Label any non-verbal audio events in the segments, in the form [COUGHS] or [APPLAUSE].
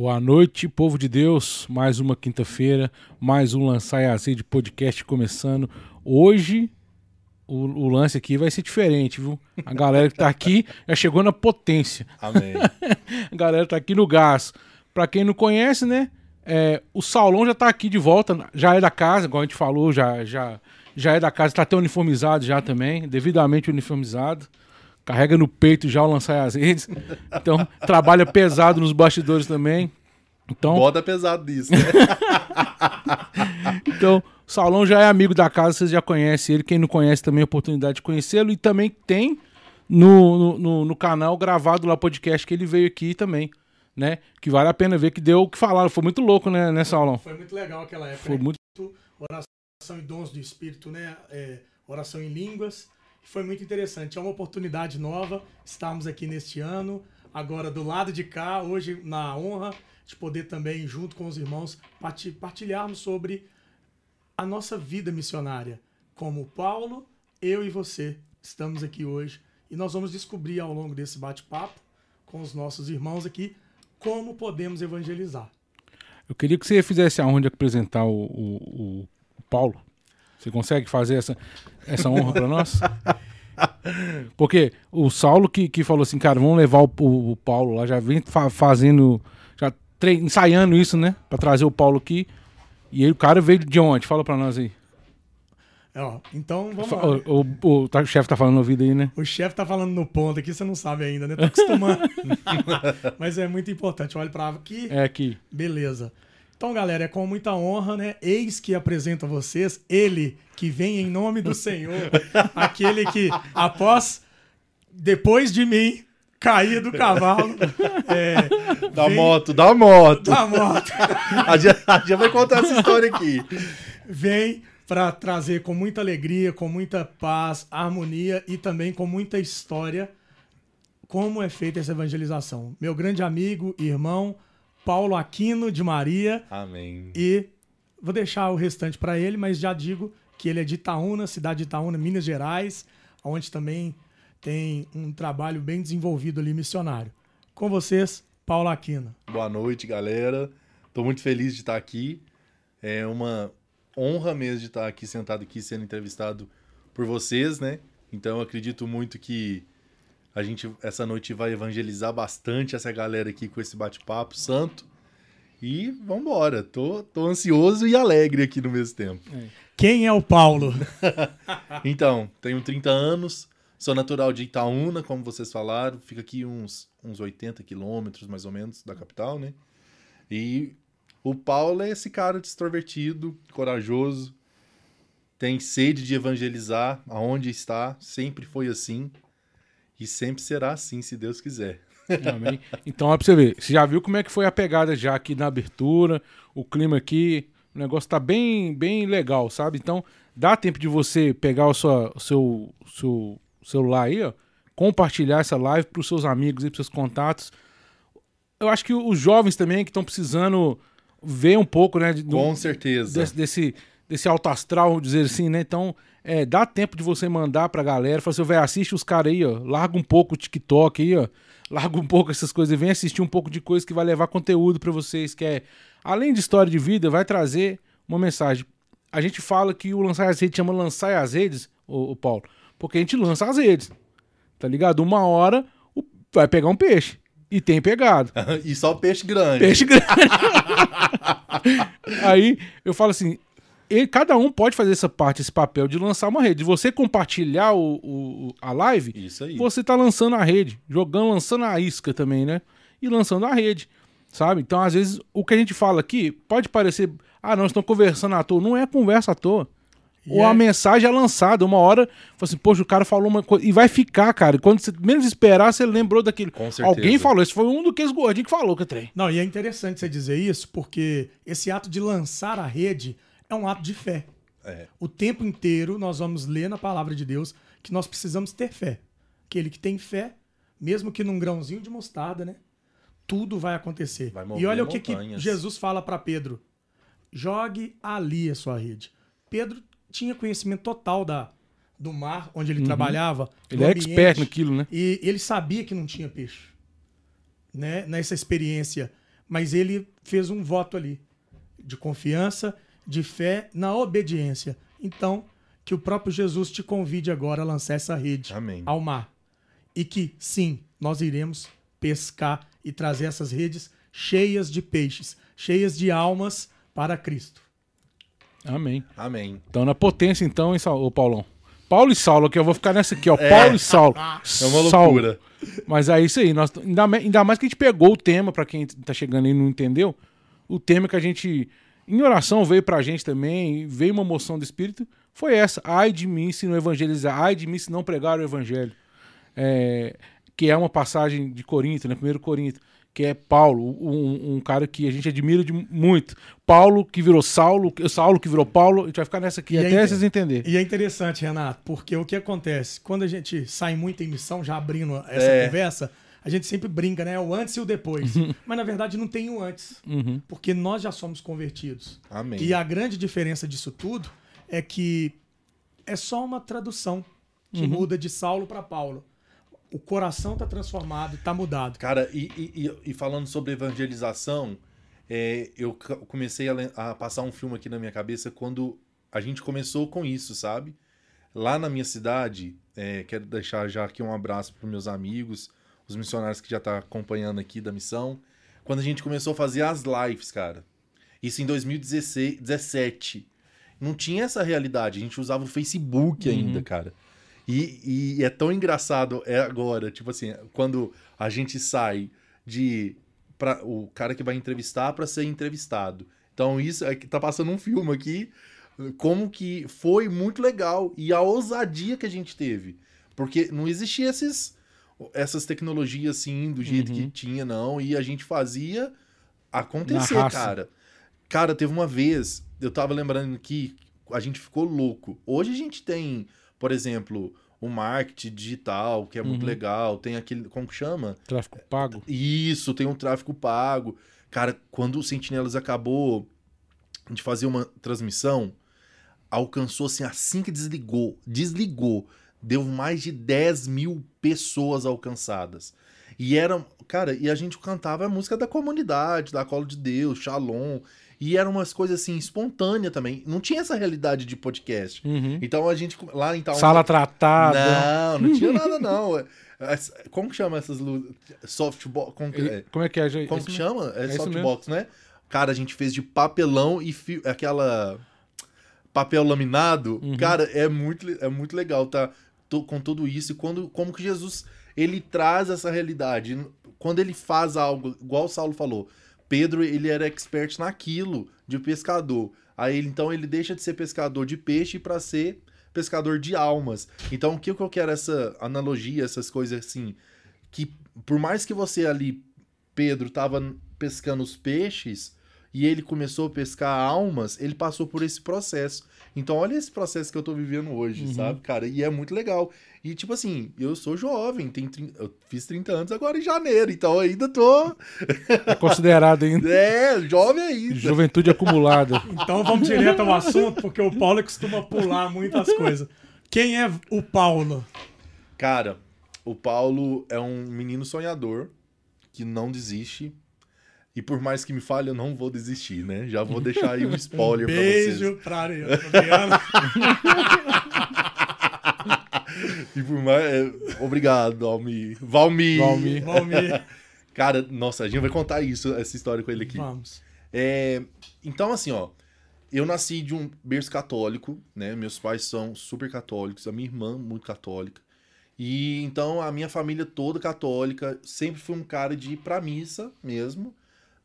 Boa noite, povo de Deus. Mais uma quinta-feira, mais um Lançar e de podcast começando. Hoje, o, o, lance aqui vai ser diferente, viu? A galera que tá aqui já chegou na potência. Amém. [LAUGHS] a galera tá aqui no gás. Pra quem não conhece, né? É, o Saulão já tá aqui de volta, já é da casa, igual a gente falou, já, já, já é da casa, tá até uniformizado já também, devidamente uniformizado carrega no peito já o lançar as redes. Então, trabalha pesado nos bastidores também. Então, Bota pesado nisso, né? [LAUGHS] então, o Saulão já é amigo da casa, vocês já conhecem ele. Quem não conhece também, a oportunidade de conhecê-lo. E também tem no, no, no, canal gravado lá podcast que ele veio aqui também, né? Que vale a pena ver que deu o que falaram. Foi muito louco, né, né Saulão? Foi muito legal aquela época. Foi né? muito... Oração e dons do Espírito, né? É, oração em línguas foi muito interessante. É uma oportunidade nova. Estamos aqui neste ano, agora do lado de cá, hoje na honra de poder também, junto com os irmãos, partilharmos sobre a nossa vida missionária. Como Paulo, eu e você estamos aqui hoje e nós vamos descobrir ao longo desse bate-papo com os nossos irmãos aqui como podemos evangelizar. Eu queria que você fizesse a honra de apresentar o, o, o Paulo. Você consegue fazer essa, essa honra para nós? [LAUGHS] Porque o Saulo que, que falou assim, cara, vamos levar o, o, o Paulo lá, já vem fa fazendo, ensaiando isso, né? Pra trazer o Paulo aqui. E aí o cara veio de onde? Fala pra nós aí. Ó, então vamos lá. O, o, o, tá, o chefe tá falando no ouvido aí, né? O chefe tá falando no ponto aqui, você não sabe ainda, né? Tô acostumando. [LAUGHS] Mas é muito importante. Olha pra aqui. É aqui. Beleza. Então, galera, é com muita honra, né? Eis que apresento a vocês ele que vem em nome do Senhor, [LAUGHS] aquele que, após, depois de mim, cair do cavalo. [LAUGHS] É, da vem... moto, da moto. Da moto. [LAUGHS] a gente vai contar essa história aqui. Vem para trazer com muita alegria, com muita paz, harmonia e também com muita história como é feita essa evangelização. Meu grande amigo, irmão, Paulo Aquino de Maria. Amém. E vou deixar o restante para ele, mas já digo que ele é de Itaúna, cidade de Itaúna, Minas Gerais, onde também tem um trabalho bem desenvolvido ali missionário. Com vocês, Paulo Aquino. Boa noite, galera. Estou muito feliz de estar aqui. É uma honra mesmo de estar aqui sentado aqui sendo entrevistado por vocês, né? Então eu acredito muito que a gente essa noite vai evangelizar bastante essa galera aqui com esse bate-papo santo. E vamos embora. Tô, tô ansioso e alegre aqui no mesmo tempo. Quem é o Paulo? [LAUGHS] então, tenho 30 anos, sou natural de Itaúna, como vocês falaram, fica aqui uns, uns 80 quilômetros mais ou menos da capital, né? E o Paulo é esse cara extrovertido, corajoso, tem sede de evangelizar aonde está, sempre foi assim. E sempre será assim, se Deus quiser. [LAUGHS] Amém. Então, ó, pra você ver, você já viu como é que foi a pegada já aqui na abertura, o clima aqui, o negócio tá bem, bem legal, sabe? Então, dá tempo de você pegar o, sua, o seu, seu celular aí, ó, compartilhar essa live pros seus amigos e pros seus contatos. Eu acho que os jovens também que estão precisando ver um pouco, né? Com certeza. Desse, desse, desse alto astral, vamos dizer assim, né? Então, é, dá tempo de você mandar pra galera, falar assim, velho, assiste os caras aí, ó, larga um pouco o TikTok aí, ó, larga um pouco essas coisas e vem assistir um pouco de coisa que vai levar conteúdo para vocês, que é, além de história de vida, vai trazer uma mensagem. A gente fala que o lançar as redes chama lançar as redes, o, Paulo, porque a gente lança as redes, tá ligado? Uma hora vai pegar um peixe. E tem pegado. [LAUGHS] e só peixe grande. Peixe grande. [LAUGHS] Aí eu falo assim: e cada um pode fazer essa parte, esse papel de lançar uma rede. De você compartilhar o, o, a live, Isso aí. você tá lançando a rede, jogando, lançando a isca também, né? E lançando a rede, sabe? Então, às vezes, o que a gente fala aqui pode parecer, ah, não, estão conversando à toa. Não é conversa à toa. Ou a mensagem é lançada, uma hora, assim, poxa, o cara falou uma coisa. E vai ficar, cara. Quando você menos esperar, você lembrou daquilo. Com certeza. Alguém falou, isso foi um do que os gordinhos que falou, que trem. Não, e é interessante você dizer isso, porque esse ato de lançar a rede é um ato de fé. É. O tempo inteiro nós vamos ler na palavra de Deus que nós precisamos ter fé. Aquele que tem fé, mesmo que num grãozinho de mostarda, né? Tudo vai acontecer. Vai e olha o que, que Jesus fala para Pedro: jogue ali a sua rede. Pedro tinha conhecimento total da, do mar onde ele uhum. trabalhava. Ele é expert naquilo, né? E ele sabia que não tinha peixe. Né? Nessa experiência mas ele fez um voto ali de confiança, de fé na obediência. Então, que o próprio Jesus te convide agora a lançar essa rede Amém. ao mar. E que, sim, nós iremos pescar e trazer essas redes cheias de peixes, cheias de almas para Cristo. Amém. Amém. Então, na potência, então, hein, Saulo, ô Paulão? Paulo e Saulo aqui, eu vou ficar nessa aqui, ó. É. Paulo e Saulo. [LAUGHS] É uma Saulo. loucura. Mas é isso aí. Nós, ainda, ainda mais que a gente pegou o tema, pra quem tá chegando aí e não entendeu, o tema que a gente, em oração, veio pra gente também, veio uma moção do Espírito, foi essa. Ai de mim se não evangelizar, ai de mim se não pregar o evangelho. É, que é uma passagem de Corinto, né? 1 Corinto, que é Paulo, um, um cara que a gente admira de muito. Paulo que virou Saulo, Saulo que virou Paulo, a gente vai ficar nessa aqui E até aí, vocês entenderem. E é interessante, Renato, porque o que acontece? Quando a gente sai muito em missão, já abrindo essa É. conversa, a gente sempre brinca, né? O antes e o depois. Mas na verdade não tem o antes. Uhum. Porque nós já somos convertidos. Amém. E a grande diferença disso tudo é que é só uma tradução que Uhum. muda de Saulo para Paulo. O coração está transformado, está mudado. Cara, e, e- e- falando sobre evangelização, é, eu comecei a, a passar um filme aqui na minha cabeça quando a gente começou com isso, sabe? Lá na minha cidade, é, quero deixar já aqui um abraço para meus amigos, os missionários que já estão acompanhando aqui da missão. Quando a gente começou a fazer as lives, cara. Isso em 2017. Não tinha essa realidade. A gente usava o Facebook ainda, cara. E, e é tão engraçado é agora, tipo assim, quando a gente sai de pra, o cara que vai entrevistar para ser entrevistado. Então isso é que tá passando um filme aqui como que foi muito legal e a ousadia que a gente teve, porque não existia esses essas tecnologias assim do jeito que Uhum. tinha não, e a gente fazia acontecer, cara. Cara, teve uma vez, eu tava lembrando que a gente ficou louco. Hoje a gente tem, por exemplo, o marketing digital, que é muito Uhum. legal, tem aquele, como que chama? Tráfico pago. Isso, tem um tráfego pago. Cara, quando o Sentinelas acabou de fazer uma transmissão, alcançou assim, assim que desligou, desligou, deu mais de 10 mil pessoas alcançadas. E era, cara, e a gente cantava a música da comunidade, da Cola de Deus, Shalom. E eram umas coisas assim, espontâneas também. Não tinha essa realidade de podcast. Uhum. Então a gente, lá em Itaúna... Sala tratada. Não, não tinha nada [LAUGHS] não. É- é- Como que chama essas luzes? Softbox? Como que, é? Como é que é? Como que chama? É, isso softbox, né? Cara, a gente fez de papelão e fio, aquela papel laminado. Uhum. Cara, é muito, é muito legal tá to- com tudo isso e quando como que Jesus ele traz essa realidade. Quando ele faz algo, igual o Saulo falou, Pedro ele era expert naquilo de pescador. Aí então ele deixa de ser pescador de peixe para ser pescador de almas. Então o que eu quero essa analogia, essas coisas assim, que por mais que você ali Pedro tava pescando os peixes e ele começou a pescar almas, ele passou por esse processo. Então, olha esse processo que eu tô vivendo hoje, Uhum. sabe, cara? E é muito legal. E, tipo assim, eu sou jovem, tenho 30 eu fiz 30 anos agora em janeiro, então ainda tô. É considerado ainda [LAUGHS] É, jovem ainda. juventude acumulada. [LAUGHS] Então vamos direto ao assunto, porque o Paulo costuma pular muitas coisas. Quem é o Paulo? Cara, o Paulo é um menino sonhador que não desiste. E por mais que me fale, eu não vou desistir, né? Já vou deixar aí um [LAUGHS] spoiler pra vocês. Beijo pra Ariana. [LAUGHS] E por mais. é, Obrigado, Almir. Valmir. Valmir. Valmir. [LAUGHS] Cara, nossa, a gente vai contar isso, essa história com ele aqui. Vamos. É, então, assim, ó. Eu nasci de um berço católico, né? Meus pais são super católicos, a minha irmã muito católica. E então a minha família toda católica, sempre fui um cara de ir pra missa mesmo.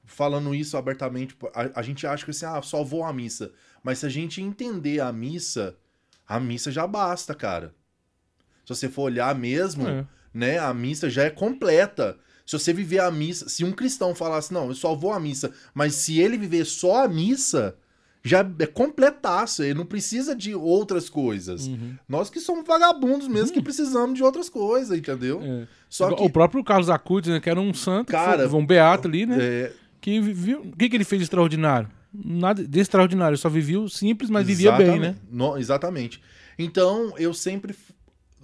Falando isso abertamente, a, a gente acha que assim, ah, só vou à missa. Mas se a gente entender a missa, a missa já basta, cara. Se você for olhar mesmo, É. né, a missa já é completa. Se você viver a missa, se um cristão falasse, não, eu só vou à missa, mas se ele viver só a missa, já é completaço, ele não precisa de outras coisas. Uhum. Nós que somos vagabundos mesmo, que precisamos de outras coisas, entendeu? É. Só que, O próprio Carlos Acutis, né, que era um santo, Cara, foi um beato ali, né? é, Que viveu. O que, que ele fez de extraordinário? Nada de extraordinário, só viveu simples, mas vivia bem, exatamente. né? No- exatamente. Então, eu sempre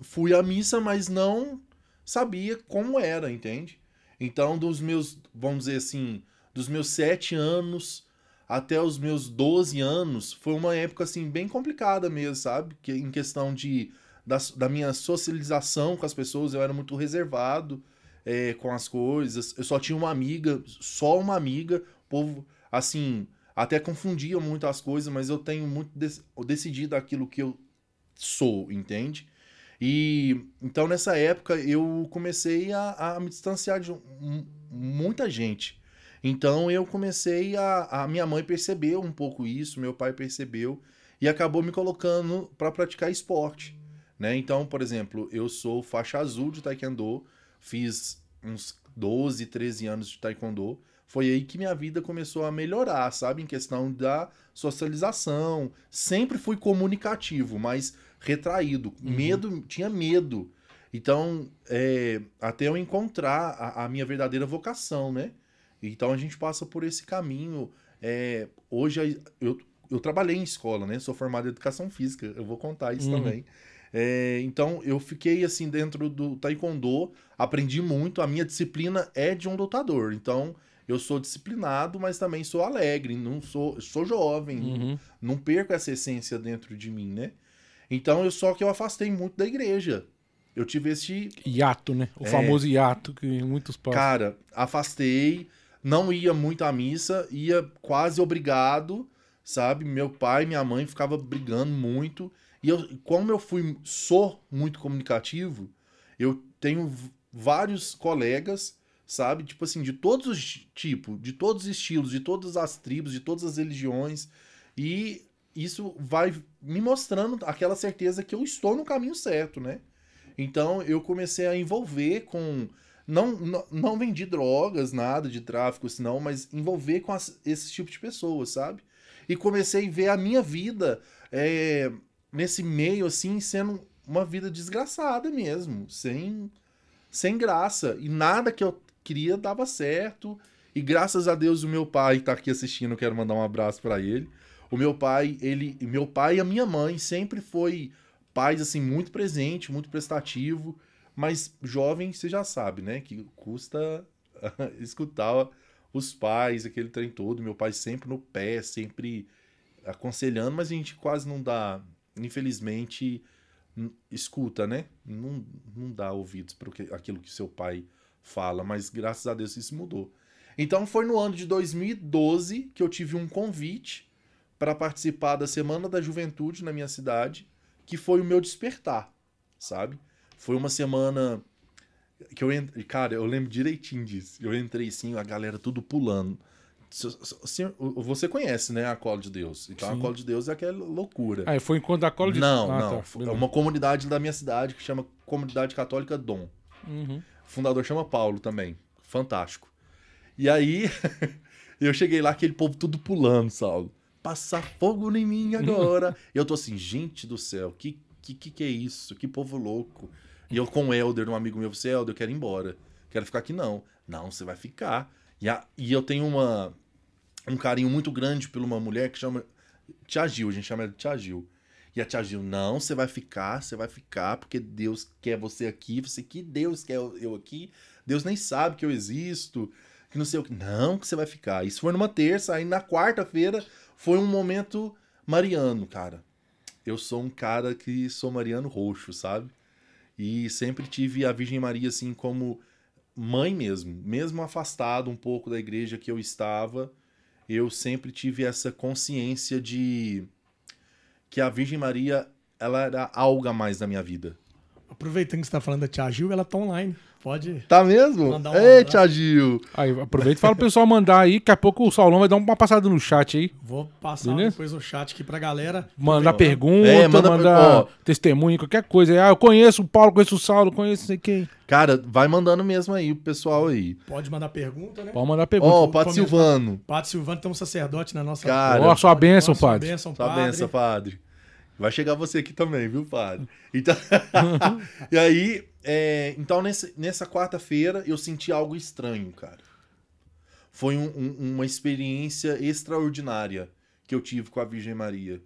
fui à missa, mas não sabia como era, entende? Então, dos meus, vamos dizer assim, dos meus sete anos até os meus 12 anos, foi uma época assim bem complicada mesmo, sabe? Que em questão de da, da minha socialização com as pessoas, eu era muito reservado é, com as coisas. Eu só tinha uma amiga, só uma amiga. O povo, assim, até confundia muito as coisas, mas eu tenho muito dec decidido aquilo que eu sou, entende? E então nessa época eu comecei a, a me distanciar de muita gente. Então eu comecei a, a. Minha mãe percebeu um pouco isso, meu pai percebeu e acabou me colocando para praticar esporte. Né? Então, por exemplo, eu sou faixa azul de taekwondo, fiz uns 12, 13 anos de taekwondo. Foi aí que minha vida começou a melhorar, sabe? Em questão da socialização. Sempre fui comunicativo, mas retraído. Uhum. Medo, tinha medo. Então, é, até eu encontrar a, a, minha verdadeira vocação, né? Então a gente passa por esse caminho. É, hoje eu, eu trabalhei em escola, né? Sou formado em educação física, eu vou contar isso uhum. também. É, então eu fiquei assim dentro do taekwondo, aprendi muito. A minha disciplina é de um lutador, então eu sou disciplinado, mas também sou alegre, não sou, sou jovem, uhum. não, perco essa essência dentro de mim, né? Então eu só que eu afastei muito da igreja. Eu tive esse hiato, né? O é... famoso hiato que muitos passam. Cara, afastei, não ia muito à missa, ia quase obrigado, sabe? Meu pai minha mãe ficavam brigando muito. E eu, como eu fui, sou muito comunicativo, eu tenho vários colegas, sabe? Tipo assim, de todos os tipos, de todos os estilos, de todas as tribos, de todas as religiões. E isso vai me mostrando aquela certeza que eu estou no caminho certo, né? Então eu comecei a envolver com. Não, não, não vendi drogas, nada de tráfico, senão, mas envolver com as, esse tipo de pessoas, sabe? E comecei a ver a minha vida é, nesse meio, assim, sendo uma vida desgraçada mesmo, sem, sem graça. E nada que eu queria dava certo. E graças a Deus o meu pai tá aqui assistindo, quero mandar um abraço para ele. O meu pai, ele, meu pai e a minha mãe sempre foi pais assim muito presente, muito prestativo, mas jovem você já sabe, né, que custa [LAUGHS] escutar os pais, aquele trem todo. Meu pai sempre no pé, sempre aconselhando, mas a gente quase não dá infelizmente, escuta, né? Não, não dá ouvidos para aquilo que seu pai fala, mas graças a Deus isso mudou. Então foi no ano de 2012 que eu tive um convite para participar da Semana da Juventude na minha cidade, que foi o meu despertar, sabe? Foi uma semana que eu entrei, cara, eu lembro direitinho disso. Eu entrei assim, a galera tudo pulando. Você conhece, né, a Cola de Deus. Então Sim. a Cola de Deus é aquela loucura. Ah, foi enquanto a Cola de Deus. Não, ah, não. Tá. É uma comunidade da minha cidade que chama Comunidade Católica Dom. Uhum. O fundador chama Paulo também. Fantástico. E aí, [LAUGHS] eu cheguei lá, aquele povo tudo pulando, Saulo. Passar fogo em mim agora. e [LAUGHS] eu tô assim, gente do céu, que, que, que é isso? Que povo louco. E eu com o Helder, um amigo meu, você, Helder, eu quero ir embora. Quero ficar aqui, não. Não, você vai ficar. E, a, e eu tenho uma, um carinho muito grande por uma mulher que chama Tia Gil, a gente chama ela de Tia Gil. E a Tia Gil, não, você vai ficar, você vai ficar, porque Deus quer você aqui. Você, que Deus quer eu aqui? Deus nem sabe que eu existo, que não sei o que. Não, que você vai ficar. Isso foi numa terça, aí na quarta-feira foi um momento mariano, cara. Eu sou um cara que sou mariano roxo, sabe? E sempre tive a Virgem Maria, assim, como mãe mesmo, mesmo afastado um pouco da igreja que eu estava, eu sempre tive essa consciência de que a Virgem Maria ela era algo a mais na minha vida. Aproveitando que você está falando da Tia Gil, ela tá online. Pode. Tá mesmo? Mandar um Ei, Tia Gil. Aí, aproveita e fala pro pessoal mandar aí. Daqui a pouco o Saulão vai dar uma passada no chat aí. Vou passar Beleza? depois o chat aqui pra galera. Mandar pergunta, é, manda, mandar testemunho, qualquer coisa. Ah, eu conheço o Paulo, conheço o Saulo, conheço sei quem. Cara, vai mandando mesmo aí o pessoal aí. Pode mandar pergunta, né? Pode mandar pergunta. Ó, oh, Padre Silvano. Padre Silvano tem um sacerdote na nossa... Cara, ó, sua bênção, padre. Sua bênção, padre. Sua bênção, padre. Vai chegar você aqui também, viu, padre? Então... [LAUGHS] [LAUGHS] e aí, é... então nesse, nessa quarta-feira eu senti algo estranho, cara. Foi um, um, uma experiência extraordinária que eu tive com a Virgem Maria.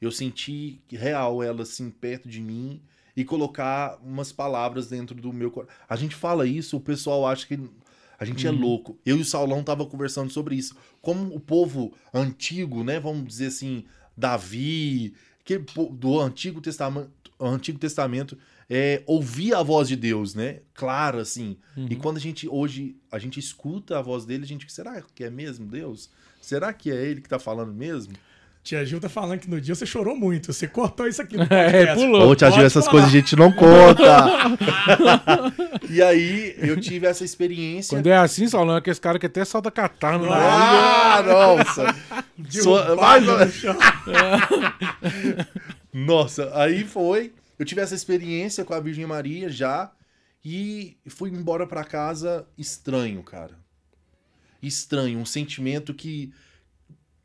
Eu senti real ela assim perto de mim e colocar umas palavras dentro do meu coração. A gente fala isso, o pessoal acha que A gente é louco. Eu e o Saulão tava conversando sobre isso. Como o povo antigo, né? Vamos dizer assim, Davi, que do Antigo Testamento, Antigo Testamento é, ouvia a voz de Deus, né? Claro, assim. Uhum. E quando a gente hoje a gente escuta a voz dele, a gente será que é mesmo Deus? Será que é ele que tá falando mesmo? Tia Gil tá falando que no dia você chorou muito. Você cortou isso aqui no [LAUGHS] É, pulou. Ô, Tia Gil, essas falar. coisas a gente não conta. [LAUGHS] e aí, eu tive essa experiência. Quando é assim, Saulão, é que esse cara que até salta catar no nariz. Ah, nossa! No chão. [LAUGHS] Nossa, aí foi. Eu tive essa experiência com a Virgem Maria já e fui embora pra casa estranho, cara. Estranho, um sentimento que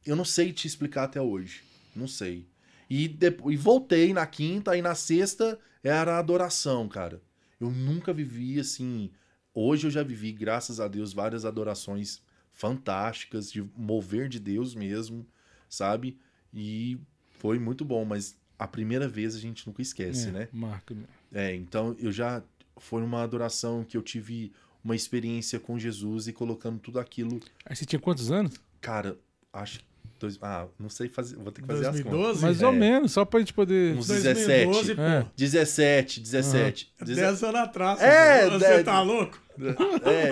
eu não sei te explicar até hoje. Não sei. E, depois, e voltei na quinta e na sexta era a adoração, cara. Eu nunca vivi assim. Hoje eu já vivi, graças a Deus, várias adorações fantásticas, de mover de Deus mesmo, sabe? E foi muito bom, mas a primeira vez a gente nunca esquece, É, né? Marca. né? É, então eu já. Foi uma adoração que eu tive uma experiência com Jesus e colocando tudo aquilo. Aí você tinha quantos anos? Cara, acho. Dois, ah, não sei fazer. Vou ter que fazer as 2012? contas. Mais É, ou menos, só pra gente poder. Uns 2012, 17. pô. É. 17, 17. Deze- 10 anos atrás. É, você dez- tá louco? É,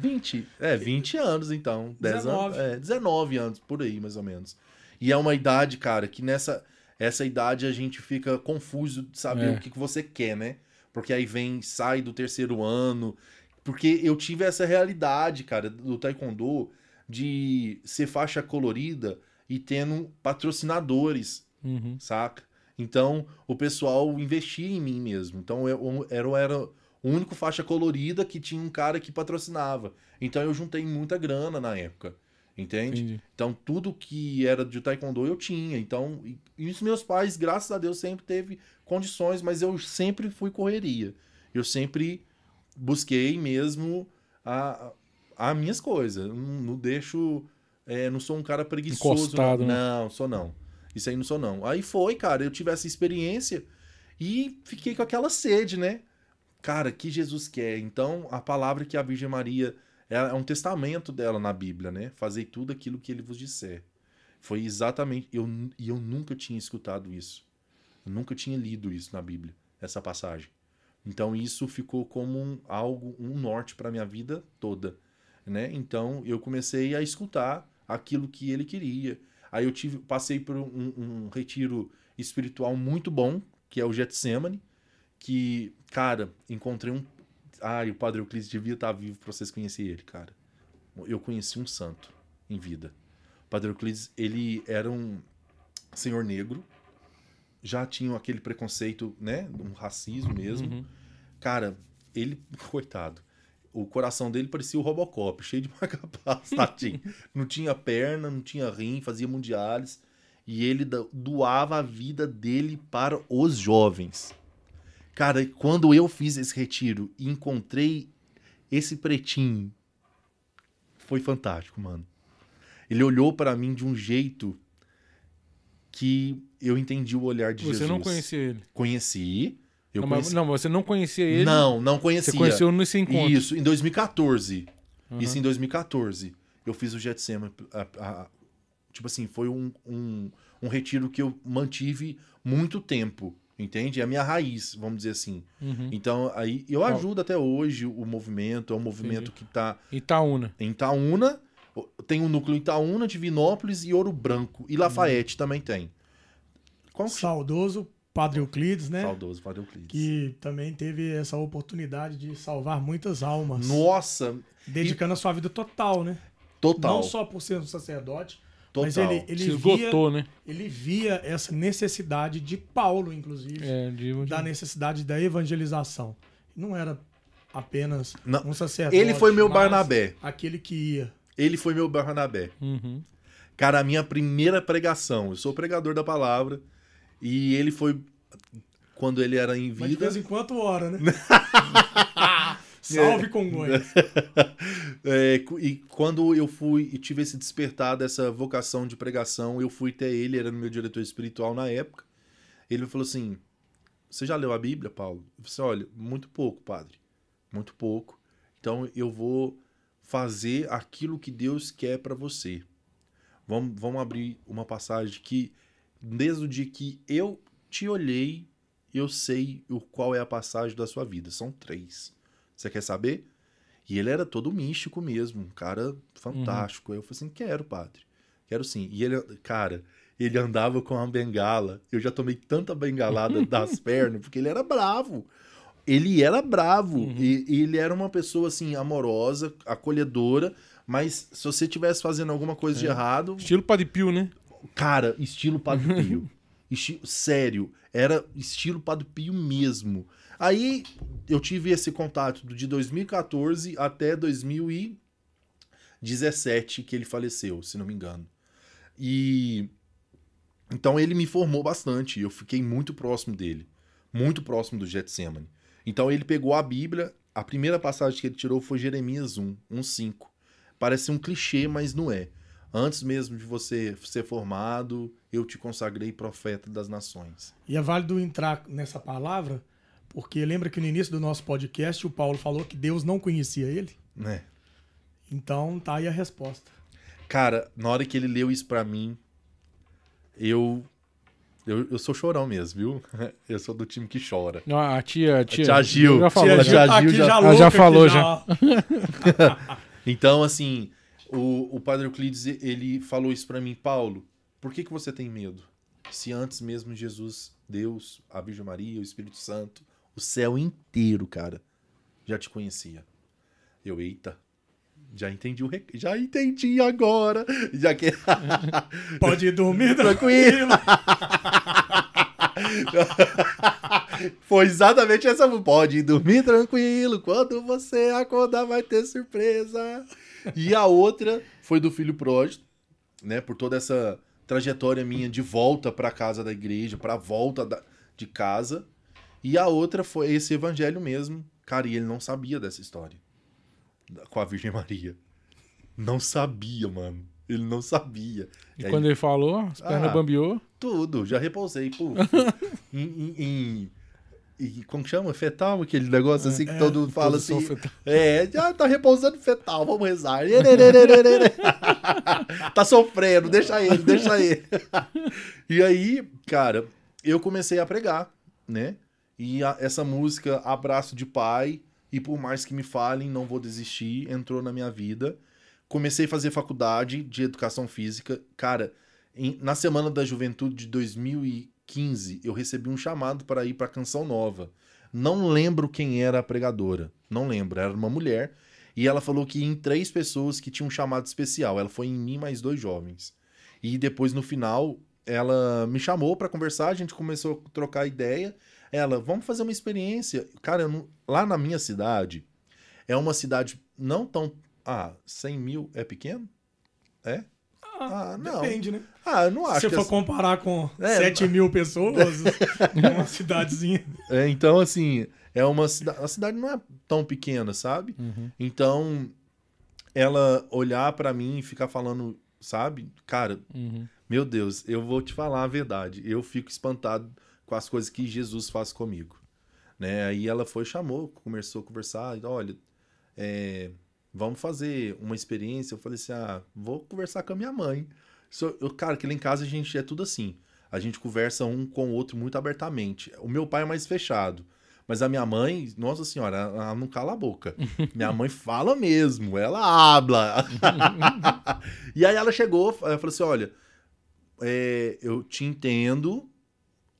20. É, 20 anos então. 10 anos. 19. É, 19 anos, por aí, mais ou menos. E é uma idade, cara, que nessa essa idade a gente fica confuso de saber É. o que, que você quer, né? Porque aí vem, sai do terceiro ano. Porque eu tive essa realidade, cara, do Taekwondo de ser faixa colorida e tendo patrocinadores Uhum. saca? Então, o pessoal investia em mim mesmo. Então, eu era, eu era o único faixa colorida que tinha um cara que patrocinava. Então, eu juntei muita grana na época, entende? Entendi. Então, tudo que era de taekwondo eu tinha. Então, e, e os meus pais, graças a Deus, sempre teve condições, mas eu sempre fui correria. Eu sempre busquei mesmo a, a minhas coisas. Não, não deixo... é, não sou um cara preguiçoso. Encostado, né? não, sou não. Isso aí não sou não. Aí foi, cara, eu tive essa experiência e fiquei com aquela sede, né? Cara, que Jesus quer. Então, a palavra que a Virgem Maria é é um testamento dela na Bíblia, né? Fazei tudo aquilo que ele vos disser. Foi exatamente. Eu, e eu nunca tinha escutado isso. Eu nunca tinha lido isso na Bíblia, essa passagem. Então, isso ficou como um, algo, um norte para minha vida toda. Né? Então, eu comecei a escutar aquilo que ele queria. Aí eu tive, passei por um, um retiro espiritual muito bom, que é o Getsemane, que, cara, encontrei um. Ai, o Padre Euclides devia estar vivo para vocês conhecerem ele, cara. Eu conheci um santo em vida. O Padre Euclides, ele era um senhor negro, já tinha aquele preconceito, né? Um racismo mesmo. Uhum. Cara, ele, [LAUGHS] coitado, o coração dele parecia o Robocop, [LAUGHS] cheio de tadinho. não tinha perna, não tinha rim, fazia mundiales. E ele doava a vida dele para os jovens. Cara, quando eu fiz esse retiro e encontrei esse pretinho, foi fantástico, mano. Ele olhou para mim de um jeito que eu entendi o olhar de Você Jesus. não conhecia ele. Conheci. Eu não, mas- conheci. não, você não conhecia ele. Não, não conhecia. Você conheceu nesse encontro. Isso, em 2014. Uhum. Isso em 2014. Eu fiz o Getsemane. a- a- tipo assim, foi um, um, um retiro que eu mantive muito tempo. Entende? É a minha raiz, vamos dizer assim. Uhum. Então, aí eu ajudo até hoje o movimento. É um movimento que tá Itaúna. em Itaúna. Tem um núcleo em Itaúna, Divinópolis e Ouro Branco. E Lafayette também tem. Qual que Saudoso Padre Euclides, né? Saudoso, Padre Euclides. Que também teve essa oportunidade de salvar muitas almas. Nossa, Dedicando a sua vida total, né? total. Não só por ser um sacerdote, total. mas ele, ele, Se via, esgotou, né? ele via essa necessidade de Paulo, inclusive, É, de... da necessidade da evangelização. Não era apenas Não. um sacerdote. Ele foi meu Barnabé. Aquele que ia. Ele foi meu Barnabé. Uhum. Cara, a minha primeira pregação. Eu sou pregador da palavra. E ele foi. Quando ele era em Mas de vida. vez em quando ora, né? [LAUGHS] [LAUGHS] Salve Congonhas. [LAUGHS] É, e quando eu fui e tive esse despertar dessa vocação de pregação, eu fui até ele, era meu diretor espiritual na época. Ele falou assim: Você já leu a Bíblia, Paulo? Eu falei assim: Olha, muito pouco, padre. Muito pouco. Então eu vou fazer aquilo que Deus quer para você. Vamos, vamos abrir uma passagem que, desde o dia que eu te olhei, eu sei o qual é a passagem da sua vida. São três. Você quer saber? E ele era todo místico mesmo, um cara fantástico. Uhum. Eu falei assim: quero, padre. Quero sim. E ele, cara, ele andava com uma bengala. Eu já tomei tanta bengalada [LAUGHS] das pernas, porque ele era bravo. Ele era bravo. Uhum. E, e, ele era uma pessoa, assim, amorosa, acolhedora. Mas se você tivesse fazendo alguma coisa é. de errado. Estilo Padre Pio, né? Cara, estilo Padre Pio. Esti... Sério, era estilo Padre Pio mesmo. Aí eu tive esse contato de 2014 até 2017 que ele faleceu, se não me engano. E então ele me formou bastante, eu fiquei muito próximo dele, muito próximo do Getsemane. Então ele pegou a Bíblia, a primeira passagem que ele tirou foi Jeremias 1, 1:5. Parece um clichê, mas não é. Antes mesmo de você ser formado, eu te consagrei profeta das nações. E é válido entrar nessa palavra, porque lembra que no início do nosso podcast o Paulo falou que Deus não conhecia ele? É. Então tá aí a resposta. Cara, na hora que ele leu isso para mim, eu, eu eu sou chorão mesmo, viu? [LAUGHS] Eu sou do time que chora. Não, a tia, a tia, a tia Gil, já falou, tia Gil, já, Gil já, já, já falou já. [LAUGHS] [LAUGHS] então, assim, o, o Padre Euclides, ele falou isso para mim, Paulo, por que, que você tem medo? Se antes mesmo Jesus, Deus, a Virgem Maria, o Espírito Santo, o céu inteiro, cara, já te conhecia. Eu, eita, já entendi o rec... Já entendi agora. Já que... [LAUGHS] Pode dormir tranquilo. [LAUGHS] Foi exatamente essa. Pode dormir tranquilo. Quando você acordar, vai ter surpresa. E a outra foi do filho pródigo, né? Por toda essa trajetória minha de volta para casa da igreja, para volta da, de casa. E a outra foi esse evangelho mesmo. Cara, e ele não sabia dessa história com a Virgem Maria. Não sabia, mano. Ele não sabia. E, quando ele falou, as pernas ah, bambiou? Tudo, já repousei. Pô, [LAUGHS] em, em, em, e como chama? Fetal, aquele negócio assim que é, todo mundo fala assim. Fetal. É, já tá repousando fetal, vamos rezar. [LAUGHS] tá sofrendo, deixa ele, deixa ele. e aí, cara, eu comecei a pregar, né? E a, essa música Abraço de Pai, e por mais que me falem, não vou desistir, entrou na minha vida. Comecei a fazer faculdade de educação física. Cara, em, na Semana da Juventude de 2000 15, eu recebi um chamado para ir para Canção Nova. Não lembro quem era a pregadora. Não lembro. Era uma mulher. E ela falou que em três pessoas que tinham um chamado especial. Ela foi em mim mais dois jovens. E depois, no final, ela me chamou para conversar. A gente começou a trocar ideia. Ela, vamos fazer uma experiência. Cara, não... lá na minha cidade, é uma cidade não tão. Ah, 100 mil é pequeno? É? Ah, ah, não. Depende, né? Ah, eu não acho. Se você for assim... comparar com é, 7 mil pessoas, [LAUGHS] uma cidadezinha. É, então, assim, é uma cidade. A cidade não é tão pequena, sabe? Uhum. Então, ela olhar para mim e ficar falando, sabe? Cara, uhum. meu Deus, eu vou te falar a verdade. Eu fico espantado com as coisas que Jesus faz comigo. Né? Aí ela foi, chamou, começou a conversar. Olha, é, vamos fazer uma experiência. Eu falei assim: ah, vou conversar com a minha mãe. Eu, cara, que lá em casa a gente é tudo assim. A gente conversa um com o outro muito abertamente. O meu pai é mais fechado. Mas a minha mãe, nossa senhora, ela não cala a boca. [LAUGHS] minha mãe fala mesmo, ela habla. [LAUGHS] e aí ela chegou, ela falou assim: olha, é, eu te entendo,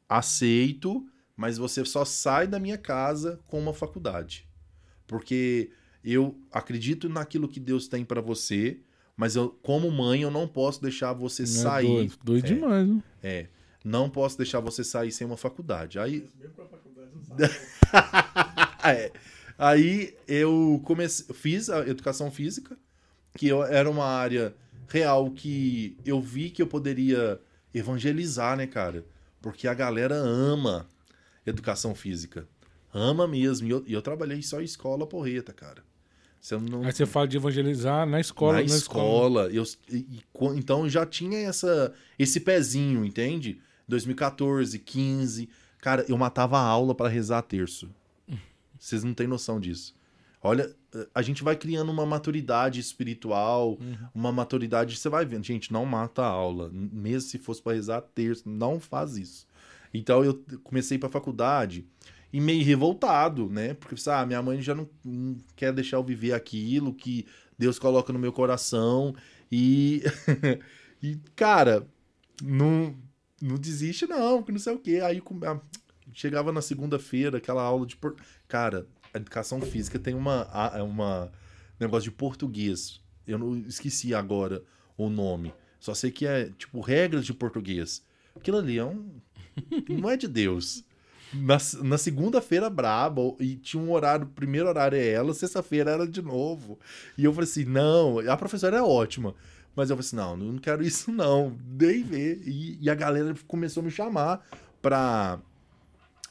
aceito, mas você só sai da minha casa com uma faculdade. Porque eu acredito naquilo que Deus tem para você, mas eu, como mãe, eu não posso deixar você não é sair. É doido, doido é, demais, né? É. Não posso deixar você sair sem uma faculdade. Aí. faculdade [LAUGHS] é. Aí eu comecei, fiz a educação física, que eu, era uma área real que eu vi que eu poderia evangelizar, né, cara? Porque a galera ama educação física. Ama mesmo. E eu, eu trabalhei só em escola porreta, cara. Você não... Aí você fala de evangelizar na escola. Na, na escola. escola. Eu, e, então já tinha essa, esse pezinho, entende? 2014, 15. Cara, eu matava a aula para rezar terço. Vocês não têm noção disso. Olha, a gente vai criando uma maturidade espiritual, uma maturidade. Você vai vendo, gente, não mata a aula. Mesmo se fosse para rezar terço, não faz isso. Então eu comecei para faculdade e meio revoltado, né? Porque ah, minha mãe já não, não quer deixar eu viver aquilo que Deus coloca no meu coração. E, [LAUGHS] e cara, não, não desiste, não, que não sei o quê. Aí chegava na segunda-feira, aquela aula de. Por... Cara, a educação física tem uma, uma negócio de português. Eu não esqueci agora o nome. Só sei que é, tipo, regras de português. Aquilo ali é um. Não é de Deus. Na, na segunda-feira braba, e tinha um horário, o primeiro horário é ela, sexta-feira era de novo. E eu falei assim: não, a professora é ótima. Mas eu falei assim: não, não quero isso, não. Dei ver. E, e a galera começou a me chamar pra,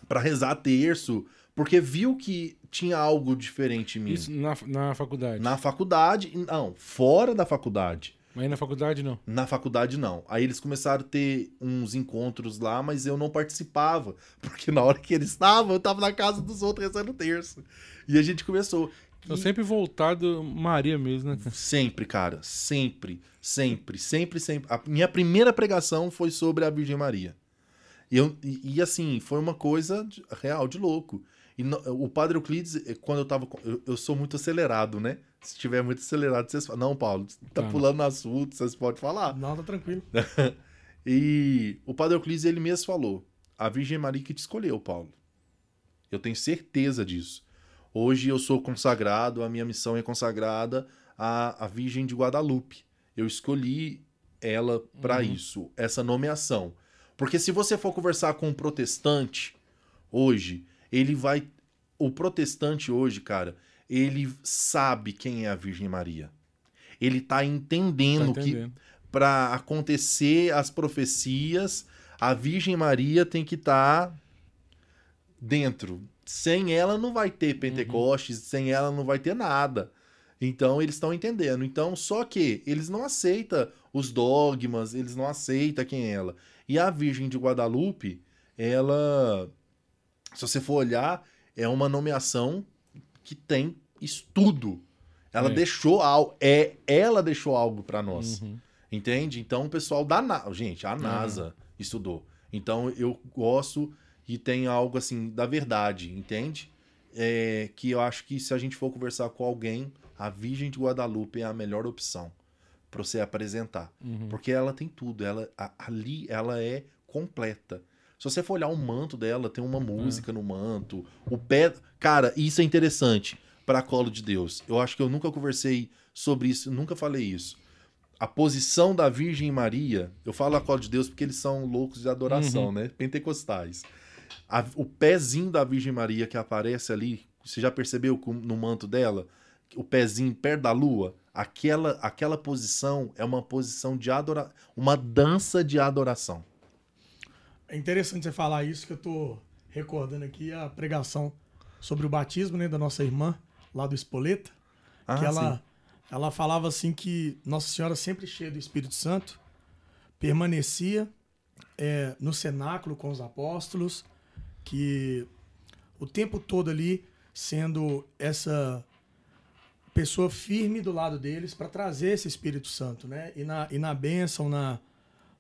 pra rezar terço, porque viu que tinha algo diferente em mim. Isso na, na faculdade. Na faculdade, não, fora da faculdade. Mas na faculdade não? Na faculdade não. Aí eles começaram a ter uns encontros lá, mas eu não participava. [LAUGHS] Porque na hora que eles estavam, eu tava na casa dos outros rezando terço. E a gente começou. Eu e... sempre voltado Maria mesmo, né? Sempre, cara. Sempre, sempre, sempre, sempre. A minha primeira pregação foi sobre a Virgem Maria. E, eu, e, e assim, foi uma coisa de, real, de louco. E no, o Padre Euclides, eh, quando eu tava. Eu, eu, sou muito acelerado, né? Se estiver muito acelerado, vocês falam. Não, Paulo, tá ah, pulando no assunto, vocês podem falar. Não, tá tranquilo. [LAUGHS] e o Padre Euclides, ele mesmo falou: a Virgem Maria que te escolheu, Paulo. Eu tenho certeza disso. Hoje eu sou consagrado, a minha missão é consagrada à, à Virgem de Guadalupe. Eu escolhi ela para uhum. isso, essa nomeação. Porque se você for conversar com um protestante hoje, ele vai. O protestante hoje, cara, ele sabe quem é a Virgem Maria. Ele tá entendendo, tá entendendo. que para acontecer as profecias, a Virgem Maria tem que estar tá dentro. Sem ela não vai ter Pentecostes, uhum. sem ela não vai ter nada. Então eles estão entendendo. Então, só que eles não aceitam os dogmas, eles não aceitam quem é ela. E a Virgem de Guadalupe, ela se você for olhar, é uma nomeação que tem estudo. Ela é. deixou algo, é, ela deixou algo para nós. Uhum. Entende? Então o pessoal da NASA, gente, a NASA uhum. estudou. Então eu gosto e tem algo assim da verdade, entende? É, que eu acho que se a gente for conversar com alguém, a Virgem de Guadalupe é a melhor opção para você apresentar, uhum. porque ela tem tudo. Ela a, ali ela é completa. Se você for olhar o manto dela, tem uma música no manto. O pé. Cara, isso é interessante para Colo de Deus. Eu acho que eu nunca conversei sobre isso, nunca falei isso. A posição da Virgem Maria, eu falo a Colo de Deus porque eles são loucos de adoração, uhum. né? Pentecostais. A, o pezinho da Virgem Maria que aparece ali, você já percebeu no manto dela? O pezinho perto da lua? Aquela, aquela posição é uma posição de adoração, uma dança de adoração. É interessante você falar isso, que eu tô recordando aqui a pregação sobre o batismo né, da nossa irmã, lá do Espoleta. Ah, que ela, ela falava assim que Nossa Senhora, sempre cheia do Espírito Santo, permanecia é, no cenáculo com os apóstolos, que o tempo todo ali sendo essa pessoa firme do lado deles para trazer esse Espírito Santo, né? E na, e na bênção, na,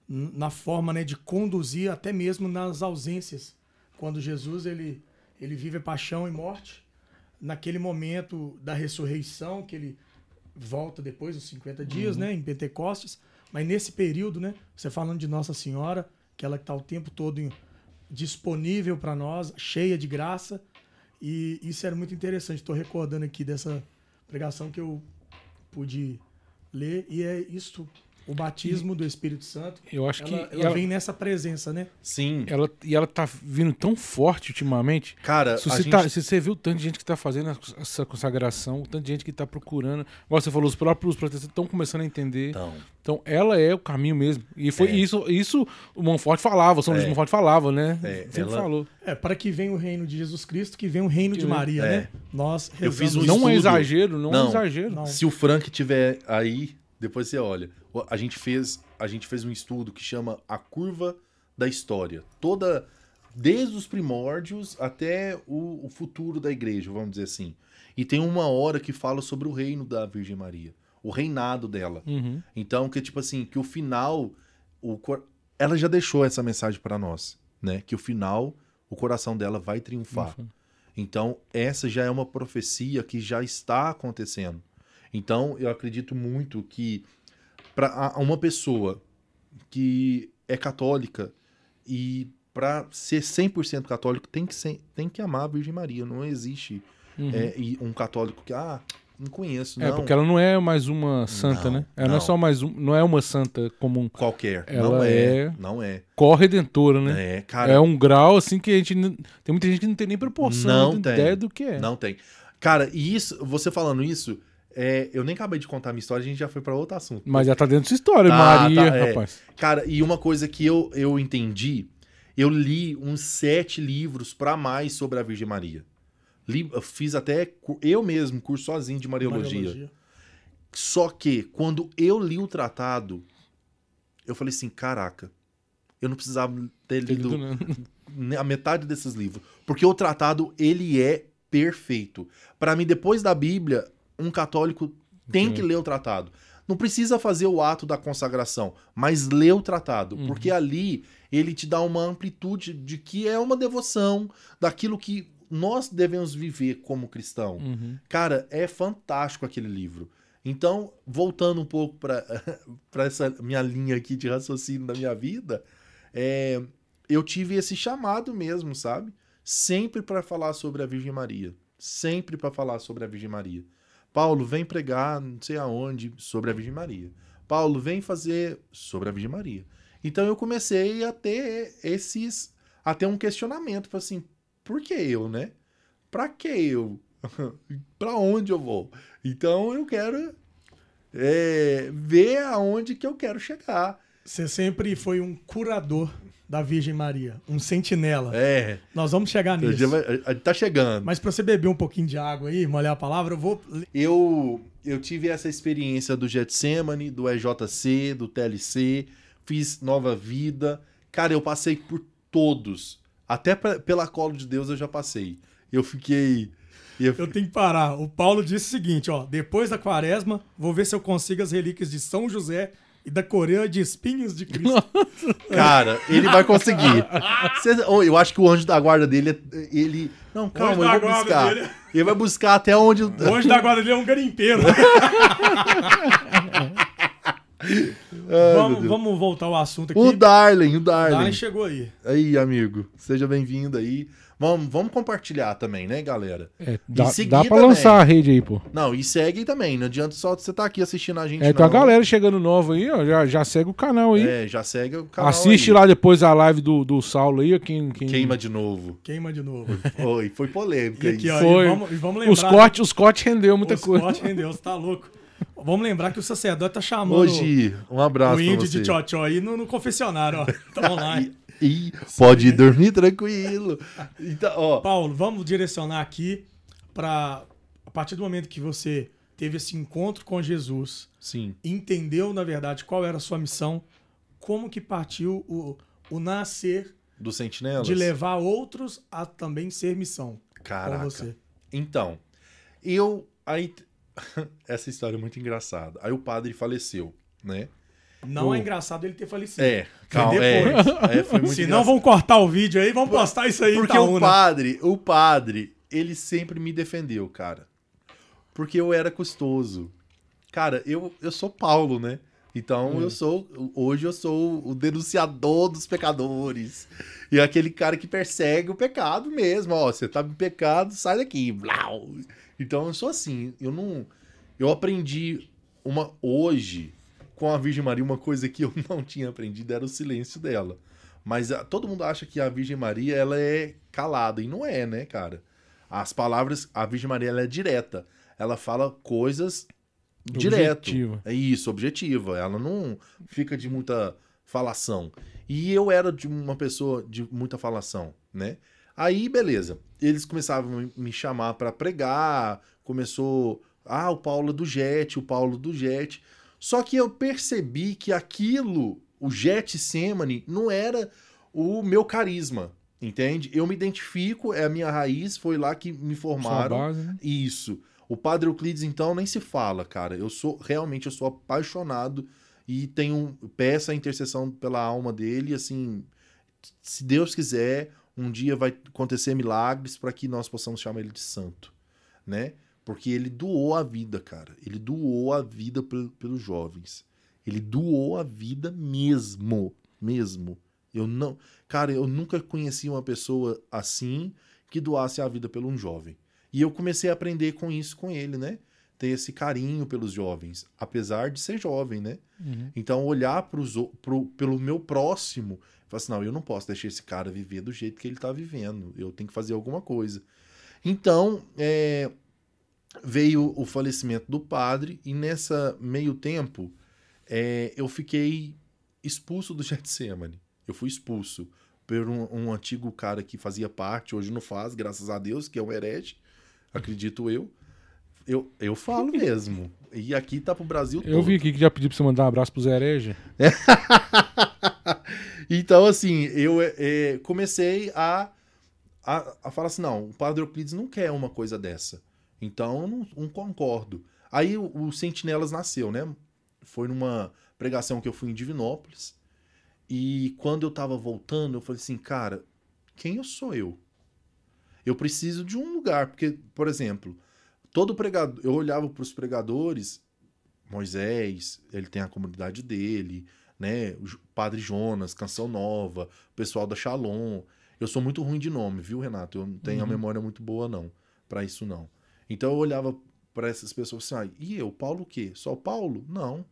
na forma né, de conduzir até mesmo nas ausências. Quando Jesus ele, ele vive paixão e morte, naquele momento da ressurreição, que ele volta depois dos 50 dias, uhum. né, em Pentecostes, mas nesse período, né, você falando de Nossa Senhora, que ela está o tempo todo em, disponível para nós, cheia de graça, e isso era muito interessante. Estou recordando aqui dessa pregação que eu pude ler, e é isso o batismo do Espírito Santo. Eu acho ela, que ela, ela, vem nessa presença, né? Sim. Ela, e ela tá vindo tão forte ultimamente. Cara, se você, gente... tá, se você viu o tanto de gente que tá fazendo essa consagração, o tanto de gente que tá procurando. Igual você falou, os próprios protestantes estão começando a entender. Então. então, ela é o caminho mesmo. E foi é. isso, isso o Monfort falava, o São é. Luís Monfort falava, né? É. Sempre ela... falou. É, para que venha o reino de Jesus Cristo, que venha o reino que de Maria, é. né? Nós Eu fiz um Não estudo. é exagero, não, é não é exagero. Não. Se o Frank tiver aí, depois você olha. A gente fez, a gente fez um estudo que chama A Curva da História. Toda desde os primórdios até o, o futuro da igreja, vamos dizer assim. E tem uma hora que fala sobre o reino da Virgem Maria, o reinado dela. Uhum. Então, que tipo assim, que o final, o, ela já deixou essa mensagem para nós, né? Que o final, o coração dela vai triunfar. Então, essa já é uma profecia que já está acontecendo. Então, eu acredito muito que para uma pessoa que é católica e para ser 100% católico tem que, ser, tem que amar a Virgem Maria. Não existe Uhum. é, um católico que, ah, não conheço, É, não. porque ela não é mais uma santa, Não, né? Ela não. não. é só mais um, não é uma santa comum. Qualquer. Ela não é, é- Não é. Corredentora, né? É, cara. é um grau assim que a gente. Tem muita gente que não tem nem proporção, Não tem tem. ideia do que é. Não tem. Cara, e isso, você falando isso, é, eu nem acabei de contar a minha história, a gente já foi para outro assunto. Mas já tá dentro dessa história, Tá, Maria, tá, é. rapaz. Cara, e uma coisa que eu, eu entendi, eu li uns sete livros pra mais sobre a Virgem Maria. Li, fiz até eu mesmo curso sozinho de Mariologia. Mariologia. Só que quando eu li o tratado, eu falei assim, caraca, eu não precisava ter Tem lido né? [LAUGHS] a metade desses livros, porque o tratado ele é perfeito. Pra mim, depois da Bíblia, um católico tem que ler o tratado. Não precisa fazer o ato da consagração, mas lê o tratado, Uhum. porque ali ele te dá uma amplitude de que é uma devoção daquilo que nós devemos viver como cristão. Uhum. Cara, é fantástico aquele livro. Então, voltando um pouco para [LAUGHS] essa minha linha aqui de raciocínio da minha vida, é, eu tive esse chamado mesmo, sabe? Sempre para falar sobre a Virgem Maria. Sempre para falar sobre a Virgem Maria. Paulo, vem pregar não sei aonde sobre a Virgem Maria. Paulo, vem fazer sobre a Virgem Maria. Então eu comecei a ter esses. a ter um questionamento. Assim, por que eu, né? Pra que eu? [LAUGHS] pra onde eu vou? Então eu quero é, ver aonde que eu quero chegar. Você sempre foi um curador da Virgem Maria, um sentinela. É, Nós vamos chegar nisso. tá chegando. Mas pra você beber um pouquinho de água aí, molhar a palavra, eu vou. Eu, eu tive essa experiência do Getsemane, do EJC, do TLC, fiz Nova Vida. Cara, eu passei por todos. Até pra- pela cola de Deus eu já passei. Eu fiquei. Eu, Eu tenho que parar. O Paulo disse o seguinte, ó. Depois da quaresma, vou ver se eu consigo as relíquias de São José e da coroa de espinhos de Cristo. Cara, ele vai conseguir. Cê- eu acho que o anjo da guarda dele. Ele. Não, calma, anjo eu vou buscar. dele- Ele vai buscar até onde. Hoje da guarda dele é um garimpeiro. [LAUGHS] Ai, vamos, vamos voltar ao assunto aqui. O Darling, o Darling. Darling chegou aí. Aí, amigo, seja bem-vindo aí. Vamos, vamos compartilhar também, né, galera? É, dá, dá pra também. lançar a rede aí, pô. Não, e segue também. Não adianta só você estar aqui assistindo a gente. É, tem não. uma galera chegando nova aí, ó. Já, já segue o canal aí. É, já segue o canal. Assiste aí. lá depois a live do, do Saulo aí, ó. Quem, quem... Queima de novo. Queima de novo. [LAUGHS] Foi, foi polêmica E aqui, ó, Foi. E vamos, e vamos lembrar. Os cortes, os cortes rendeu muita os coisa. cortes rendeu, você tá louco. Vamos lembrar que o sacerdote tá chamando Hoje, um abraço o pra índio você. de tchó-tchó aí no, no confessionário, ó. Tá [LAUGHS] online. E pode dormir tranquilo. Então, ó, Paulo, vamos direcionar aqui para a partir do momento que você teve esse encontro com Jesus, sim. entendeu na verdade qual era a sua missão, como que partiu o, o nascer Do Sentinelas. de levar outros a também ser missão Caraca. você. Então, eu. Aí. [LAUGHS] Essa história é muito engraçada. Aí o padre faleceu, né? Não O- é engraçado ele ter falecido. É, calma. É, é, foi muito Se não, engraçado. vão cortar o vídeo aí, vão postar isso aí Porque em o Itaúna. padre, o padre, ele sempre me defendeu, cara. Porque eu era custoso. Cara, eu, eu sou Paulo, né? Então Hum. eu sou. Hoje eu sou o denunciador dos pecadores. E aquele cara que persegue o pecado mesmo. Ó, você tá em pecado, sai daqui. Blau. Então eu sou assim. Eu não. Eu aprendi uma. Hoje, com a Virgem Maria, uma coisa que eu [LAUGHS] não tinha aprendido era o silêncio dela. Mas ah, todo mundo acha que a Virgem Maria ela é calada. E não é, né, cara? As palavras. A Virgem Maria ela é direta. Ela fala coisas direto. Objetiva. É isso, objetiva. Ela não fica de muita falação. E eu era de uma pessoa de muita falação, né? Aí, beleza. Eles começavam a me- chamar pra pregar, começou, ah, o Paulo do Jet, o Paulo do Jet. Só que eu percebi que aquilo, o Jet Semane, não era o meu carisma. Entende? Eu me identifico, é a minha raiz, foi lá que me formaram. base, né? Isso. O Padre Euclides, então, nem se fala, cara. Eu sou, realmente, eu sou apaixonado e tenho, peço a intercessão pela alma dele, assim, se Deus quiser, um dia vai acontecer milagres para que nós possamos chamar ele de santo, né? Porque ele doou a vida, cara. Ele doou a vida pel- pelos jovens. Ele doou a vida mesmo, mesmo. Eu não, cara, eu nunca conheci uma pessoa assim que doasse a vida pelo um jovem. E eu comecei a aprender com isso com ele, né? Ter esse carinho pelos jovens, apesar de ser jovem, né? Uhum. Então, olhar pros, pro, pelo meu próximo, falar assim, não, eu não posso deixar esse cara viver do jeito que ele tá vivendo, eu tenho que fazer alguma coisa. Então, é, veio o falecimento do padre, e nessa meio tempo, é, eu fiquei expulso do [LAUGHS] Getsemane. Eu fui expulso por um, um antigo cara que fazia parte, hoje não faz, graças a Deus, que é um herege, acredito eu. Eu, eu falo [LAUGHS] mesmo. E aqui tá pro Brasil todo. Eu vi aqui que já pedi pra você mandar um abraço pros hereges. [LAUGHS] então, assim, eu é, é, comecei a, a, a falar assim: não, o Padre Euclides não quer uma coisa dessa. Então, eu não, não concordo. Aí o, o Sentinelas nasceu, né? Foi numa pregação que eu fui em Divinópolis. E quando eu tava voltando, eu falei assim: cara, quem eu sou eu? Eu preciso de um lugar. Porque, por exemplo, todo pregador. Eu olhava para os pregadores, Moisés, ele tem a comunidade dele né? O Padre Jonas, Canção Nova, o pessoal da Shalom. Eu sou muito ruim de nome, viu, Renato? Eu não tenho a Uhum. memória muito boa, não, para isso não. Então eu olhava para essas pessoas assim, ah, e eu, Paulo o quê? Só o Paulo? Não.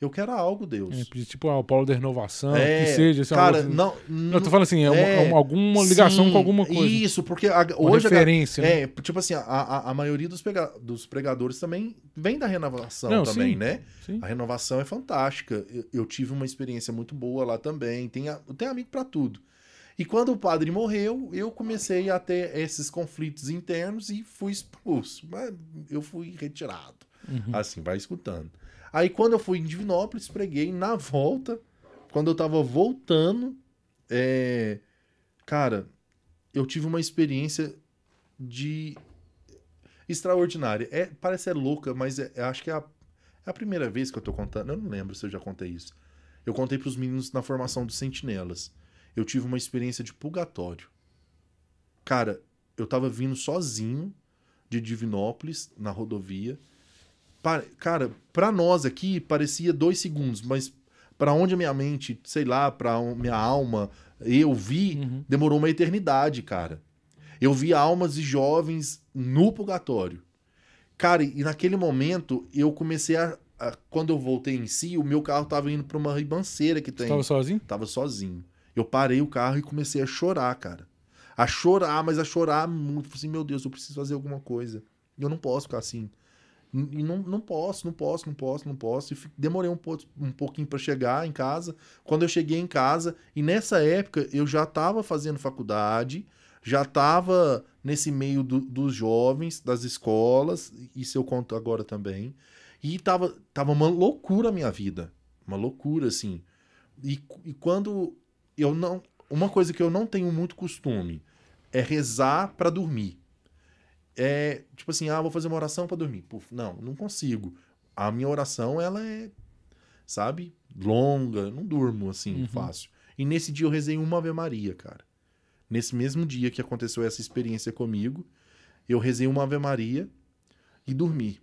Eu quero algo, Deus. É, tipo, ah, o Paulo da Renovação, É, que seja. assim, cara, algo não, Não, eu tô falando assim, é, é, é uma- alguma ligação sim, com alguma coisa. Isso, porque a- hoje a, referência, né? é, tipo assim, a, a, a maioria dos, prega- dos pregadores também vem da renovação Não, também, sim. né? Sim. A renovação é fantástica. Eu, eu tive uma experiência muito boa lá também. Tem, a- tem amigo pra tudo. E quando o padre morreu, eu comecei a ter esses conflitos internos e fui expulso. Mas eu fui retirado. Uhum. Assim, vai escutando. Aí quando eu fui em Divinópolis, preguei na volta. Quando eu tava voltando, é, cara, eu tive uma experiência de extraordinária. É, parece ser louca, mas é- acho que é a, é a primeira vez que eu tô contando. Eu não lembro se eu já contei isso. Eu contei pros meninos na formação dos sentinelas. Eu tive uma experiência de purgatório. Cara, eu tava vindo sozinho de Divinópolis na rodovia. Pa- Cara, pra nós aqui parecia dois segundos, mas pra onde a minha mente, sei lá, pra on- minha alma, eu vi, Uhum. demorou uma eternidade, cara. Eu vi almas de jovens no purgatório. Cara, e naquele momento eu comecei a. a- quando eu voltei em si, o meu carro tava indo pra uma ribanceira que tem. Você tava sozinho? Tava sozinho. Eu parei o carro e comecei a chorar, cara. A chorar, mas a chorar muito. Falei assim, meu Deus, eu preciso fazer alguma coisa. Eu não posso ficar assim. E não, não posso, não posso, não posso, não posso. E demorei um, po um pouquinho para chegar em casa. Quando eu cheguei em casa, e nessa época eu já estava fazendo faculdade, já estava nesse meio do- dos jovens, das escolas, isso eu conto agora também. E tava, tava uma loucura a minha vida. Uma loucura, assim. E, e quando eu não. Uma coisa que eu não tenho muito costume é rezar para dormir. É tipo assim, ah, vou fazer uma oração para dormir. Puf, não, não consigo. A minha oração, ela é, sabe, longa, não durmo assim Uhum. fácil. E nesse dia eu rezei uma Ave Maria, cara. Nesse mesmo dia que aconteceu essa experiência comigo, eu rezei uma Ave Maria e dormi.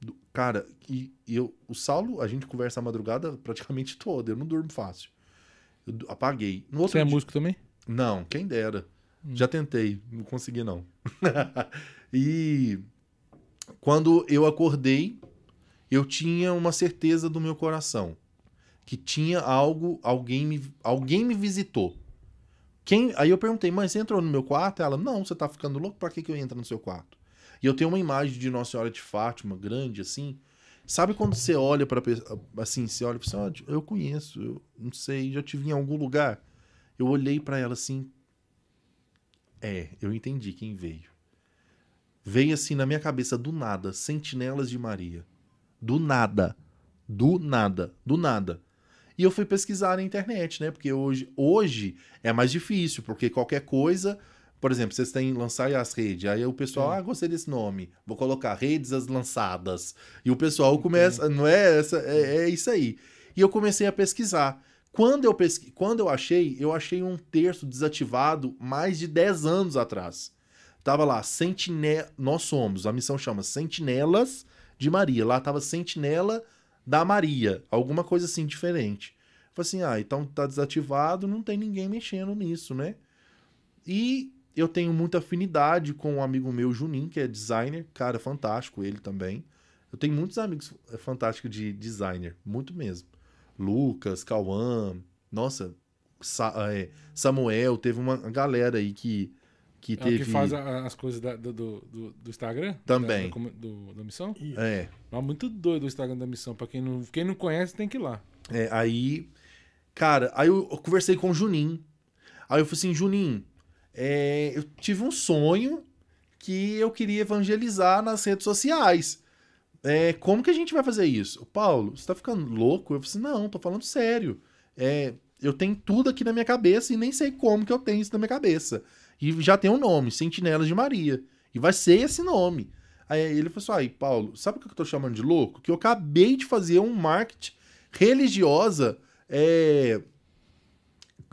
Do- Cara, e, e eu, o Saulo, a gente conversa a madrugada praticamente [LAUGHS] toda, eu não durmo fácil. Eu apaguei. No outro Você é dia- músico também? não, quem dera. Hum. Já tentei, não consegui não. [LAUGHS] e quando eu acordei, eu tinha uma certeza do meu coração que tinha algo, alguém me, alguém me visitou. Quem? Aí eu perguntei, mas você entrou no meu quarto? Ela, não, você tá ficando louco? Pra que, que eu entro no seu quarto? E eu tenho uma imagem de Nossa Senhora de Fátima, grande assim. Sabe quando você olha para assim, você olha fala assim, "Ah, eu conheço, eu não sei, já te vi em algum lugar. Eu olhei pra ela assim. É, eu entendi quem veio. Veio assim na minha cabeça do nada, Sentinelas de Maria. Do nada. Do nada, do nada. E eu fui pesquisar na internet, né? Porque hoje, hoje é mais difícil, porque qualquer coisa. Por exemplo, vocês têm lançar as redes. Aí o pessoal, É. ah, gostei desse nome. Vou colocar redes as lançadas. E o pessoal começa. Não é essa? É, é isso aí. E eu comecei a pesquisar. Quando eu, pesqui... Quando eu achei, eu achei um terço desativado mais de 10 anos atrás. Tava lá, Sentinela. Nós somos, a missão chama Sentinelas de Maria. Lá tava Sentinela da Maria. Alguma coisa assim diferente. Falei assim, ah, então tá desativado, não tem ninguém mexendo nisso, né? E eu tenho muita afinidade com um amigo meu, Juninho, que é designer. Cara, fantástico ele também. Eu tenho muitos amigos eh, fantásticos de designer, muito mesmo. Lucas, Cauã, nossa, Sa- eh, Samuel, teve uma galera aí que, que É o teve. que faz a- as coisas da- do, do, do- Instagram? Também. Da, do- da missão? Isso. É, É muito doido o Instagram da missão. Pra quem não, quem não conhece, tem que ir lá. É, aí, cara, aí eu, eu conversei com o Juninho. Aí eu falei assim, Juninho, é, eu tive um sonho que eu queria evangelizar nas redes sociais. É, como que a gente vai fazer isso? Paulo, você tá ficando louco? Eu falei assim, não, tô falando sério. É, eu tenho tudo aqui na minha cabeça e nem sei como que eu tenho isso na minha cabeça. E já tem um nome, Sentinelas de Maria. E vai ser esse nome. Aí ele falou assim, aí, Paulo, sabe o que eu tô chamando de louco? Que eu acabei de fazer um marketing religiosa. É,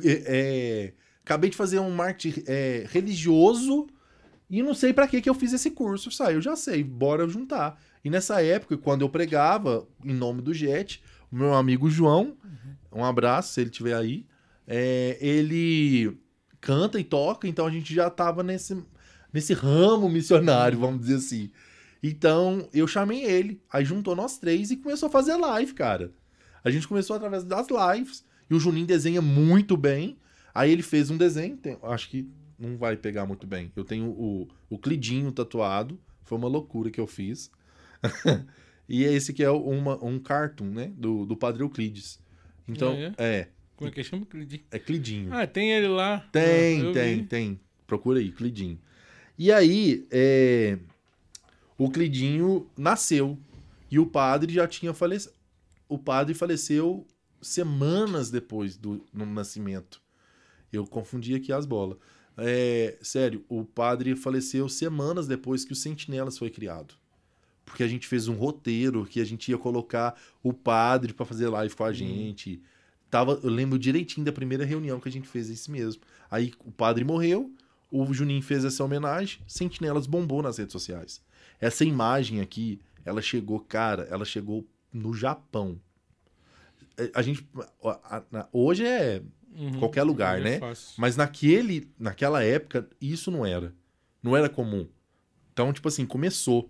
é, é, acabei de fazer um marketing é, religioso e não sei pra que que eu fiz esse curso. Sai, eu já sei, bora juntar. E nessa época, quando eu pregava em nome do JET, o meu amigo João, um abraço se ele estiver aí, é, ele canta e toca, então a gente já tava nesse, nesse ramo missionário, vamos dizer assim. Então eu chamei ele, aí juntou nós três e começou a fazer live, cara. A gente começou através das lives, e o Juninho desenha muito bem. Aí ele fez um desenho, tem- acho que não vai pegar muito bem. Eu tenho o, o Clidinho tatuado, foi uma loucura que eu fiz. [LAUGHS] e esse que é uma, um cartoon, né, do, do Padre Euclides. Então, Ah, é, Como é que chama? Clidinho? é Clidinho. Ah, tem ele lá. Tem, Ah, tem, vi. tem. Procura aí, Clidinho. E aí, é, o Clidinho nasceu e o padre já tinha falecido. O padre faleceu semanas depois do nascimento. Eu confundi aqui as bolas. É, sério, o padre faleceu semanas depois que o Sentinelas foi criado. Porque a gente fez um roteiro que a gente ia colocar o padre para fazer live com a gente. Tava, eu lembro direitinho da primeira reunião que a gente fez isso mesmo. Aí o padre morreu, o Juninho fez essa homenagem, Sentinelas bombou nas redes sociais. Essa imagem aqui, ela chegou, cara, ela chegou no Japão. É, A gente a- a- hoje é Uhum. qualquer lugar, É né? fácil. Mas naquele, naquela época, isso não era. Não era comum. Então, tipo assim, começou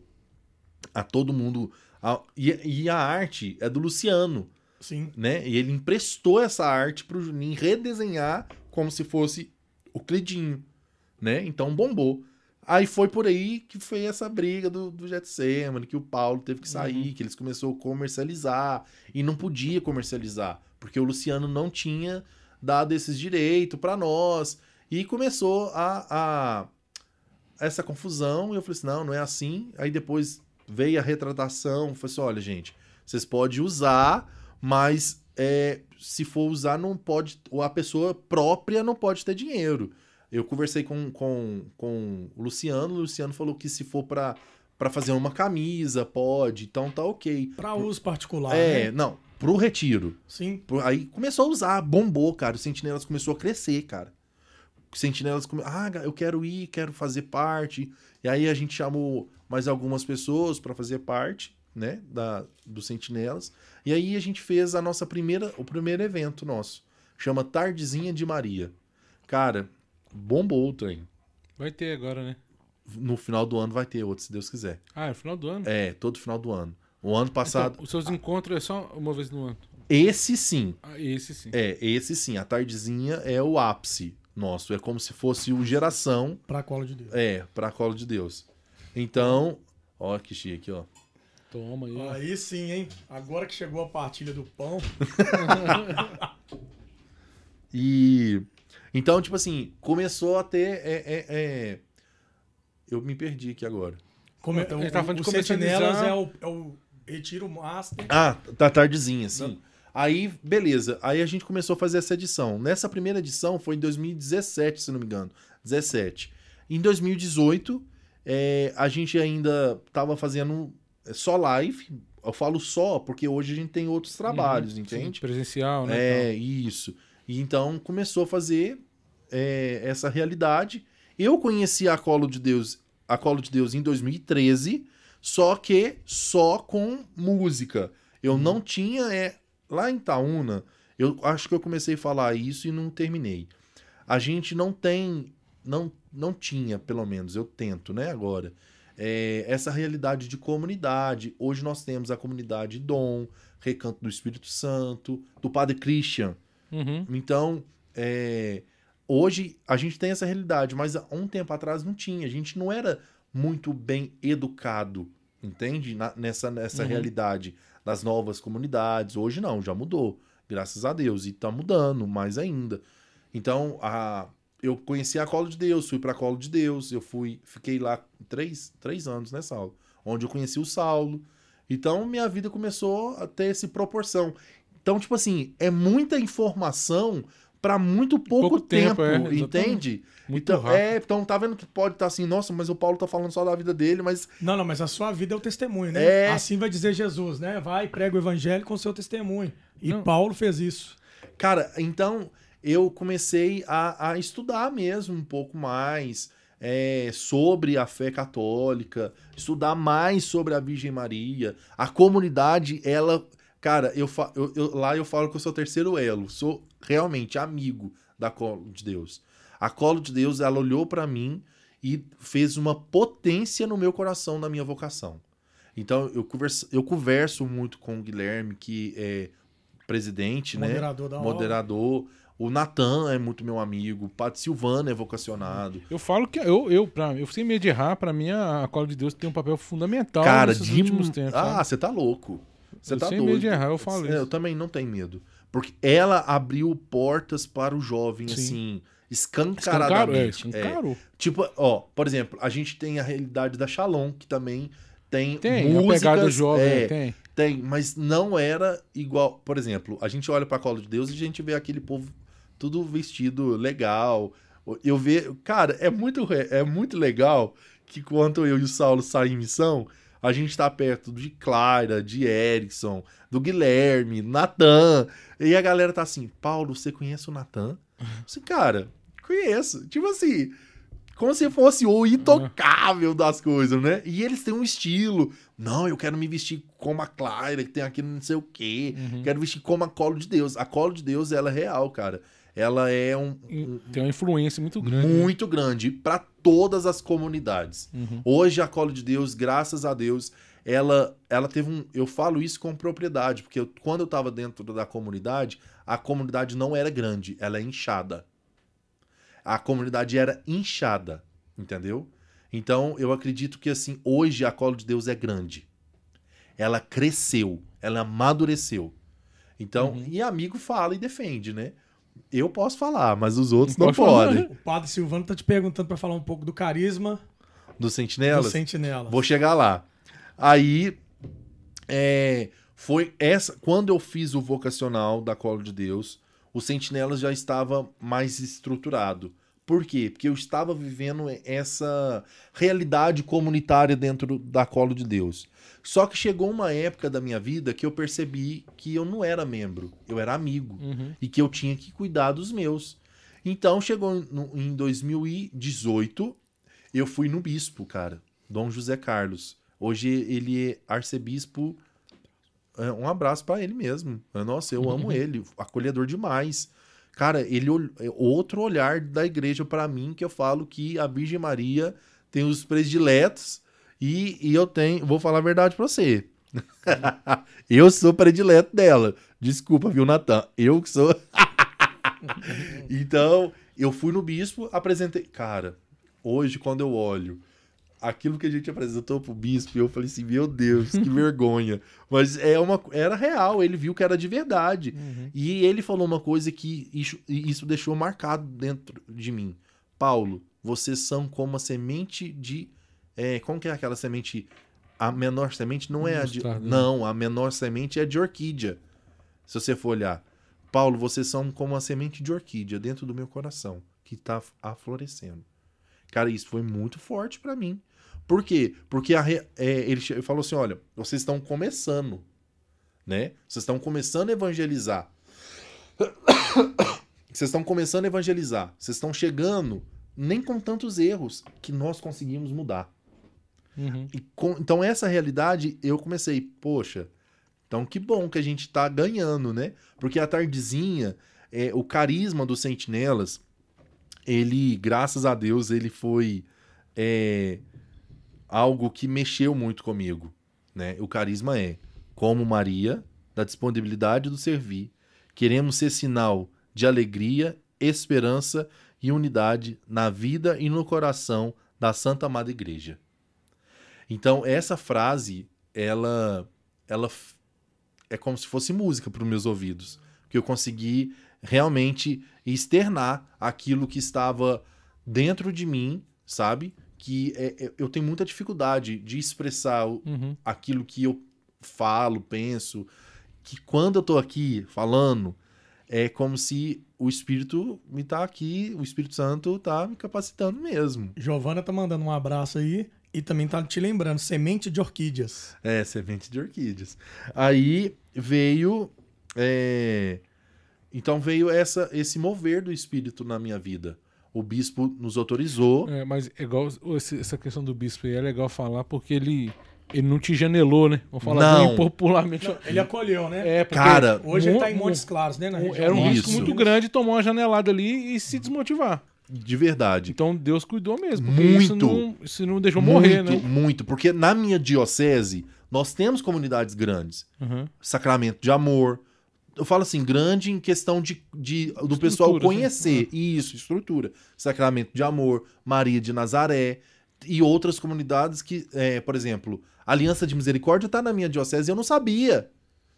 a todo mundo. a- e, e a arte é do Luciano, Sim. né? E ele emprestou essa arte pro Juninho redesenhar como se fosse o Cledinho, né? Então bombou. Aí foi por aí que foi essa briga do, do Getsemane, que o Paulo teve que sair, que eles começaram a comercializar e não podia comercializar, porque o Luciano não tinha dado esses direitos para nós. E começou a, a essa confusão, e eu falei assim, não, não é assim. Aí depois veio a retratação, falei assim, olha, gente, vocês podem usar, mas é, se for usar, não pode. ou A pessoa própria não pode ter dinheiro. Eu conversei com, com, com o Luciano, o Luciano falou que se for para para fazer uma camisa, pode, então tá ok. Para uso particular, É, né? não, pro retiro. Sim. Aí começou a usar, bombou, cara. O Sentinelas começou a crescer, cara. O Sentinelas come... ah, eu quero ir, quero fazer parte. E aí a gente chamou mais algumas pessoas para fazer parte, né, da do Sentinelas. E aí a gente fez a nossa primeira, o primeiro evento nosso, chama Tardezinha de Maria. Cara, bombou o trem. Vai ter agora, né? No final do ano vai ter outro, se Deus quiser. Ah, é final do ano? É, todo final do ano. O ano passado, Então, os seus encontros é só uma vez no ano. esse sim, Ah, esse sim. É, esse sim, a tardezinha é o ápice nosso. É como se fosse o geração, Para colo de Deus. é, pra colo de Deus. Então, ó que chique, ó. Toma aí. ó. Aí sim, hein? Agora que chegou a partilha do pão. [LAUGHS] E então, tipo assim, começou a ter. é, é, é, Eu me perdi aqui agora. É, Ele o, tá falando o de comercializar. Sentinelas é o, é o Retiro Master. Ah, da tardezinha, sim. Aí, beleza. Aí a gente começou a fazer essa edição. Nessa primeira edição foi em 2017, se não me engano. 17. Em 2018, é, a gente ainda tava fazendo é, só live. Eu falo só porque hoje a gente tem outros trabalhos, Uhum, entende? sim, presencial, né? É, isso. E então começou a fazer é, essa realidade. Eu conheci a Colo de Deus, a Colo de Deus em 2013, só que só com música. Eu não tinha é lá em Taúna, eu acho que eu comecei a falar isso e não terminei. A gente não tem, não não tinha, pelo menos eu tento, né, agora. é, essa realidade de comunidade. Hoje nós temos a comunidade Dom, Recanto do Espírito Santo, do Padre Christian. Uhum. Então, é, hoje a gente tem essa realidade, mas há um tempo atrás não tinha. A gente não era muito bem educado, entende? Na- nessa nessa Uhum. realidade das novas comunidades. Hoje não, já mudou, graças a Deus. E tá mudando mais ainda. Então, a, eu conheci a Colo de Deus, fui pra Colo de Deus, eu fui, fiquei lá três, três anos nessa aula, onde eu conheci o Saulo. Então, minha vida começou a ter essa proporção. Então, tipo assim, é muita informação pra muito pouco, Pouco tempo, tempo, é, entende? Muito então, rápido. é, então tá vendo que pode estar assim, nossa, mas o Paulo tá falando só da vida dele, mas Não, não, mas a sua vida é o testemunho, né? É. Assim vai dizer Jesus, né? Vai, prega o evangelho com o seu testemunho. E Não. Paulo fez isso. Cara, então eu comecei a, a estudar mesmo um pouco mais é, sobre a fé católica, estudar mais sobre a Virgem Maria. A comunidade, ela. Cara, eu, fa- eu- eu- lá eu falo que eu sou terceiro elo, sou realmente amigo da Colo de Deus. A Colo de Deus, ela olhou pra mim e fez uma potência no meu coração, na minha vocação. Então, eu converso, eu converso muito com o Guilherme, que é presidente, né? Moderador da obra. moderador. O Natan é muito meu amigo. O Padre Silvano é vocacionado. Eu falo que eu, eu, pra, eu sem medo de errar, pra mim a, a Cola de Deus tem um papel fundamental Cara, nesses de... últimos tempos. ah, você tá louco. Você Eu tá sem doido. medo de errar, eu falo É, isso. Eu também não tenho medo. Porque ela abriu portas para o jovem, Sim. assim, Escancaro, é, escancaradamente. É. escancaro. Tipo, ó, por exemplo, a gente tem a realidade da Shalom, que também tem, Tem, músicas... a pegada jovem, é, tem. Tem, mas não era igual. Por exemplo, a gente olha pra Cola de Deus e a gente vê aquele povo tudo vestido legal. Eu vejo. Cara, é muito, re- é muito legal que quando eu e o Saulo saímos em missão, a gente tá perto de Clara, de Erickson, do Guilherme, Natan. E a galera tá assim: Paulo, você conhece o Natan? Assim, cara, conheço. Tipo assim. Como se fosse o intocável das coisas, né? E eles têm um estilo. Não, eu quero me vestir como a Clara, que tem aqui não sei o quê. Uhum. Quero vestir como a Colo de Deus. A Colo de Deus, ela é real, cara. Ela é um, um- Tem uma influência muito grande. né? muito grande para todas as comunidades. Uhum. Hoje a Colo de Deus, graças a Deus, ela ela teve um, eu falo isso com propriedade, porque eu- quando eu tava dentro da comunidade, a comunidade não era grande, ela é inchada. A comunidade era inchada, entendeu? Então, eu acredito que assim, hoje a Colo de Deus é grande. Ela cresceu, ela amadureceu. Então, Uhum. e amigo fala e defende, né? Eu posso falar, mas os outros Não não, pode falar, podem. né? O padre Silvano tá te perguntando pra falar um pouco do carisma do sentinelas? sentinela. Vou chegar lá. Aí, é, foi essa. Quando eu fiz o vocacional da Colo de Deus, o Sentinelas já estava mais estruturado. Por quê? Porque eu estava vivendo essa realidade comunitária dentro da Colo de Deus. Só que chegou uma época da minha vida que eu percebi que eu não era membro, eu era amigo Uhum. e que eu tinha que cuidar dos meus. Então chegou em 2018, eu fui no bispo, cara, Dom José Carlos. Hoje ele é arcebispo. É, Um abraço pra ele mesmo. Nossa, eu amo [LAUGHS] ele, acolhedor demais. Cara, ele é outro olhar da igreja pra mim que eu falo que a Virgem Maria tem os prediletos e, e eu tenho, vou falar a verdade pra você. [LAUGHS] eu sou predileto dela. Desculpa, viu, Natan? Eu que sou. [LAUGHS] então, eu fui no bispo, apresentei. Cara, hoje, quando eu olho aquilo que a gente apresentou pro bispo, eu falei assim: meu Deus, que [LAUGHS] vergonha. Mas é uma, era real, ele viu que era de verdade. Uhum. E ele falou uma coisa que isso, isso deixou marcado dentro de mim. Paulo, vocês são como a semente de. É, como que é aquela semente? A menor semente não é a de. Né? Não, a menor semente é de orquídea. Se você for olhar, Paulo, vocês são como uma semente de orquídea dentro do meu coração, que tá aflorescendo. Cara, isso foi muito forte para mim. Por quê? Porque a, é, ele falou assim: olha, vocês estão começando, né? Vocês estão começando a evangelizar. [COUGHS] Vocês estão começando a evangelizar. Vocês estão chegando nem com tantos erros que nós conseguimos mudar. Uhum. Com, então, essa realidade, eu comecei, poxa, então que bom que a gente tá ganhando, né? Porque a tardezinha, é, o carisma dos sentinelas, ele, graças a Deus, ele foi é, algo que mexeu muito comigo, né? O carisma é, como Maria, da disponibilidade do servir, queremos ser sinal de alegria, esperança e unidade na vida e no coração da Santa Amada Igreja. Então, essa frase, ela, ela é como se fosse música para os meus ouvidos. Que eu consegui realmente externar aquilo que estava dentro de mim, sabe? Que é, é, eu tenho muita dificuldade de expressar Uhum. aquilo que eu falo, penso. Que quando eu tô aqui falando, é como se o Espírito me tá aqui, o Espírito Santo tá me capacitando mesmo. Giovana tá mandando um abraço aí e também tá te lembrando, semente de orquídeas. É, semente de orquídeas. Aí veio. é, Então veio essa, esse mover do Espírito na minha vida. O bispo nos autorizou. É, mas é igual esse- essa questão do bispo aí é legal falar porque ele, ele não te janelou, né? Vamos falar Não. bem popularmente. Ele acolheu, né? É, porque Cara, Hoje ele tá em Montes Claros, né? Era um risco muito grande tomar uma janelada ali e se desmotivar. De verdade. Então Deus cuidou mesmo. Muito. Isso não, isso não deixou morrer, muito, né? muito. Porque na minha diocese, nós temos comunidades grandes. Uhum. Sacramento de amor. Eu falo assim, grande em questão de, de- do pessoal Estrutura, conhecer. Isso, estrutura. Sacramento de amor, Maria de Nazaré e outras comunidades que, é, por exemplo, Aliança de Misericórdia tá na minha diocese e eu não sabia.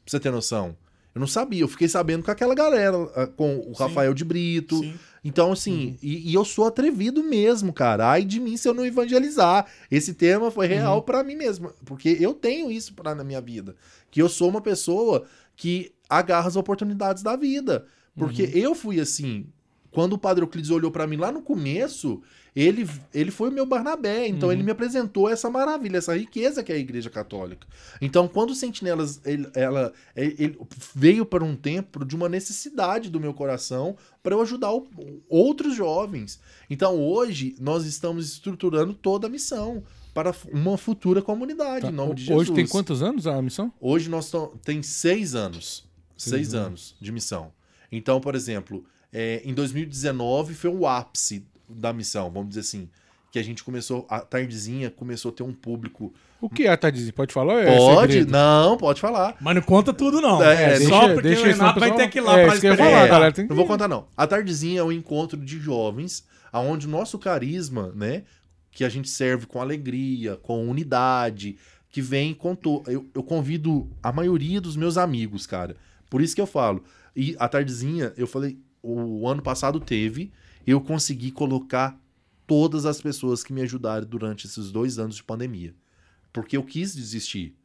Pra você ter noção. Eu não sabia. Eu fiquei sabendo com aquela galera, ah, com o Sim. Rafael de Brito. Sim. Então, assim, e, e eu sou atrevido mesmo, cara. Ai de mim se eu não evangelizar. Esse tema foi real pra mim mesmo. Porque eu tenho isso pra, na minha vida. Que eu sou uma pessoa que agarra as oportunidades da vida. Porque eu fui assim. Quando o Padre Euclides olhou pra mim lá no começo, ele, ele foi o meu Barnabé. Então, ele me apresentou essa maravilha, essa riqueza que é a Igreja Católica. Então, quando o Sentinelas ele, ela, ele- ele veio para um tempo de uma necessidade do meu coração para eu ajudar o- outros jovens. Então, hoje, nós estamos estruturando toda a missão para uma futura comunidade, Tá. de Jesus. Hoje tem quantos anos a missão? Hoje nós tem seis anos. Seis Seis anos de missão. Então, por exemplo, é, em 2019 foi o ápice da missão, vamos dizer assim. Que a gente começou, a tardezinha começou a ter um público. O que é a Tadizinha? Pode falar? É pode? segredo? Não, pode falar. Mas não conta tudo, não. É, É, deixa- só porque deixa o Renato vai ter que ir lá É, pra isso que eu ia experimentar. falar, galera. Tem que- Não vou contar, não. A tardezinha é um encontro de jovens, aonde o nosso carisma, né? Que a gente serve com alegria, com unidade, que vem com. To... Eu, eu convido a maioria dos meus amigos, cara. Por isso que eu falo. E a tardezinha, eu falei, o ano passado teve, eu consegui colocar todas as pessoas que me ajudaram durante esses dois anos de pandemia. Porque eu quis desistir.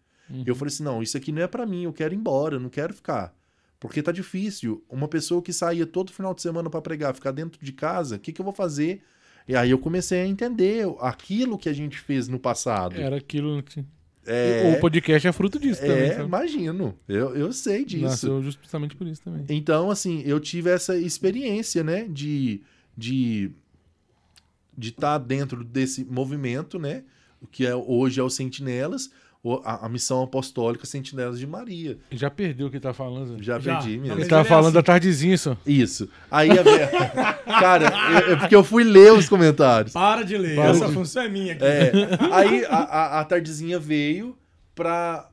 Eu falei assim: não, isso aqui não é pra mim, eu quero ir embora, eu não quero ficar. Porque tá difícil. Uma pessoa que saía todo final de semana pra pregar, ficar dentro de casa, o que, que eu vou fazer? E aí eu comecei a entender aquilo que a gente fez no passado. Era aquilo que... É, O podcast é fruto disso também. é sabe? imagino. Eu, eu sei disso. Nasceu justamente por isso também. Então, assim, eu tive essa experiência, né? De de de estar dentro desse movimento, né? O que é, hoje é o Sentinelas, a, a missão apostólica Sentinelas de Maria. Já perdeu o que tá falando. Já, Já. perdi mesmo. Não, Ele tava ele é falando assim. da tardezinha só. Isso. Aí a. [LAUGHS] Cara, é é porque eu fui ler os comentários. Para de ler. Para Essa de- função é minha aqui. É, aí a, a, a tardezinha veio pra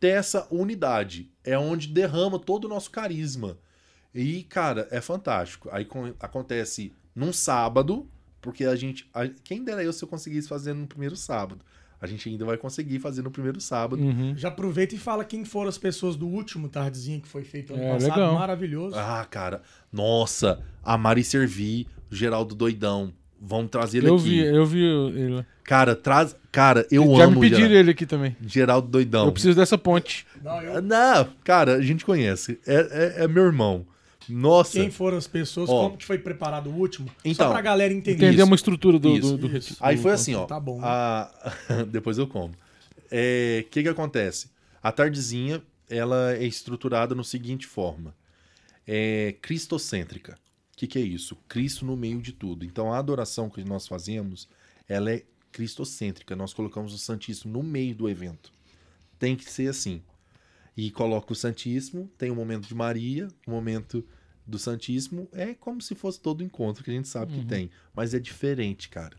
ter essa unidade. É onde derrama todo o nosso carisma. E, cara, é fantástico. Aí com- acontece num sábado, porque a gente. a- quem dera eu se eu conseguisse fazer no primeiro sábado. A gente ainda vai conseguir fazer no primeiro sábado. Uhum. Já aproveita e fala quem foram as pessoas do último tardezinho que foi feito ano É, passado. legal. Maravilhoso. Ah, cara. Nossa, a Mari Servi, o Geraldo Doidão. Vamos trazer ele Eu aqui. vi, eu vi ele. Cara, traz. Cara, eu Já amo me pediram Geraldo, ele aqui também. Geraldo Doidão. Eu preciso dessa ponte. Não, eu- Não, cara, a gente conhece. É, é- é meu irmão. Nossa. Quem foram as pessoas? Ó. como que foi preparado o último? Então, Só pra galera entender. Entender Isso, uma estrutura do, isso, do, do isso. retiro. Aí do- foi assim, ó. Tá bom, né? a- [LAUGHS] Depois eu como. O que que acontece? A tardezinha, ela é estruturada no seguinte forma. É cristocêntrica. O que que é isso? Cristo no meio de tudo. Então a adoração que nós fazemos, ela é cristocêntrica. Nós colocamos o Santíssimo no meio do evento. Tem que ser assim. E coloca o Santíssimo, tem o momento de Maria, o momento do Santíssimo. É como se fosse todo encontro que a gente sabe que tem. Mas é diferente, cara.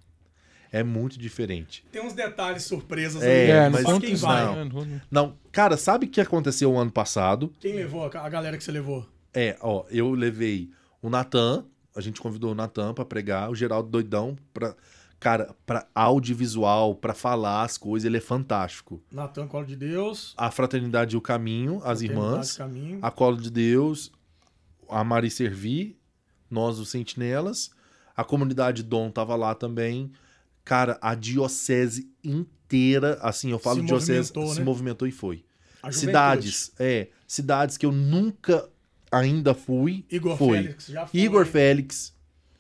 É muito diferente. Tem uns detalhes surpresas É, aí. É, mas só quem vai. não. Não- Não, cara, sabe o que aconteceu o ano passado? Quem levou? A galera que você levou? É, ó, eu levei o Natan, a gente convidou o Natan pra pregar, o Geraldo Doidão pra. Cara, pra audiovisual, pra falar as coisas, ele é fantástico. Natan Colo de Deus. A Fraternidade e o Caminho, as irmãs, Caminho. a Colo de Deus, a Mari Servi, nós os Sentinelas, a comunidade Dom tava lá também. Cara, a diocese inteira, assim, eu falo Se diocese, movimentou, se né? movimentou e foi. Cidades, é, cidades que eu nunca ainda fui, Igor foi. Félix já foi. Igor Félix,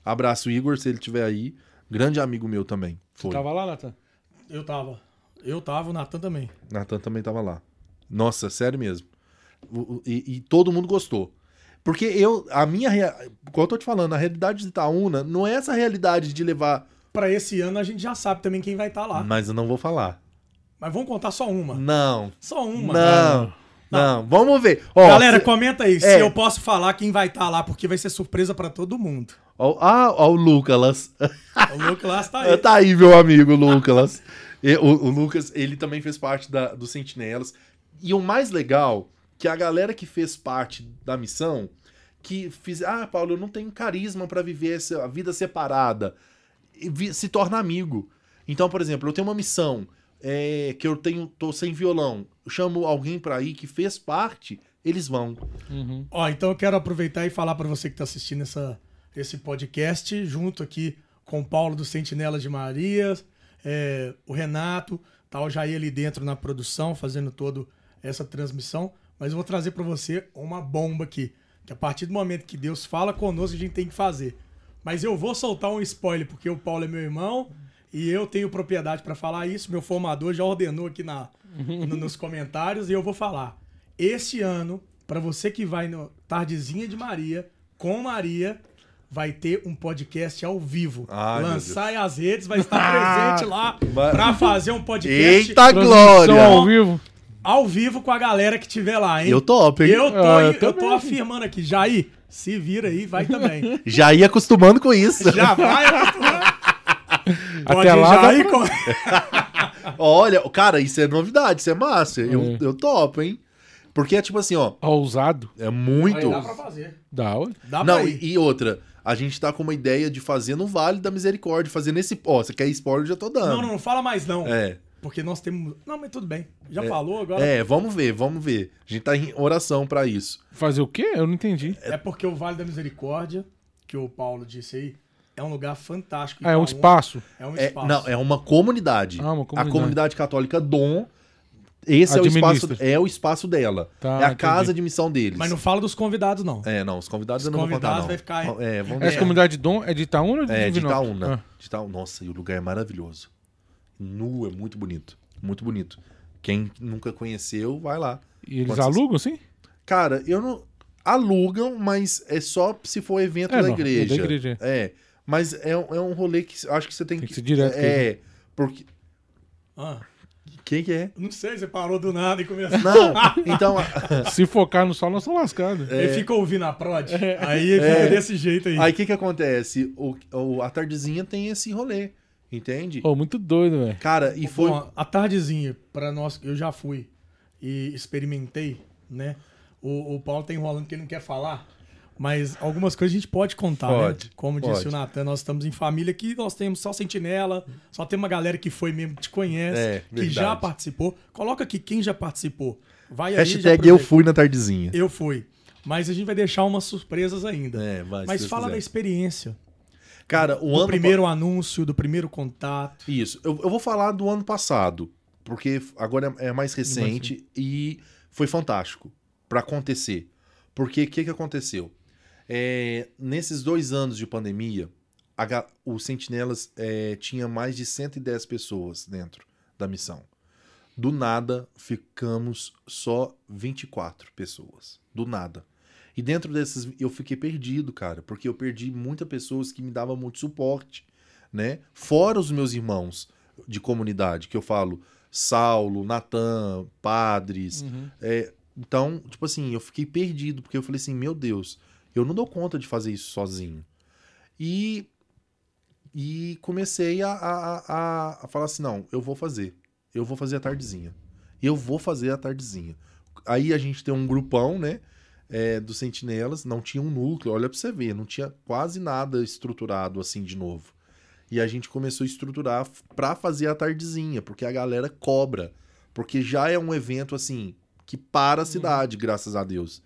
abraço Igor, se ele estiver aí, grande amigo meu também, foi. Tava lá, Nathan? Eu tava. Eu tava, o Natan também. Natan também tava lá. Nossa, sério mesmo. E, e todo mundo gostou. Porque eu, a minha, como eu tô te falando, a realidade de Itaúna não é essa realidade de levar, Pra esse ano a gente já sabe também quem vai estar lá. mas eu não vou falar. Mas vamos contar só uma. Não, Só uma. não, não, vamos ver. Ó, Galera, cê- comenta aí É. se eu posso falar quem vai estar lá, porque vai ser surpresa pra todo mundo. Ó, ah, ó, o Lucas. O Lucas tá [LAUGHS] aí. Tá aí, meu amigo Lucas. E o, o Lucas, ele também fez parte da, do Sentinelas. E o mais legal, que a galera que fez parte da missão, que fiz, ah, Paulo, eu não tenho carisma pra viver essa vida separada, e vi- se torna amigo. Então, por exemplo, eu tenho uma missão é, que eu tenho, tô sem violão, eu chamo alguém pra ir que fez parte, eles vão. Uhum. Ó, então eu quero aproveitar e falar pra você que tá assistindo essa, esse podcast, junto aqui com o Paulo do Sentinela de Maria, é, o Renato, tá o Jair ali dentro na produção, fazendo toda essa transmissão. Mas eu vou trazer pra você uma bomba aqui. Que a partir do momento que Deus fala conosco, a gente tem que fazer. Mas eu vou soltar um spoiler, porque o Paulo é meu irmão e eu tenho propriedade pra falar isso. Meu formador já ordenou aqui na, [LAUGHS] no- nos comentários e eu vou falar. Este ano, pra você que vai no Tardezinha de Maria, com Maria, vai ter um podcast ao vivo. Ai, Lançar as redes, vai estar [LAUGHS] presente lá pra fazer um podcast Eita Transmissão glória! ao vivo. ao vivo com a galera que tiver lá, hein? Eu topo, hein? Eu tô, Ah, eu eu tô afirmando aqui, Jair, se vira aí, vai também. [LAUGHS] Já ia acostumando com isso. Já vai acostumar. [LAUGHS] Pode Até lá já dá ir pra- com... Olha, cara, isso é novidade, isso é massa. Eu, É. eu topo, hein? Porque é tipo assim, ó, Ousado. é muito. Dá pra fazer. Dá. Dá Não, pra ir. e outra, a gente tá com uma ideia de fazer no Vale da Misericórdia, fazer nesse. Ó, você quer spoiler, eu já tô dando. Não, não, não fala mais não. É. Porque nós temos... Não, mas tudo bem. Já falou, agora... É, vamos ver, vamos ver. A gente tá em oração pra isso. Fazer o quê? Eu não entendi. É porque o Vale da Misericórdia, que o Paulo disse aí, é um lugar fantástico. Ah, é um espaço. É um É, espaço. não, é uma comunidade. Ah, uma A comunidade. comunidade católica Dom. Esse é o, espaço, é o espaço dela. Tá, é a entendi. casa de missão deles. Mas não fala dos convidados, não. É, não, os convidados Os eu não vou contar, convidados não. vai ficar- É, vamos Essa comunidade Dom é de Itaúna ou de É, de? Itaúna. Ah. De Itaúna. Nossa, e o lugar é maravilhoso. Nu é muito bonito. Muito bonito. Quem nunca conheceu, vai lá. E eles Pode ser- alugam, sim? Cara, eu não. Alugam, mas é só se for evento É, da, não, igreja. é da igreja, É. Mas é, um- é um rolê que eu acho que você tem, Tem que ser direto, É. Porque. Ah, Quem que é? não sei, você parou do nada e começou... Não, [LAUGHS] então. Se focar no sol, nós estamos lascados. Ele fica ouvindo a prod, aí ele fica É. desse jeito aí. Aí o que que acontece? O, o- a tardezinha tem esse rolê. Entende? Pô, muito doido, velho. Cara, e foi. Bom, a tardezinha, pra nós, eu já fui e experimentei, né? O, o Paulo tá enrolando que ele não quer falar, mas algumas coisas a gente pode contar, Pode, né? Como disse pode. o Natan, nós estamos em família aqui, nós temos só sentinela, só tem uma galera que foi mesmo, que te conhece, É, que verdade. já participou. Coloca aqui quem já participou. Vai aí, Hashtag eu aproveita. fui na tardezinha. Eu fui. Mas a gente vai deixar umas surpresas ainda. É, vai, mas fala quiser. da experiência. Cara, o do ano primeiro anúncio, do primeiro contato. Isso. Eu, eu vou falar do ano passado, porque agora é é mais recente e foi fantástico para acontecer. Porque o que, que aconteceu? É, nesses dois anos de pandemia, a o Sentinelas é, tinha mais de 110 pessoas dentro da missão. Do nada, ficamos só 24 pessoas. Do nada. E dentro desses, eu fiquei perdido, cara, porque eu perdi muitas pessoas que me davam muito suporte, né? Fora os meus irmãos de comunidade, que eu falo, Saulo, Natan, padres. Uhum. é, então, tipo assim, eu fiquei perdido, porque eu falei assim, meu Deus, eu não dou conta de fazer isso sozinho. E, e comecei a, a, a, a falar assim, não, eu vou fazer. Eu vou fazer a tardezinha. Eu vou fazer a tardezinha. Aí a gente tem um grupão, né? é, dos sentinelas, não tinha um núcleo, olha pra você ver, não tinha quase nada estruturado assim de novo. E a gente começou a estruturar pra fazer a tardezinha, porque a galera cobra. Porque já é um evento assim que para a cidade, graças a Deus.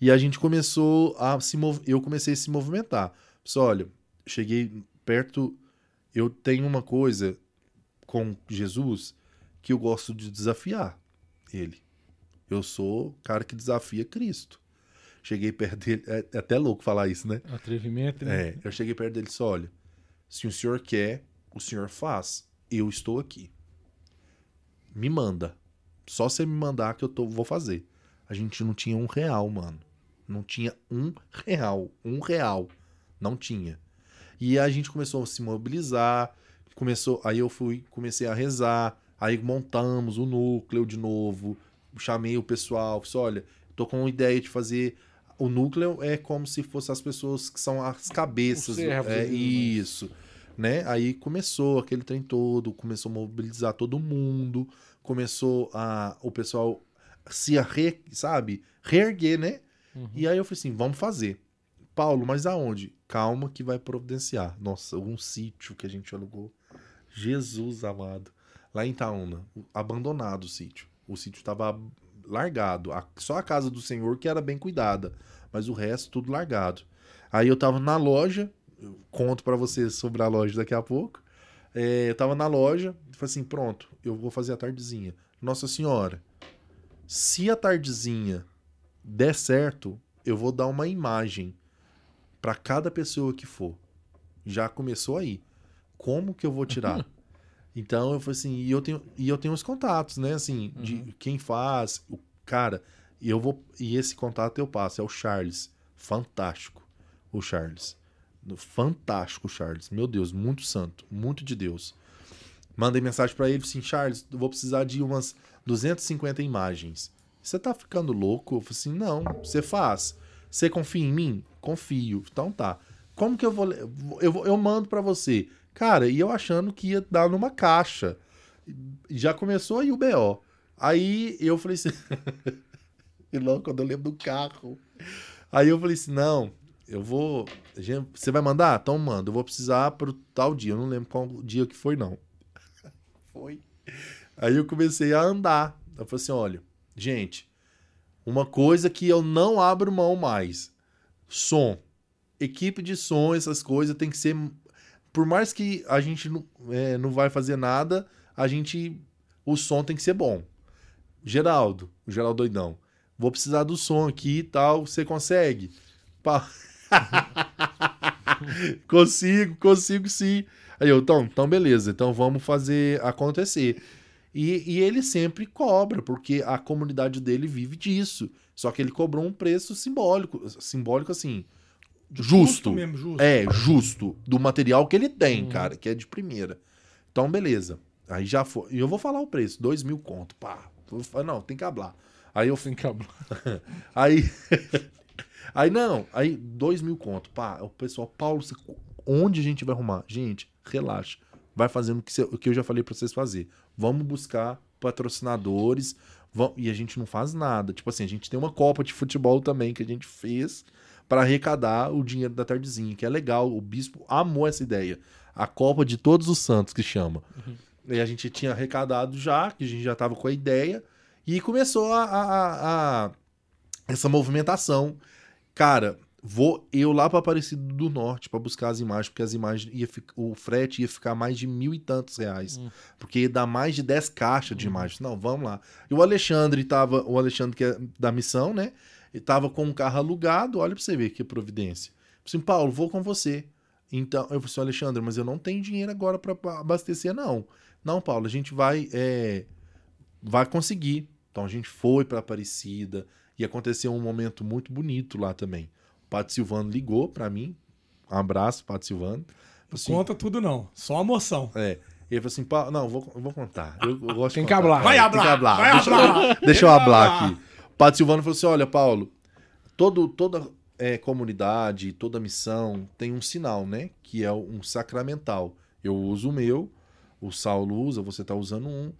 E a gente começou a se eu comecei a se movimentar. Pessoal, olha, cheguei perto, eu tenho uma coisa com Jesus que eu gosto de desafiar ele. Eu sou o cara que desafia Cristo. Cheguei perto dele, é, é até louco falar isso, né? Atrevimento, né? É, eu cheguei perto dele e disse: olha, se o senhor quer, o senhor faz. Eu estou aqui. Me manda. Só você me mandar que eu tô, vou fazer. A gente não tinha um real, mano. Não tinha um real. Um real. Não tinha. E a gente começou a se mobilizar. Começou, aí eu fui, comecei a rezar. Aí montamos o núcleo de novo. Chamei o pessoal. Disse, olha, tô com uma ideia de fazer. O núcleo é como se fossem as pessoas que são as cabeças. Os servos é né? isso. Né? Aí começou aquele trem todo, começou a mobilizar todo mundo, começou a o pessoal se re, sabe, reerguer, né? Uhum. E aí eu falei assim, vamos fazer. Paulo, mas aonde? Calma que vai providenciar. Nossa, um sítio que a gente alugou. Jesus amado. Lá em Itaúna, abandonado o sítio. O sítio estava largado. Só a casa do senhor que era bem cuidada, mas o resto tudo largado. Aí eu tava na loja, conto pra vocês sobre a loja daqui a pouco. É, eu tava na loja, falei assim, pronto, eu vou fazer a tardezinha. Nossa senhora, se a tardezinha der certo, eu vou dar uma imagem pra cada pessoa que for. Já começou aí. Como que eu vou tirar? [LAUGHS] Então eu falei assim, e eu tenho, e eu tenho os contatos, né? Assim, de quem faz, o cara, e eu vou. E esse contato eu passo, é o Charles. Fantástico. O Charles. Fantástico, Charles. Meu Deus, muito santo, muito de Deus. Mandei mensagem pra ele assim, Charles, eu vou precisar de umas 250 imagens. Você tá ficando louco? Eu falei assim, não, você faz. Você confia em mim? Confio. Então tá. Como que eu vou. Eu, eu mando pra você. Cara, e eu achando que ia dar numa caixa. Já começou aí o BO. Aí eu falei assim. [LAUGHS] e logo quando eu lembro do carro. Aí eu falei assim: não, eu vou. Você vai mandar? Então manda. Eu vou precisar pro tal dia. Eu não lembro qual dia que foi, não. [LAUGHS] foi. Aí eu comecei a andar. Eu falei assim: olha, gente, uma coisa que eu não abro mão mais: som. Equipe de som, essas coisas tem que ser. Por mais que a gente não, é, não vai fazer nada, a gente. O som tem que ser bom. Geraldo, o Geraldo doidão. Vou precisar do som aqui e tal. Você consegue? Pá. [LAUGHS] consigo, consigo sim. Aí eu, então, então beleza, então vamos fazer acontecer. E, e ele sempre cobra, porque a comunidade dele vive disso. Só que ele cobrou um preço simbólico, simbólico assim, justo. mesmo, justo. É, justo. Do material que ele tem, cara, que é de primeira. Então, beleza. Aí já foi. E eu vou falar o preço: dois mil conto. Pá. Não, tem que hablar. Aí eu Sem cabo. [LAUGHS] Aí. [LAUGHS] aí não, aí dois mil conto. Pá, o pessoal, Paulo, onde a gente vai arrumar? Gente, relaxa. Vai fazendo o que, você- o que eu já falei pra vocês fazer. Vamos buscar patrocinadores. vam- e a gente não faz nada. Tipo assim, a gente tem uma Copa de Futebol também que a gente fez para arrecadar o dinheiro da tardezinha, que é legal. O bispo amou essa ideia. A Copa de Todos os Santos, que chama. E a gente tinha arrecadado já, que a gente já tava com a ideia. E começou a- a- a- a essa movimentação. Cara, vou eu lá para Aparecido do Norte para buscar as imagens, porque as imagens ia fi- o frete ia ficar mais de mil e tantos reais, porque ia dar mais de 10 caixas de imagens. Não, vamos lá. E o Alexandre tava, o Alexandre que é da missão, né? Ele tava com um carro alugado, olha para você ver que providência. Assim, Paulo, vou com você. Então, eu falei assim, Alexandre, mas eu não tenho dinheiro agora para abastecer, não. Não, Paulo, a gente vai, é, vai conseguir. Então a gente foi para Aparecida e aconteceu um momento muito bonito lá também. O Pato Silvano ligou para mim, um abraço, Pato Silvano. Assim, Conta tudo não, só a moção. é. Ele falou assim, "Paulo, não, vou, eu vou contar. Eu, eu gosto Tem de que hablar. Vai hablar, Tem que hablar. vai deixa, hablar. [LAUGHS] deixa eu Vai hablar hablar. aqui. O Pato Silvano falou assim, olha, Paulo, todo, toda é, comunidade, toda missão tem um sinal, né? Que é um sacramental. Eu uso o meu, o Saulo usa, você tá usando um.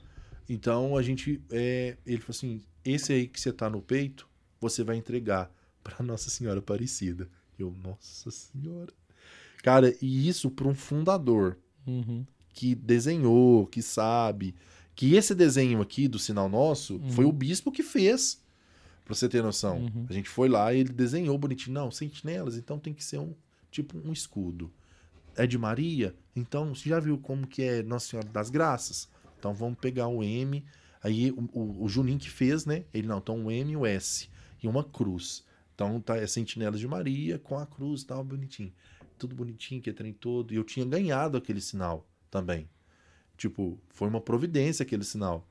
Então a gente. é, ele falou assim: esse aí que você tá no peito, você vai entregar para [LAUGHS] Nossa Senhora Aparecida. Eu, Nossa Senhora. Cara, e isso para um fundador Uhum. que desenhou, que sabe. Que esse desenho aqui do sinal nosso foi o bispo que fez. Pra você ter noção. Uhum. A gente foi lá e ele desenhou bonitinho. Não, sentinelas, então tem que ser um tipo um escudo. É de Maria? Então, você já viu como que é Nossa Senhora das Graças? Então vamos pegar o M. Aí o, o, o Juninho que fez, né? Ele não, então um M e o S. E uma cruz. Então tá, é sentinelas de Maria com a cruz tal, bonitinho. Tudo bonitinho, que é trem todo. E eu tinha ganhado aquele sinal também. Tipo, foi uma providência aquele sinal.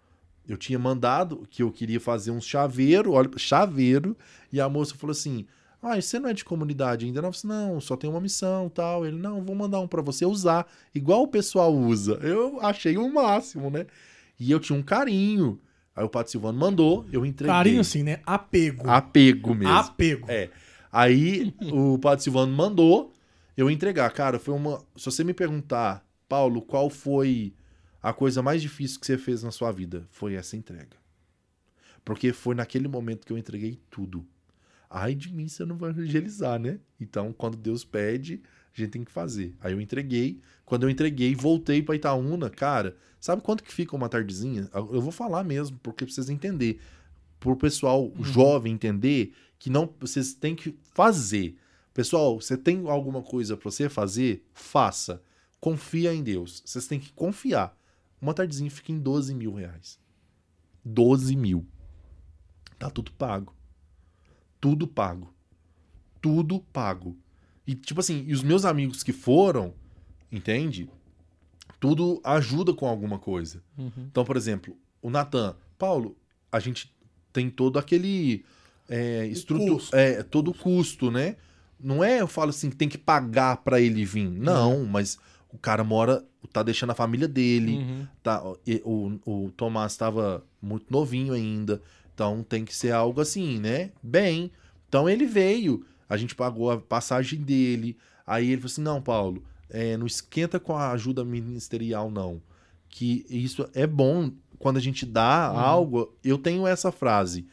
Eu tinha mandado que eu queria fazer um chaveiro, olha, chaveiro, e a moça falou assim: Ah, você não é de comunidade ainda? Não, eu falei, não, só tem uma missão tal. Ele, não, vou mandar um pra você usar, igual o pessoal usa. Eu achei o máximo, né? E eu tinha um carinho. Aí o Pato Silvano mandou, eu entreguei. Carinho assim, né? Apego. Apego mesmo. Apego. É. Aí o Padre Silvano mandou eu entregar. Cara, foi uma. Se você me perguntar, Paulo, qual foi a coisa mais difícil que você fez na sua vida? Foi essa entrega. Porque foi naquele momento que eu entreguei tudo. Ai de mim se eu não vou evangelizar, né? Então, quando Deus pede, a gente tem que fazer. Aí eu entreguei. Quando eu entreguei, voltei pra Itaúna, cara. Sabe quanto que fica uma tardezinha? Eu vou falar mesmo, porque pra vocês entenderem. Pro pessoal jovem entender que não vocês têm que fazer. Pessoal, você tem alguma coisa pra você fazer? Faça. Confia em Deus. Vocês têm que confiar. Uma tardezinha fica em 12 mil reais. 12 mil. Tá tudo pago. Tudo pago. Tudo pago. E, tipo assim, e os meus amigos que foram, entende? Tudo ajuda com alguma coisa. Uhum. Então, por exemplo, o Natan, Paulo, a gente tem todo aquele é, estrutu- custo. é, todo o custo, né? Não é eu falo assim, tem que pagar pra ele vir. Não, mas o cara mora, tá deixando a família dele, Uhum. tá, o, o Tomás estava muito novinho ainda, então tem que ser algo assim, né? Bem, então ele veio, a gente pagou a passagem dele, aí ele falou assim, não, Paulo, é, não esquenta com a ajuda ministerial, não, que isso é bom, quando a gente dá Uhum. algo, eu tenho essa frase,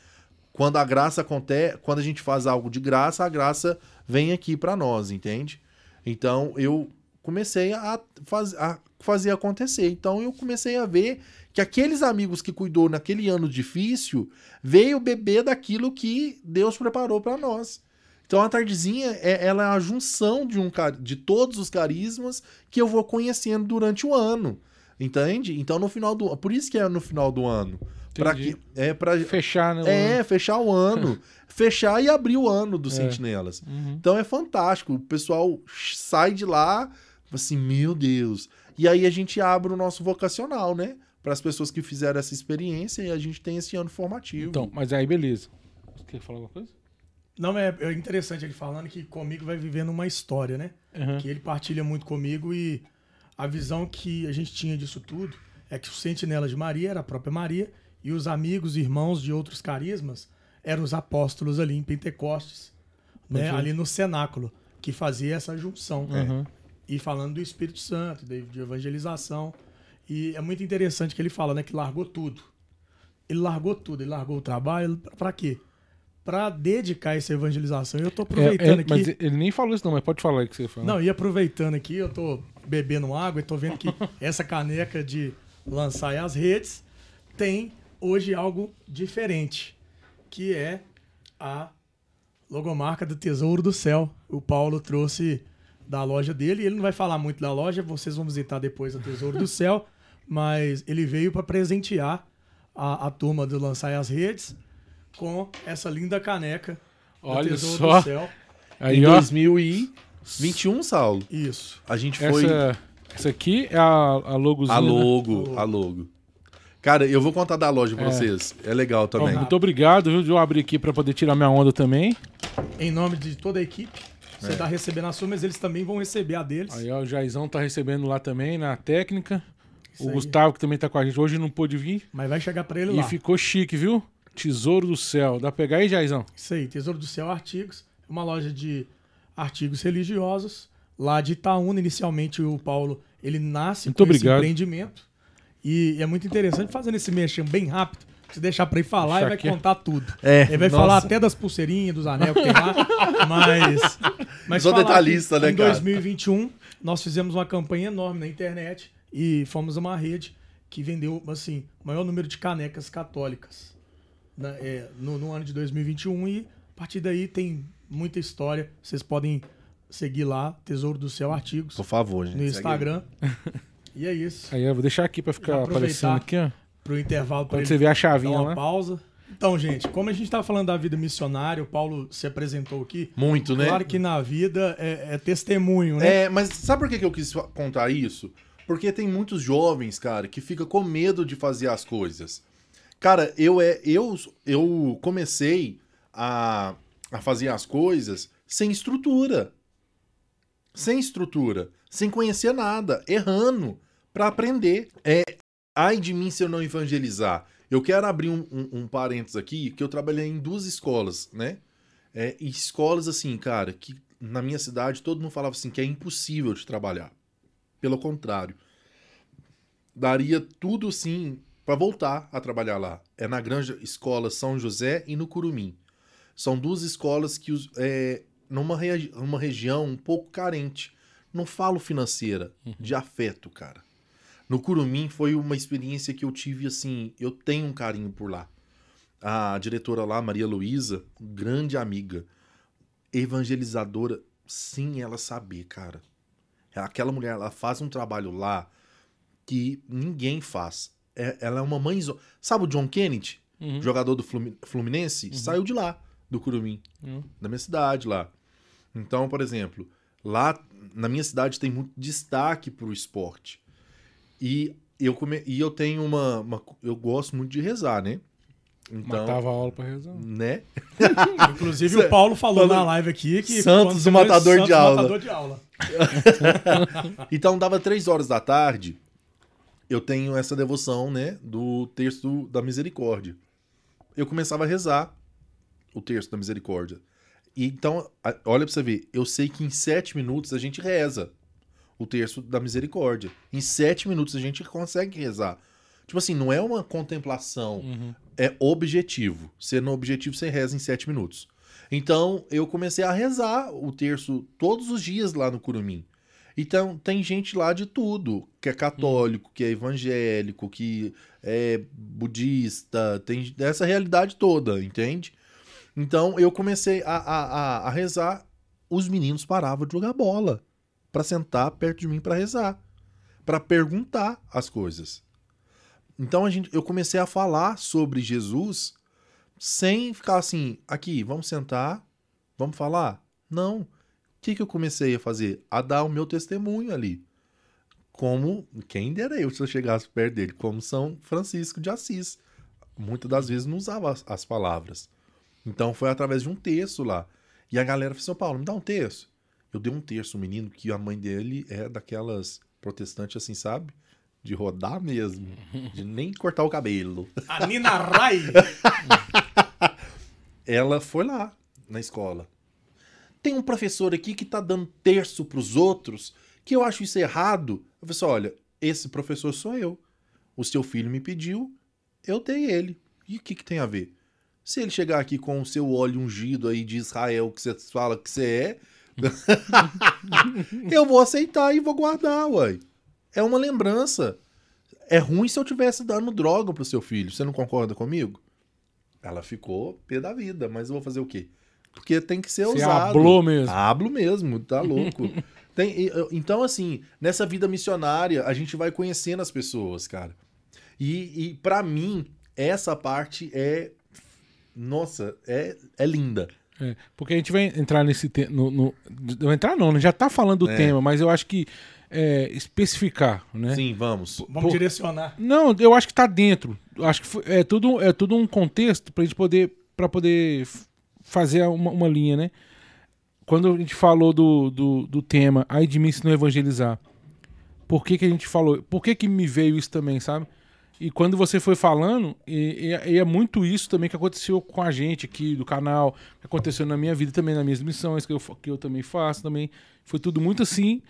quando a graça acontece, quando a gente faz algo de graça, a graça vem aqui pra nós, entende? Então eu comecei a, faz, a fazer acontecer. Então eu comecei a ver que aqueles amigos que cuidou naquele ano difícil veio beber daquilo que Deus preparou pra nós. Então a tardezinha é, ela é a junção de, um, de todos os carismas que eu vou conhecendo durante o ano. Entende? Então no final do por isso que é no final do ano. Entendi. que, é para Fechar, né? é, ano. fechar o ano. [LAUGHS] fechar e abrir o ano dos É. Sentinelas. Uhum. Então é fantástico. O pessoal sai de lá, assim, meu Deus. E aí a gente abre o nosso vocacional, né? Para as pessoas que fizeram essa experiência e a gente tem esse ano formativo. Então, mas aí beleza. Você quer falar alguma coisa? Não, é, é interessante ele falando que comigo vai vivendo uma história, né? Uhum. Que ele partilha muito comigo e a visão que a gente tinha disso tudo é que o sentinela de Maria era a própria Maria e os amigos e irmãos de outros carismas eram os apóstolos ali em Pentecostes, né? Ali no cenáculo, que fazia essa junção. Uhum. E falando do Espírito Santo, de, de evangelização. E é muito interessante que ele fala, né, que largou tudo. Ele largou tudo, ele largou o trabalho, pra quê? Pra dedicar essa evangelização. E eu tô É, aproveitando é, aqui. mas ele nem falou isso, não, mas pode falar aí que você fala. Não, e aproveitando aqui, eu tô bebendo água e tô vendo que [LAUGHS] essa caneca de lançar as redes tem hoje algo diferente, que é a Logomarca do Tesouro do Céu. O Paulo trouxe da loja dele. Ele não vai falar muito da loja, vocês vão visitar depois o Tesouro do [LAUGHS] Céu. Mas ele veio para presentear a, a turma do Lançar as Redes com essa linda caneca do Olha Tesouro só. do Céu. Aí, em ó. 2021, Saulo, Isso. a gente foi Essa, essa aqui é a, a logozinha. a né? logo, a logo. Cara, eu vou contar da loja pra É. vocês. É legal Ó, também. muito obrigado, viu? Deixa eu abrir aqui pra poder tirar minha onda também. Em nome de toda a equipe. Você É. tá recebendo a sua, mas eles também vão receber a deles. Aí, ó, o Jaizão tá recebendo lá também na técnica. Isso o aí. Gustavo, que também tá com a gente, hoje não pôde vir. Mas vai chegar para ele E lá. ficou chique, viu? Tesouro do céu. Dá pra pegar aí, Jaizão? Isso aí, Tesouro do Céu Artigos. É uma loja de artigos religiosos. Lá de Itaúna, inicialmente o Paulo, ele nasce Muito com obrigado. esse empreendimento. E é muito interessante fazendo esse mexão bem rápido. Se deixar pra ele falar, Deixa ele vai aqui. contar tudo. É, ele vai nossa. falar até das pulseirinhas, dos anel que tem lá. [LAUGHS] mas. mas Sou detalhista, que né, Em cara? 2021, nós fizemos uma campanha enorme na internet e fomos uma rede que vendeu, assim, o maior número de canecas católicas na- é, no, no ano de 2021 e a partir daí tem muita história. Vocês podem seguir lá, Tesouro do Céu Artigos, Por favor, gente. no segue Instagram. [LAUGHS] e é isso. Aí, eu vou deixar aqui pra Já ficar aparecendo aqui, ó. Pro intervalo para você ver a dar chavinha uma lá. pausa. Então, gente, como a gente tá falando da vida missionária, o Paulo se apresentou aqui. Muito, né? Claro que na vida é, é testemunho, né? É, mas sabe por que que eu quis contar isso? Porque tem muitos jovens, cara, que ficam com medo de fazer as coisas. Cara, eu é eu eu comecei a, a fazer as coisas sem estrutura. Sem estrutura, sem conhecer nada, errando pra aprender. É, ai de mim se eu não evangelizar. Eu quero abrir um, um, um parênteses aqui, que eu trabalhei em duas escolas, né? É, e escolas assim, cara, que na minha cidade todo mundo falava assim que é impossível de trabalhar. Pelo contrário, daria tudo sim para voltar a trabalhar lá. É na Grande Escola São José e no Curumim. São duas escolas que é numa regi- uma região um pouco carente. Não falo financeira, de afeto, cara. No Curumim foi uma experiência que eu tive assim, eu tenho um carinho por lá. A diretora lá, Maria Luísa, grande amiga, evangelizadora, sim, ela saber, cara. Aquela mulher, ela faz um trabalho lá que ninguém faz. É- ela é uma mãezona. Sabe o John Kennedy, Uhum. jogador do Flumi- Fluminense? Saiu de lá, do Curumim, Uhum. da minha cidade lá. Então, por exemplo, lá na minha cidade tem muito destaque pro esporte. E eu, come... e eu tenho uma, uma- Eu gosto muito de rezar, né? Então, Matava a aula pra rezar. né? [LAUGHS] Inclusive, o Paulo falou na live aqui que. Santos, o matador foi de aula. matador de aula. [LAUGHS] Então dava três horas da tarde, eu tenho essa devoção, né, do texto da misericórdia. Eu começava a rezar o texto da misericórdia. E então, olha pra você ver, eu sei que em sete minutos a gente reza o texto da misericórdia. Em sete minutos a gente consegue rezar. Tipo assim, não é uma contemplação, Uhum. é objetivo. Sendo objetivo, você reza em sete minutos. Então, eu comecei a rezar o terço todos os dias lá no Curumim. Então, tem gente lá de tudo, que é católico, que é evangélico, que é budista, tem essa realidade toda, entende? Então, eu comecei a, a, a, a rezar, os meninos paravam de jogar bola para sentar perto de mim para rezar, para perguntar as coisas. Então, a gente, eu comecei a falar sobre Jesus sem ficar assim, aqui, vamos sentar, vamos falar? Não. O que, que eu comecei a fazer? A dar o meu testemunho ali. Como, quem dera eu se eu chegasse perto dele, como São Francisco de Assis. Muitas das vezes não usava as, as palavras. Então foi através de um texto lá. E a galera falou assim, "Ô, Paulo, me dá um texto. Eu dei um texto, um menino, que a mãe dele é daquelas protestantes assim, sabe? De rodar mesmo. De nem cortar o cabelo. A Nina Rai. [LAUGHS] ela foi lá na escola. Tem um professor aqui que tá dando terço pros outros, que eu acho isso errado. Eu falei assim, olha, esse professor sou eu. O seu filho me pediu, eu dei ele. E o que, que tem a ver? Se ele chegar aqui com o seu óleo ungido aí de Israel, que você fala que você é, [LAUGHS] eu vou aceitar e vou guardar, uai. É uma lembrança. É ruim se eu tivesse dando droga pro seu filho. Você não concorda comigo? Ela ficou pé da vida, mas eu vou fazer o quê? Porque tem que ser Você usado. hablou mesmo. Hablo mesmo, tá louco. [LAUGHS] Tem- então, assim, nessa vida missionária, a gente vai conhecendo as pessoas, cara. E, e para mim, essa parte é. Nossa, é, é linda. É, porque a gente vai entrar nesse tema. No, no- não entrar não, né? já tá falando do É. tema, mas eu acho que é, especificar, né? Sim, vamos. Vamos Pô. direcionar. Não, eu acho que tá dentro. Eu acho que foi- é tudo, é tudo um contexto pra gente poder, pra poder fazer uma, uma linha, né? Quando a gente falou do, do, do tema, ai de mim se não evangelizar. Por que, que a gente falou? Por que, que me veio isso também, sabe? E quando você foi falando, e, e- e é muito isso também que aconteceu com a gente aqui do canal, que aconteceu na minha vida também, nas minhas missões, que eu, que eu também faço também. Foi tudo muito assim,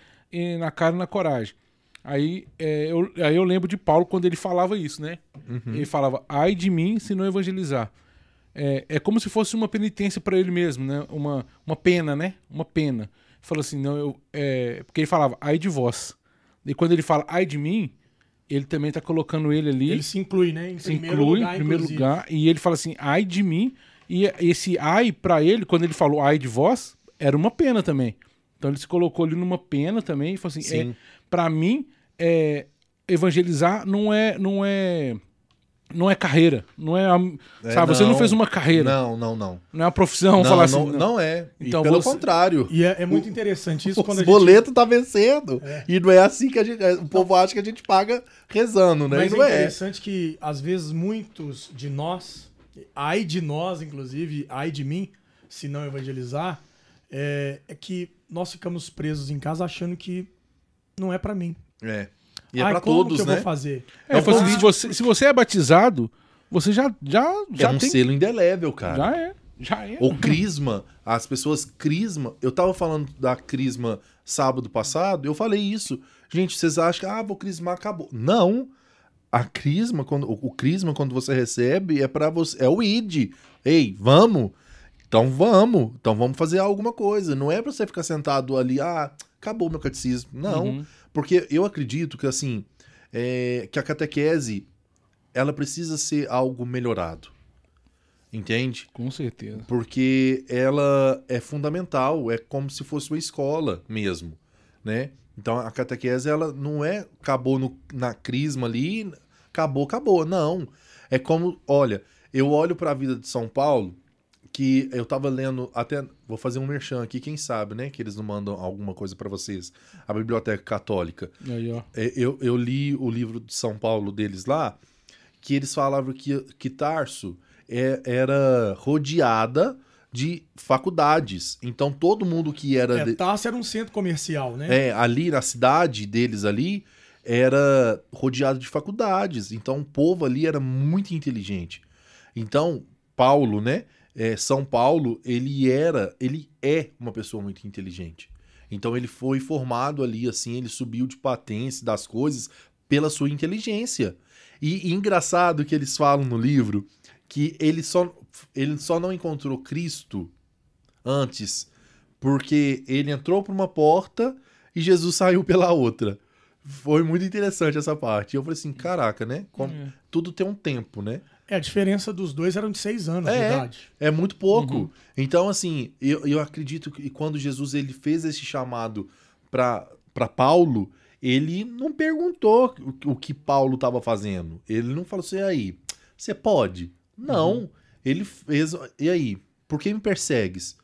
na cara e na coragem. Aí, é, eu, aí eu lembro de Paulo quando ele falava isso, né? Ele falava, ai de mim se não evangelizar. É, é como se fosse uma penitência para ele mesmo, né? Uma, uma pena, né? Uma pena. Falou assim, não, eu, é, porque ele falava, ai de vós. E quando ele fala ai de mim, ele também tá colocando ele ali Ele se inclui, né? Em se inclui lugar, em primeiro inclusive. lugar e ele fala assim, ai de mim. E esse ai pra ele, quando ele falou ai de vós, era uma pena também. Então ele se colocou ali numa pena também e falou assim, Sim. é, para mim, é, evangelizar não é não é não é carreira, não é, a- É, sabe, você não fez uma carreira, Não, não, não. não é uma profissão, não, falar assim, não, não é. E Então pelo você- contrário. E é, é muito interessante isso quando a o gente... boleto tá vencendo. E não é assim que a gente. O povo acha que a gente paga rezando, né? Mas e não é é. interessante que, às vezes, muitos de nós, ai de nós, inclusive, ai de mim, se não evangelizar, é, é que nós ficamos presos em casa achando que não é pra mim. É. E é como todos, que eu né? vou fazer? É, É assim, convite. se, você, se você é batizado, você já já já é um tem, selo indelével, cara. já é, já é. O crisma, as pessoas crisma. Eu tava falando da crisma sábado passado, eu falei isso. Gente, vocês acham que ah, vou crismar, acabou. Não. A crisma, quando, o, crisma, quando você recebe, é para você. É o id. Ei, vamos? Então vamos. Então vamos fazer alguma coisa. Não é pra você ficar sentado ali, ah, acabou meu catecismo. Não. Uhum. Porque eu acredito que assim, é, que a catequese ela precisa ser algo melhorado. Entende? Com certeza. porque ela é fundamental, é como se fosse uma escola mesmo, né? Então a catequese ela não é acabou no- na crisma ali, acabou, acabou, não. É como, olha, eu olho para a vida de São Paulo, que eu tava lendo até vou fazer um merchan aqui, quem sabe, né, que eles não mandam alguma coisa para vocês. A Biblioteca Católica. Aí, ó. É, Eu, eu li o livro de São Paulo deles lá, que eles falavam que, que Tarso é- era rodeada de faculdades. Então todo mundo que era É, de- Tarso era um centro comercial, né? é, ali na cidade deles ali era rodeado de faculdades. Então o povo ali era muito inteligente. Então Paulo, né? É, São Paulo, ele era, ele é uma pessoa muito inteligente. Então ele foi formado ali, assim, ele subiu de patente das coisas pela sua inteligência. E, e engraçado que eles falam no livro que ele só, ele só não encontrou Cristo antes porque ele entrou por uma porta e Jesus saiu pela outra. Foi muito interessante essa parte. E eu falei assim, caraca, né? Como- É. Tudo tem um tempo, né? É, a diferença dos dois eram de seis anos de É. idade. É muito pouco. Uhum. Então, assim, eu, eu acredito que quando Jesus ele fez esse chamado para Paulo, ele não perguntou o, o que Paulo estava fazendo. Ele não falou assim, e aí, você pode? Não. Uhum. Ele fez, e aí, por que me persegues?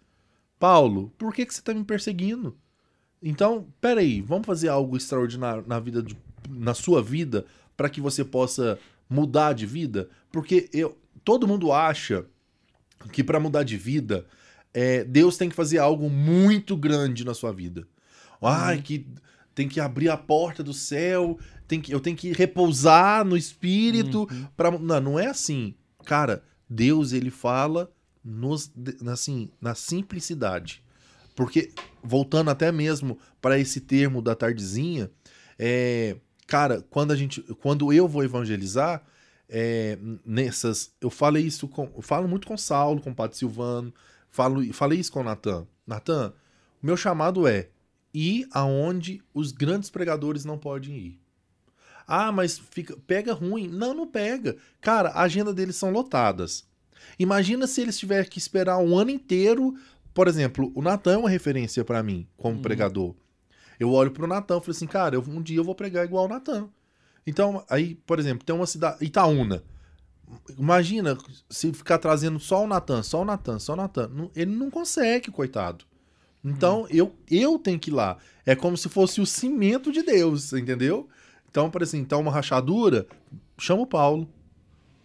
Paulo, por que, que você está me perseguindo? Então, peraí, vamos fazer algo extraordinário na vida de- na sua vida para que você possa mudar de vida? Porque eu, todo mundo acha que para mudar de vida, é, Deus tem que fazer algo muito grande na sua vida. Ai, que tem que abrir a porta do céu, tem que, eu tenho que repousar no espírito para não, não é assim. Cara, Deus ele fala nos, assim, na simplicidade. Porque voltando até mesmo para esse termo da tardezinha, é, cara, quando a gente, quando eu vou evangelizar, é, nessas, eu falei isso com, eu falo muito com Saulo, com o Padre Silvano, falo, falei isso com o Natan. Natan, o meu chamado é ir aonde os grandes pregadores não podem ir. Ah, mas fica, pega ruim. Não, não pega. Cara, a agenda deles são lotadas. Imagina se eles tiverem que esperar um ano inteiro. Por exemplo, o Natan é uma referência pra mim, como Uhum. pregador. Eu olho pro Natan e falo assim, cara, eu- um dia eu vou pregar igual o Natan. Então, aí, por exemplo, tem uma cidade. Itaúna. Imagina se ficar trazendo só o Natan, só o Natan, só o Natan. Ele não consegue, coitado. Então, eu, eu tenho que ir lá. É como se fosse o cimento de Deus, entendeu? Então, por assim, então uma rachadura, chama o Paulo.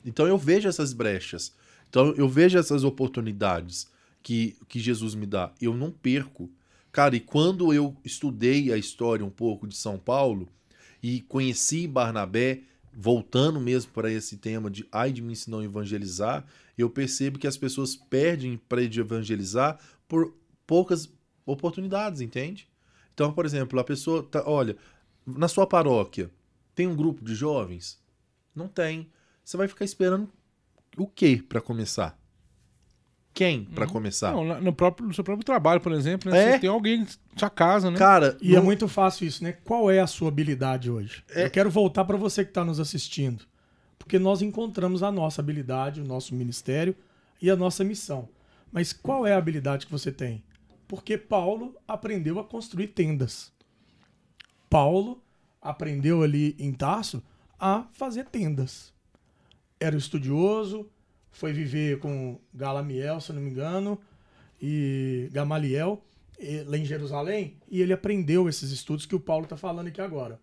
Então eu vejo essas brechas. Então eu vejo essas oportunidades que, que Jesus me dá. Eu não perco. Cara, e quando eu estudei a história um pouco de São Paulo e conheci Barnabé, voltando mesmo para esse tema de ai de mim se não evangelizar, eu percebo que as pessoas perdem para evangelizar por poucas oportunidades, entende? Então, por exemplo, a pessoa tá, olha, na sua paróquia tem um grupo de jovens? Não tem. Você vai ficar esperando o quê para começar? Quem para começar? Não, no, próprio, no seu próprio trabalho, por exemplo, né? É. Você tem alguém na sua casa, né? Cara, E é muito fácil isso, né? Qual é a sua habilidade hoje? É- Eu quero voltar para você que está nos assistindo. Porque nós encontramos a nossa habilidade, o nosso ministério e a nossa missão. Mas qual é a habilidade que você tem? Porque Paulo aprendeu a construir tendas. Paulo aprendeu ali em Tarso a fazer tendas. Era estudioso, foi viver com Galamiel, se não me engano, e Gamaliel, lá em Jerusalém, e ele aprendeu esses estudos que o Paulo está falando aqui agora.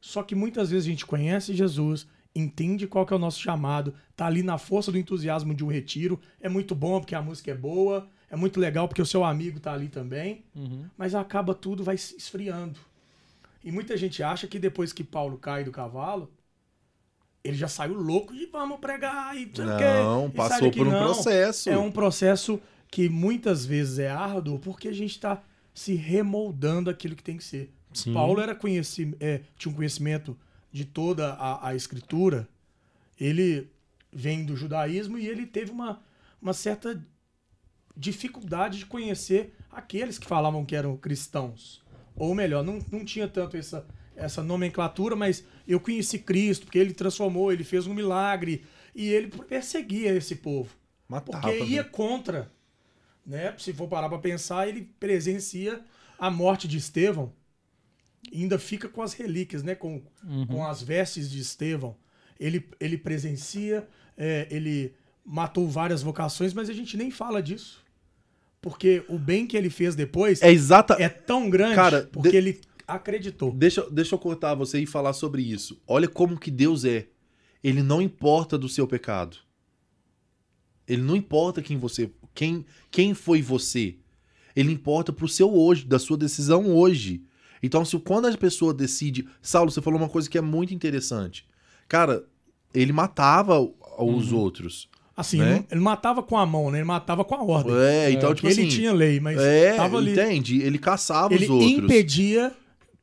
Só que muitas vezes a gente conhece Jesus, entende qual que é o nosso chamado, tá ali na força do entusiasmo de um retiro, é muito bom porque a música é boa, é muito legal porque o seu amigo tá ali também, mas acaba tudo, vai esfriando. E muita gente acha que depois que Paulo cai do cavalo, ele já saiu louco e vamos pregar e não sei o quê, não, e sai passou daqui. por um Não, processo. É um processo que muitas vezes é árduo porque a gente está se remoldando aquilo que tem que ser. Sim. Paulo era conheci, é, tinha um conhecimento de toda a, a escritura. Ele vem do judaísmo e ele teve uma, uma certa dificuldade de conhecer aqueles que falavam que eram cristãos. Ou melhor, não, não tinha tanto essa, essa nomenclatura, mas eu conheci Cristo, porque ele transformou, ele fez um milagre, e ele perseguia esse povo. Matava, Porque ia né? contra. Né? Se for parar para pensar, ele presencia a morte de Estevão. E ainda fica com as relíquias, né? com, com as vestes de Estevão. Ele, ele presencia, é, ele matou várias vocações, mas a gente nem fala disso. Porque o bem que ele fez depois É exata. é tão grande Cara, porque de- ele acreditou. Deixa, deixa eu cortar você e falar sobre isso. Olha como que Deus é. Ele não importa do seu pecado. Ele não importa quem você, quem, quem foi você. Ele importa pro seu hoje, da sua decisão hoje. Então, se quando a pessoa decide, Saulo, você falou uma coisa que é muito interessante. Cara, ele matava os outros. Assim, né? ele matava com a mão, né? Ele matava com a ordem. É, então tipo ele assim, tinha lei, mas é, tava ali. entende? Ele caçava Ele os outros. impedia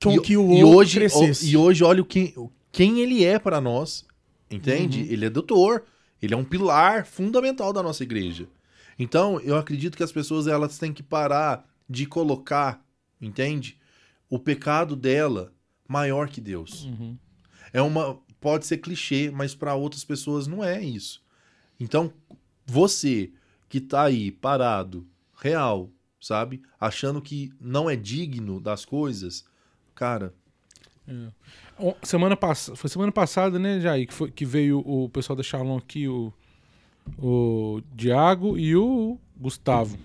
com E- que o e hoje, crescesse. E hoje, olha o quem, quem ele é para nós. Entende? Uhum. Ele é doutor. Ele é um pilar fundamental da nossa igreja. Então, eu acredito que as pessoas elas têm que parar de colocar, entende? O pecado dela maior que Deus. Uhum. É uma pode ser clichê, mas para outras pessoas não é isso. Então, você que tá aí parado, real, sabe? Achando que não é digno das coisas, cara, Ó, Semana pass... Foi semana passada, né, Jair, que, foi... que veio o pessoal da Shalom aqui, o, o Diago e o Gustavo.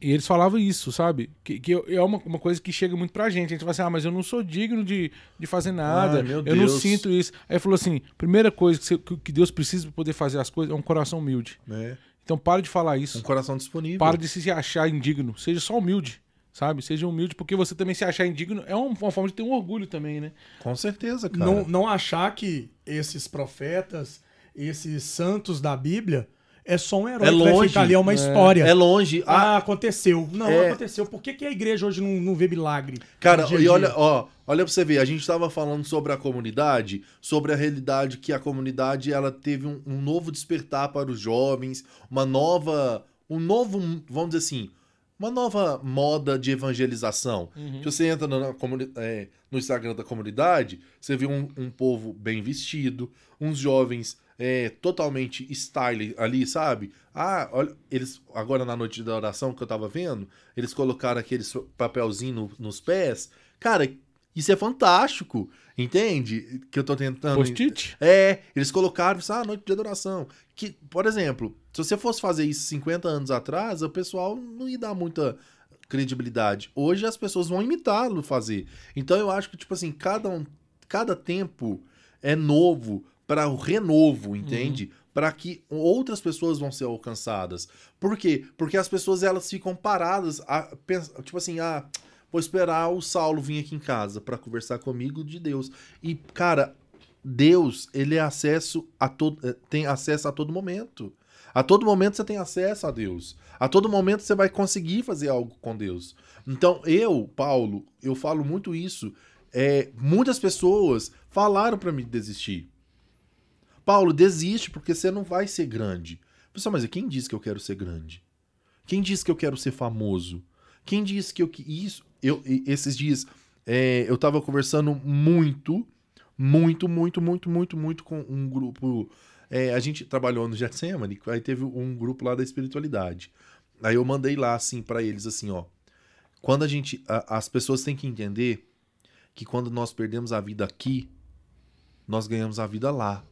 E eles falavam isso, sabe? Que, que é uma, uma coisa que chega muito pra gente. A gente fala assim, ah, mas eu não sou digno de, de fazer nada. Eu não Deus. sinto isso. Aí falou assim, primeira coisa que, você- que- Deus precisa pra poder fazer as coisas é um coração humilde. né? Então para de falar Um isso. coração disponível. Para de se achar indigno. Seja só humilde, sabe? Seja humilde, porque você também se achar indigno é um- uma forma de ter um orgulho também, né? Com certeza, cara. não, não achar que esses profetas, esses santos da Bíblia, é só um herói É que vai longe. ficar ali, é uma história. É longe. Ah, Ah, aconteceu. Não, É. aconteceu. Por que, que a igreja hoje não, não vê milagre? cara, e olha, ó, olha pra você ver, a gente tava falando sobre a comunidade, sobre a realidade que a comunidade ela teve um, um novo despertar para os jovens, uma nova, um novo, vamos dizer assim, uma nova moda de evangelização. Se você entra comuni- é, no Instagram da comunidade, você vê um, um povo bem vestido, uns jovens é, totalmente style ali, sabe? Ah, olha, eles agora na noite da oração que eu tava vendo, eles colocaram aquele papelzinho no- nos pés. Cara, isso é fantástico, entende? Que eu tô tentando. Post-it? É, eles colocaram, ah, noite de adoração. Que, por exemplo, se você fosse fazer isso 50 anos atrás, o pessoal não ia dar muita credibilidade. Hoje as pessoas vão imitá-lo fazer. Então eu acho que, tipo assim, cada, um, cada tempo é novo para o renovo, entende? Para que outras pessoas vão ser alcançadas. Por quê? Porque as pessoas elas ficam paradas, a, tipo assim, ah, vou esperar o Saulo vir aqui em casa para conversar comigo de Deus. E, cara, Deus, ele é acesso a todo, eh, tem acesso a todo momento. A todo momento você tem acesso a Deus. A todo momento você vai conseguir fazer algo com Deus. Então, eu, Paulo, eu falo muito isso. É, muitas pessoas falaram para mim desistir. Paulo, desiste porque você não vai ser grande. Pessoal, mas quem disse que eu quero ser grande? Quem disse que eu quero ser famoso? Quem disse que eu que isso? Eu esses dias é, eu tava conversando muito, muito, muito, muito, muito, muito com um grupo. é, a gente trabalhou no Getsemane, aí teve um grupo lá da espiritualidade. Aí eu mandei lá assim pra eles assim, ó. Quando a gente, a- as pessoas têm que entender que quando nós perdemos a vida aqui, nós ganhamos a vida lá,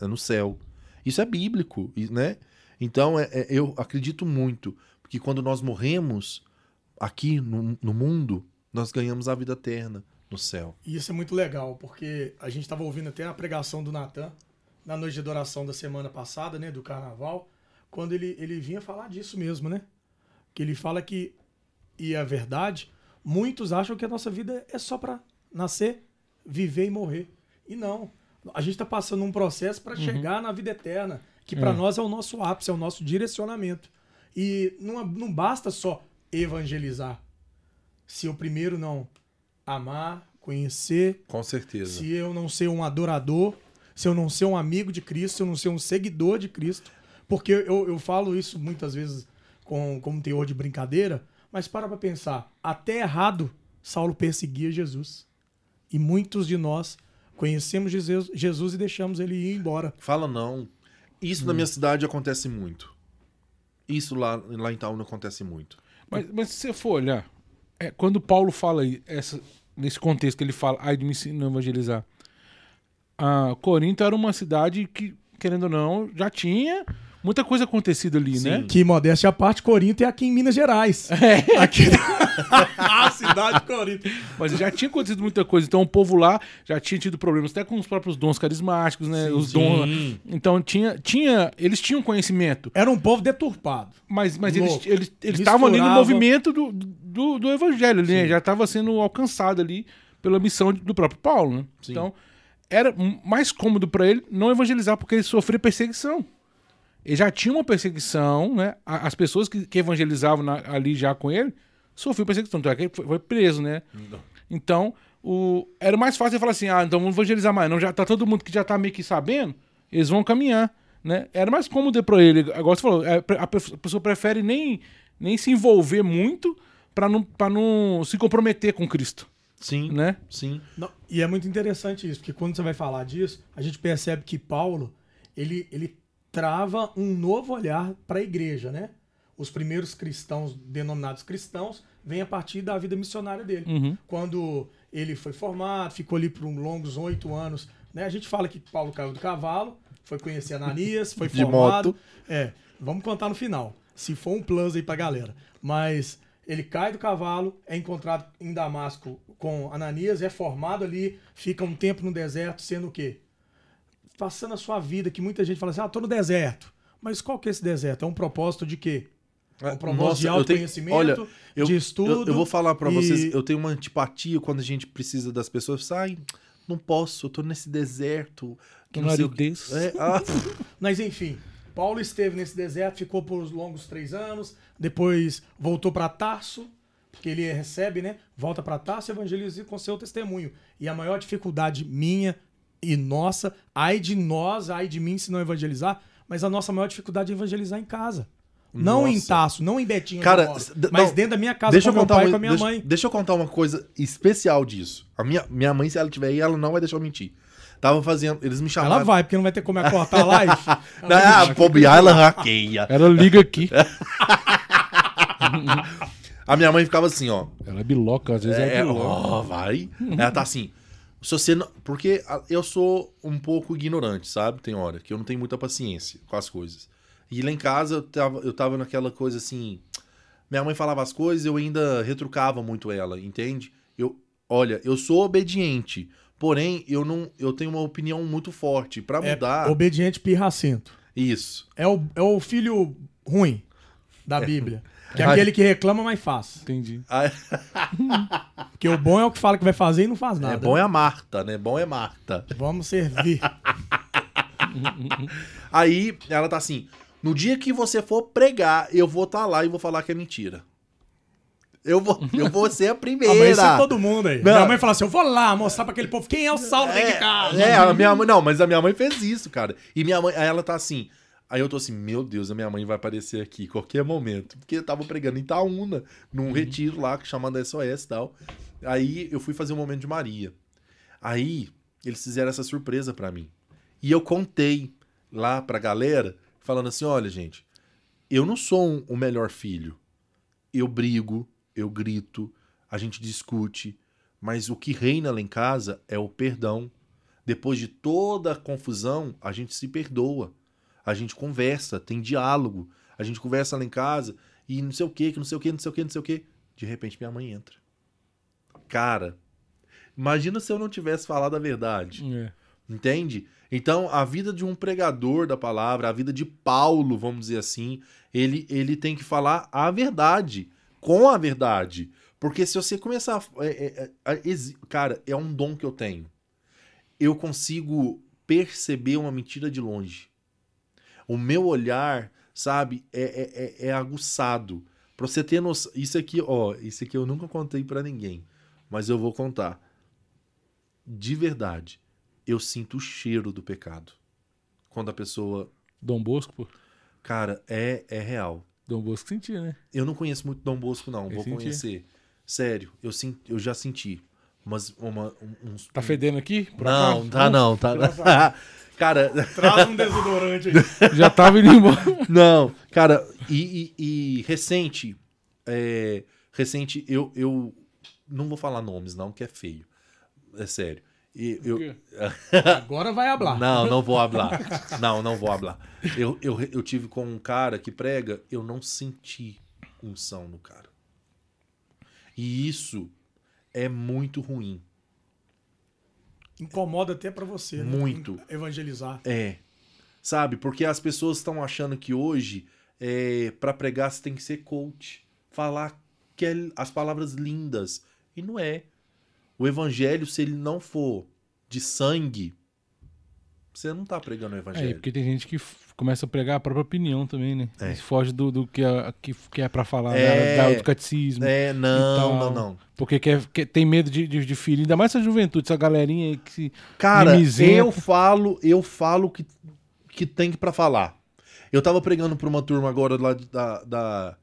é no céu. Isso é bíblico, né? Então é- é- eu acredito muito que quando nós morremos aqui no, no mundo, nós ganhamos a vida eterna no céu. E isso é muito legal, porque a gente estava ouvindo até a pregação do Natan na noite de adoração da semana passada, né, do carnaval, quando ele, ele vinha falar disso mesmo, né? Que ele fala que, e é verdade, muitos acham que a nossa vida é só para nascer, viver e morrer. E não. A gente está passando um processo para chegar na vida eterna, que para nós é o nosso ápice, é o nosso direcionamento. E não, não basta só evangelizar. Se eu primeiro não amar, conhecer, Com certeza. se eu não ser um adorador, se eu não ser um amigo de Cristo, se eu não ser um seguidor de Cristo. Porque eu, eu falo isso muitas vezes com, com um teor de brincadeira, mas para pra pensar. Até errado, Saulo perseguia Jesus. E muitos de nós conhecemos Jesus, Jesus e deixamos ele ir embora. Fala não. Isso na minha cidade acontece muito. Isso lá, lá em Itaúna acontece muito. Mas, mas se você for olhar, é, quando Paulo fala aí, essa, nesse contexto que ele fala, ai de me ensinar a evangelizar, a Corinto era uma cidade que, querendo ou não, já tinha muita coisa acontecida ali, Sim. né? Que modéstia à parte, Corinto é aqui em Minas Gerais. É. Aqui [LAUGHS] [LAUGHS] a cidade de Corinto. Mas já tinha acontecido muita coisa. Então o povo lá já tinha tido problemas até com os próprios dons carismáticos, né? os dons. Sim. Então tinha, tinha, eles tinham conhecimento, Era um povo deturpado. mas, mas eles Louco. eles eles estavam ali no movimento do, do, do evangelho, né? Já estava sendo alcançado ali pela missão do próprio Paulo, né? Sim. Então era mais cômodo para ele não evangelizar porque ele sofria perseguição. Ele já tinha uma perseguição, né? As pessoas que, que evangelizavam na- ali já com ele sofriam perseguição. Então, é que foi, foi preso, né? Então, o, era mais fácil ele falar assim: ah, então vamos evangelizar mais. Não, já tá todo mundo que já tá meio que sabendo, eles vão caminhar, né? Era mais cômodo para ele. Agora você falou, é, a pe- a pessoa prefere nem, nem se envolver muito para não, pra não se comprometer com Cristo, Sim. né? Sim. Não, e é muito interessante isso, porque quando você vai falar disso, a gente percebe que Paulo, ele, ele trava um novo olhar para a igreja, né? Os primeiros cristãos, denominados cristãos, vêm a partir da vida missionária dele. Uhum. Quando ele foi formado, ficou ali por um longos oito anos, né? A gente fala que Paulo caiu do cavalo, foi conhecer Ananias, foi [LAUGHS] De formado. moto. É, vamos contar no final, se for um plus aí pra galera. Mas ele cai do cavalo, é encontrado em Damasco com Ananias, é formado ali, fica um tempo no deserto, sendo o quê? Passando a sua vida, que muita gente fala assim, ah, tô no deserto. Mas qual que é esse deserto? É um propósito de quê? É um propósito de eu tenho- autoconhecimento, olha, eu, de estudo. Eu, eu vou falar pra e- vocês, eu tenho uma antipatia quando a gente precisa das pessoas. Ai, não posso, eu tô nesse deserto. Que não aridez. É, ah, [LAUGHS] Mas enfim, Paulo esteve nesse deserto, ficou por os longos três anos, depois voltou para Tarso, porque ele recebe, né? Volta para Tarso e evangeliza com seu testemunho. E a maior dificuldade minha e nossa, ai de nós, ai de mim se não evangelizar, mas a nossa maior dificuldade é evangelizar em casa. Não em Nossa. Tarso, não em Betinho, Cara, moro, mas não, dentro da minha casa deixa com eu meu contar pai uma, com a minha deixa, mãe. deixa eu contar uma coisa especial disso. A minha, minha mãe, se ela estiver aí, ela não vai deixar eu mentir. Tava fazendo. Eles me chamaram. Ela vai, porque não vai ter como é cortar a live. [LAUGHS] Ah, Bob ela hackeia. Ela liga aqui. [LAUGHS] A minha mãe ficava assim, ó. Ela é biloca, às vezes é, É, biloca. ó, vai. Ela tá assim. Se você não, porque eu sou um pouco ignorante, sabe? Tem hora que eu não tenho muita paciência com as coisas. E lá em casa eu tava, eu tava naquela coisa assim. Minha mãe falava as coisas, eu ainda retrucava muito ela, entende? Eu, olha, eu sou obediente, porém eu não, eu tenho uma opinião muito forte Pra É mudar. obediente pirracento. Isso. É o, é o filho ruim da Bíblia. Que é aquele que reclama, mas faz. Entendi. Porque [LAUGHS] o bom é o que fala que vai fazer e não faz nada. É bom é a Marta, né? Bom é Marta. Vamos servir. [LAUGHS] Aí ela tá assim: no dia que você for pregar, eu vou estar lá e vou falar que é mentira. Eu vou, eu vou ser a [LAUGHS] Ah, primeira. mas isso é todo mundo aí. Não. Minha mãe fala assim: eu vou lá mostrar pra aquele povo quem é o Saulo dentro de casa. É, a minha mãe. Não, mas a minha mãe fez isso, cara. E minha mãe, aí ela tá assim. Aí eu tô assim, meu Deus, a minha mãe vai aparecer aqui em qualquer momento. Porque eu tava pregando em Itaúna, num retiro lá, chamado SOS e tal. Aí eu fui fazer o momento de Maria. Aí eles fizeram essa surpresa pra mim. E eu contei lá pra galera, falando assim: olha, gente, eu não sou um- o melhor filho. Eu brigo, eu grito, a gente discute, mas o que reina lá em casa é o perdão. Depois de toda a confusão, a gente se perdoa. A gente conversa, tem diálogo. A gente conversa lá em casa e não sei o que, que não sei o que, não sei o que, não sei o que. De repente minha mãe entra. Cara, imagina se eu não tivesse falado a verdade. É. Entende? Então, a vida de um pregador da palavra, a vida de Paulo, vamos dizer assim, ele, ele tem que falar a verdade, com a verdade. Porque se você começar. a- é- é- é- cara, é um dom que eu tenho. Eu consigo perceber uma mentira de longe. O meu olhar, sabe, é, é, é, é aguçado. Pra você ter noção. Isso aqui, ó, isso aqui eu nunca contei pra ninguém. Mas eu vou contar. De verdade eu sinto o cheiro do pecado. Quando a pessoa. Dom Bosco, pô. Cara, é, é real. Dom Bosco sentia, né? Eu não conheço muito Dom Bosco, não. Eu Vou senti. conhecer. Sério, eu, sin- eu já senti. Mas uma, um- uns. Tá fedendo aqui? Não, acaso? tá não, tá. [LAUGHS] cara, Traz um desodorante aí. [LAUGHS] Já tava indo embora. [LAUGHS] não, cara, e, e- e recente, é, recente, eu, eu não vou falar nomes, não, que é feio. É sério. E eu? [LAUGHS] Agora vai hablar. Não, não vou hablar. [LAUGHS] Não, não vou hablar. Eu, eu, eu tive com um cara que prega, eu não senti unção no cara. E isso é muito ruim. Incomoda até pra você, né? Muito. Evangelizar. É. Sabe? Porque as pessoas estão achando que hoje, é, para pregar, você tem que ser coach. Falar que é as palavras lindas. E não é. O evangelho, se ele não for de sangue, você não tá pregando o É, evangelho. porque tem gente que começa a pregar a própria opinião também, né? É. Foge do, do que, a- que, que é pra falar, É. da, da- do catecismo. É, não, não, não. Porque quer, quer- tem medo de, de, de ferir, ainda mais essa juventude, essa galerinha aí que se. Cara, Mimizento. eu falo, eu falo que, que tem que pra falar. Eu tava pregando pra uma turma agora lá de- da da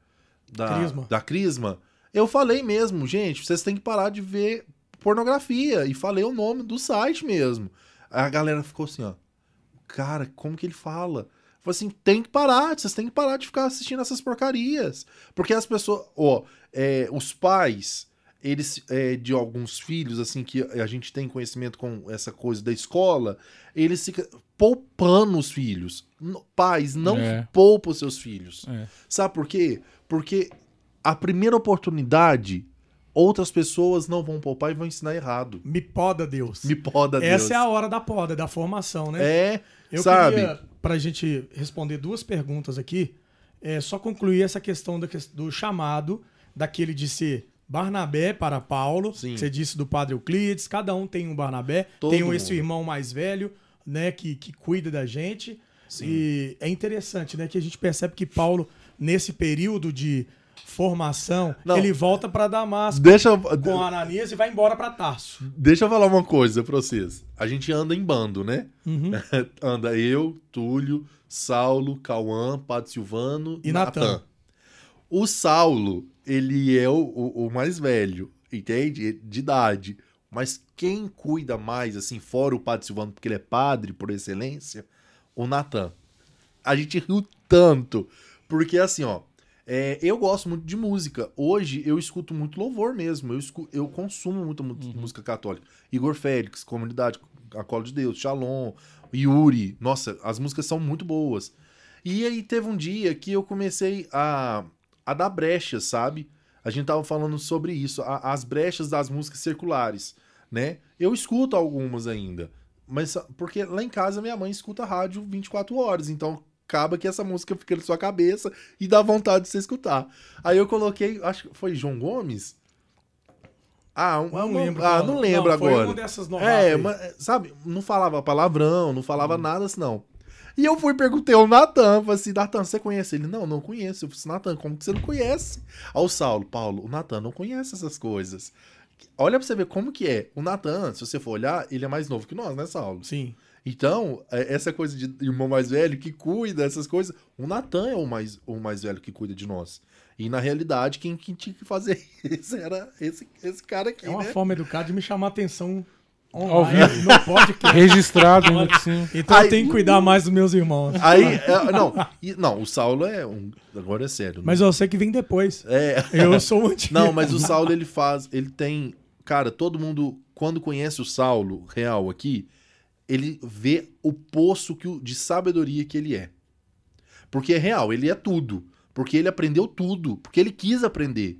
da Crisma. da Crisma. Eu falei mesmo, gente, vocês têm que parar de ver pornografia e falei o nome do site mesmo. Aí a galera ficou assim, ó. Cara, como que ele fala? Falei assim, tem que parar, vocês têm que parar de ficar assistindo essas porcarias. Porque as pessoas, ó, é, os pais, eles, é, de alguns filhos, assim, que a gente tem conhecimento com essa coisa da escola, eles ficam poupando os filhos. Pais, não É. poupam os seus filhos. É. Sabe por quê? Porque a primeira oportunidade, outras pessoas não vão poupar e vão ensinar errado. Me poda Deus. Me poda Deus. Essa é a hora da poda, da formação, né? É, Eu sabe? queria, pra gente responder duas perguntas aqui, é só concluir essa questão do, do chamado daquele de ser Barnabé para Paulo. Sim. Você disse do padre Euclides, cada um tem um Barnabé, Todo tem um esse irmão mais velho, né, que, que cuida da gente. Sim. E é interessante, né, que a gente percebe que Paulo, nesse período de formação, Não. ele volta para Damasco Deixa, eu- com Ananias e vai embora para Tarso. deixa eu falar uma coisa pra vocês. A gente anda em bando, né? Uhum. [LAUGHS] anda eu, Túlio, Saulo, Cauã, Padre Silvano E Natan. O Saulo, ele é o, o, o mais velho, entende? De idade. Mas quem cuida mais, assim, fora o Padre Silvano, porque ele é padre por excelência, o Natan. A gente riu tanto. Porque, assim, ó, é, eu gosto muito de música. Hoje eu escuto muito louvor mesmo. Eu, escu- eu consumo muita mu- música católica. Igor Félix, Comunidade, A Cola de Deus, Shalom, Yuri. Nossa, as músicas são muito boas. E aí teve um dia que eu comecei a, a dar brechas, sabe? A gente tava falando sobre isso, a- as brechas das músicas circulares, né? Eu escuto algumas ainda, mas porque lá em casa minha mãe escuta rádio 24 horas, então acaba que essa música fica na sua cabeça e dá vontade de você escutar. Aí eu coloquei, acho que foi João Gomes? Ah, um, Não uma- lembro. ah, não lembro Foi agora. uma dessas É, aí. mas, sabe, não falava palavrão, não falava nada assim, não. E eu fui e perguntei ao Natan, falei assim, Natan, você conhece ele? Não, não conheço. Eu falei assim, Natan, como que você não conhece? Ao Saulo, Paulo, o Natan não conhece essas coisas. Olha pra você ver como que é. O Natan, se você for olhar, ele é mais novo que nós, né, Saulo? Sim. Então, é- essa coisa de irmão mais velho que cuida dessas coisas, o Natan é o mais, o mais velho que cuida de nós. E na realidade, quem, quem tinha que fazer [LAUGHS] isso era esse, esse cara aqui, É uma né? forma educada de me chamar a atenção Ao online, no podcast. [LAUGHS] Registrado que sim. Então Ai, eu tenho que cuidar mais dos meus irmãos. Aí, é, não, não, o Saulo é um. Agora é sério. Mas né? eu sei que vem depois. É. Eu sou o antigo. Não, mas o Saulo ele faz. Ele tem. Cara, todo mundo, quando conhece o Saulo real aqui, ele vê o poço que, de sabedoria que ele é. Porque é real, ele é tudo. Porque ele aprendeu tudo. Porque ele quis aprender.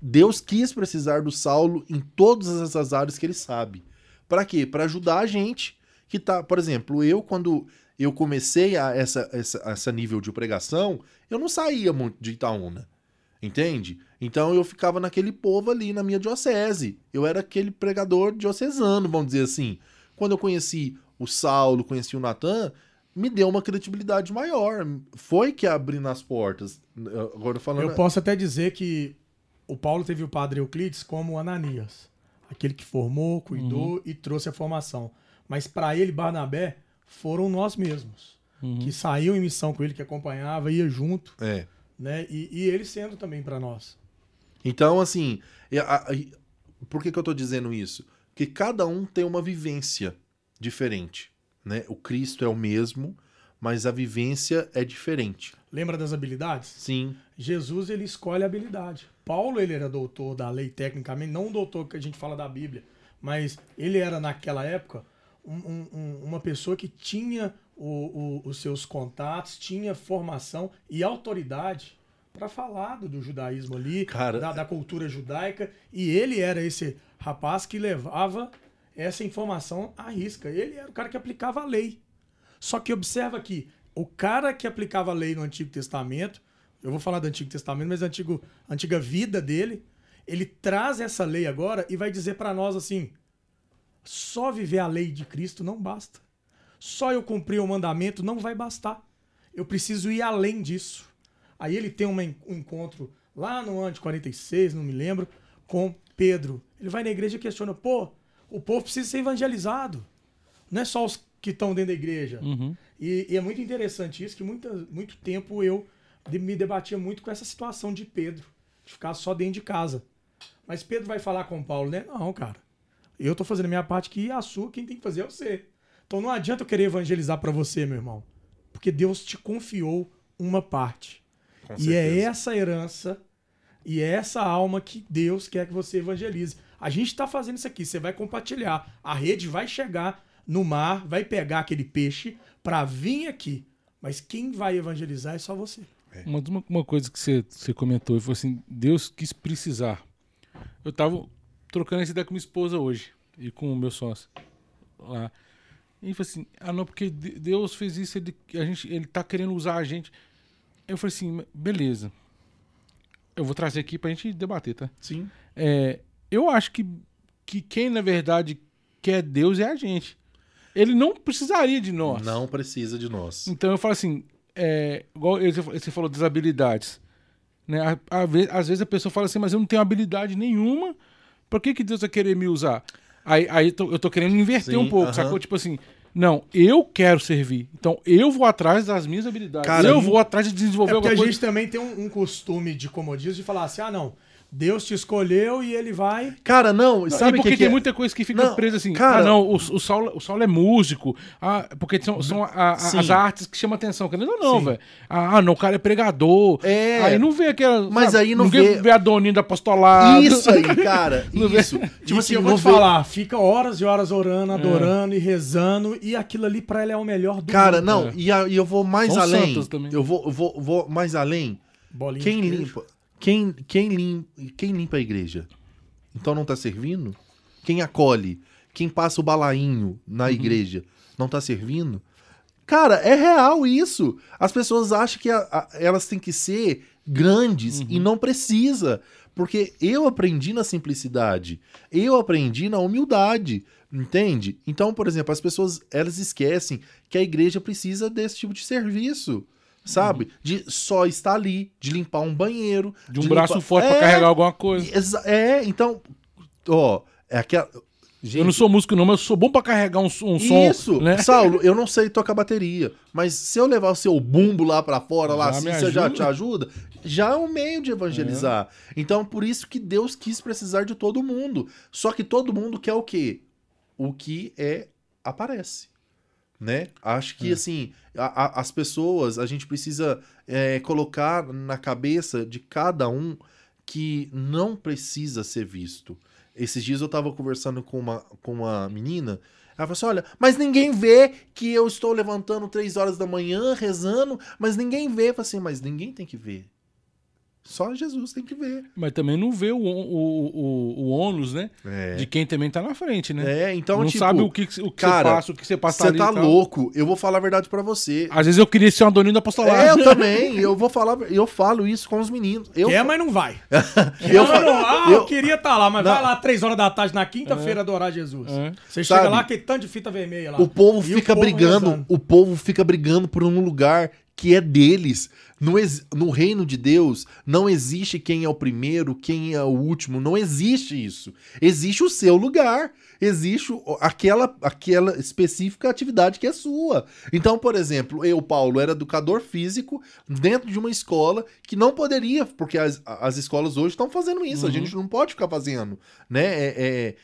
Deus quis precisar do Saulo em todas essas áreas que ele sabe. Pra quê? Pra ajudar a gente que tá, por exemplo, eu quando eu comecei a essa, essa, essa nível de pregação, eu não saía muito de Itaúna. Entende? Então eu ficava naquele povo ali na minha diocese. Eu era aquele pregador diocesano, vamos dizer assim. Quando eu conheci o Saulo, conheci o Natan, me deu uma credibilidade maior. Foi que abrindo as portas. Agora falando. Eu posso até dizer que o Paulo teve o padre Euclides como Ananias. Aquele que formou, cuidou e trouxe a formação. Mas para ele, Barnabé, foram nós mesmos. Que saiu em missão com ele, que acompanhava, ia junto, É. né? E, e ele sendo também para nós. Então, assim, a- a- por que, que eu tô dizendo isso? Porque cada um tem uma vivência diferente, né? O Cristo é o mesmo, mas a vivência é diferente. Lembra das habilidades? Sim, Jesus ele escolhe a habilidade. Paulo ele era doutor da lei tecnicamente, não um doutor que a gente fala da Bíblia, mas ele era naquela época um- um- uma pessoa que tinha o- o- os seus contatos, tinha formação e autoridade para falar do, do judaísmo ali, Cara, da, da cultura judaica, e ele era esse rapaz que levava essa informação à risca. Ele era o cara que aplicava a lei. Só que observa aqui, o cara que aplicava a lei no Antigo Testamento, eu vou falar do Antigo Testamento, mas a antigo, antiga vida dele, ele traz essa lei agora e vai dizer para nós assim: só viver a lei de Cristo não basta. Só eu cumprir o mandamento não vai bastar. Eu preciso ir além disso. Aí ele tem um encontro lá no ano de 46, não me lembro, com Pedro. Ele vai na igreja e questiona: pô, o povo precisa ser evangelizado. Não é só os que estão dentro da igreja. E, e é muito interessante isso, que muita, muito tempo eu me debatia muito com essa situação de Pedro, de ficar só dentro de casa. Mas Pedro vai falar com Paulo, né? Não, cara. Eu tô fazendo a minha parte aqui e a sua, quem tem que fazer é você. Então não adianta eu querer evangelizar para você, meu irmão. Porque Deus te confiou uma parte. Com E é certeza. essa herança e é essa alma que Deus quer que você evangelize. A gente está fazendo isso aqui, você vai compartilhar. A rede vai chegar no mar, vai pegar aquele peixe para vir aqui. Mas quem vai evangelizar é só você. Uma, uma, uma coisa que você, você comentou, e foi assim, Deus quis precisar. Eu tava trocando essa ideia com minha esposa hoje e com o meu sócio lá. E ele falou assim, ah não, porque de- Deus fez isso, ele, a gente, ele tá querendo usar a gente. Eu falei assim, beleza. Eu vou trazer aqui pra gente debater, tá? Sim. É, eu acho que, que quem na verdade quer Deus é a gente. Ele não precisaria de nós. Não precisa de nós. Então eu falo assim, é, igual você falou das habilidades. Né? Às vezes a pessoa fala assim, mas eu não tenho habilidade nenhuma, por que, que Deus vai querer me usar? Aí, aí eu tô querendo inverter Sim, um pouco, aham. sacou? Tipo assim, não, eu quero servir. Então eu vou atrás das minhas habilidades. Cara, eu vou atrás de desenvolver É porque alguma a coisa. gente também tem um, um costume de comodismo de falar assim: ah, não, Deus te escolheu e ele vai. Cara, não, Não, sabe e porque que, que tem é? muita coisa que fica Não, presa assim. cara- ah, não, o, o, Saulo, o Saulo é músico. Ah, porque são, são a- a- as artes que chamam atenção. Não, Sim. velho. Ah, não, o cara é pregador. É. Aí não vê aquela. Mas aí não ninguém vê- vê a doninha do apostolado. Isso aí, cara. [LAUGHS] Não vê- isso. Tipo Tipo assim, assim, eu vou não te vê- falar, fica horas e horas orando, adorando e rezando, e aquilo ali pra ele é o melhor do Cara, mundo. não, É. e, a- e eu vou mais São além. santos também. Eu vou, eu vou, vou mais além. Bolinha Quem de queijo. Quem, quem, lim, quem limpa a igreja? Então não tá servindo? Quem acolhe? Quem passa o balainho na Uhum. igreja? Não tá servindo? Cara, é real isso. As pessoas acham que a- a- elas têm que ser grandes Uhum. e não precisa. Porque eu aprendi na simplicidade. Eu aprendi na humildade. Entende? Então, por exemplo, as pessoas elas esquecem que a igreja precisa desse tipo de serviço. Sabe? De só estar ali, de limpar um banheiro. De um braço limpar- forte É, pra carregar alguma coisa. É, então. Ó, é aquela. Eu não sou músico, não, mas eu sou bom pra carregar um, um som. Isso, né? Saulo, eu não sei tocar bateria, mas se eu levar o seu bumbo lá pra fora, lá Já assim, me você já te ajuda, já é um meio de evangelizar. Então, por isso que Deus quis precisar de todo mundo. Só que todo mundo quer o quê? O que é aparece. Né? Acho que, assim, a- a- as pessoas, a gente precisa é, colocar na cabeça de cada um que não precisa ser visto. Esses dias eu tava conversando com uma, com uma menina, ela falou assim: olha, mas ninguém vê que eu estou levantando três horas da manhã, rezando, mas ninguém vê. Eu falei assim, mas ninguém tem que ver. Só Jesus tem que ver. Mas também não vê o, o, o, o ônus, né? É. De quem também tá na frente, né? É, então, não tipo, sabe o que, o que cara, você passa, o que você passa Você ali. tá tal. louco, eu vou falar a verdade pra você. Às vezes eu queria ser uma doninha do apostolado. É, eu também, eu vou falar, eu falo isso com os meninos. Eu, Quer, mas não vai. [LAUGHS] eu, mas não, ah, eu- eu queria estar lá, mas Não. vai lá três horas da tarde na quinta-feira adorar Jesus. É. Você chega Sabe? lá, que tanto de fita vermelha lá. O povo E fica povo brigando, rezando. o povo fica brigando por um lugar que é deles. No, no reino de Deus não existe quem é o primeiro, quem é o último, não existe isso. Existe o seu lugar, existe aquela, aquela específica atividade que é sua. Então, por exemplo, eu, Paulo, era educador físico dentro de uma escola que não poderia, porque as, as escolas hoje estão fazendo isso, a Uhum. gente não pode ficar fazendo, né? É- é-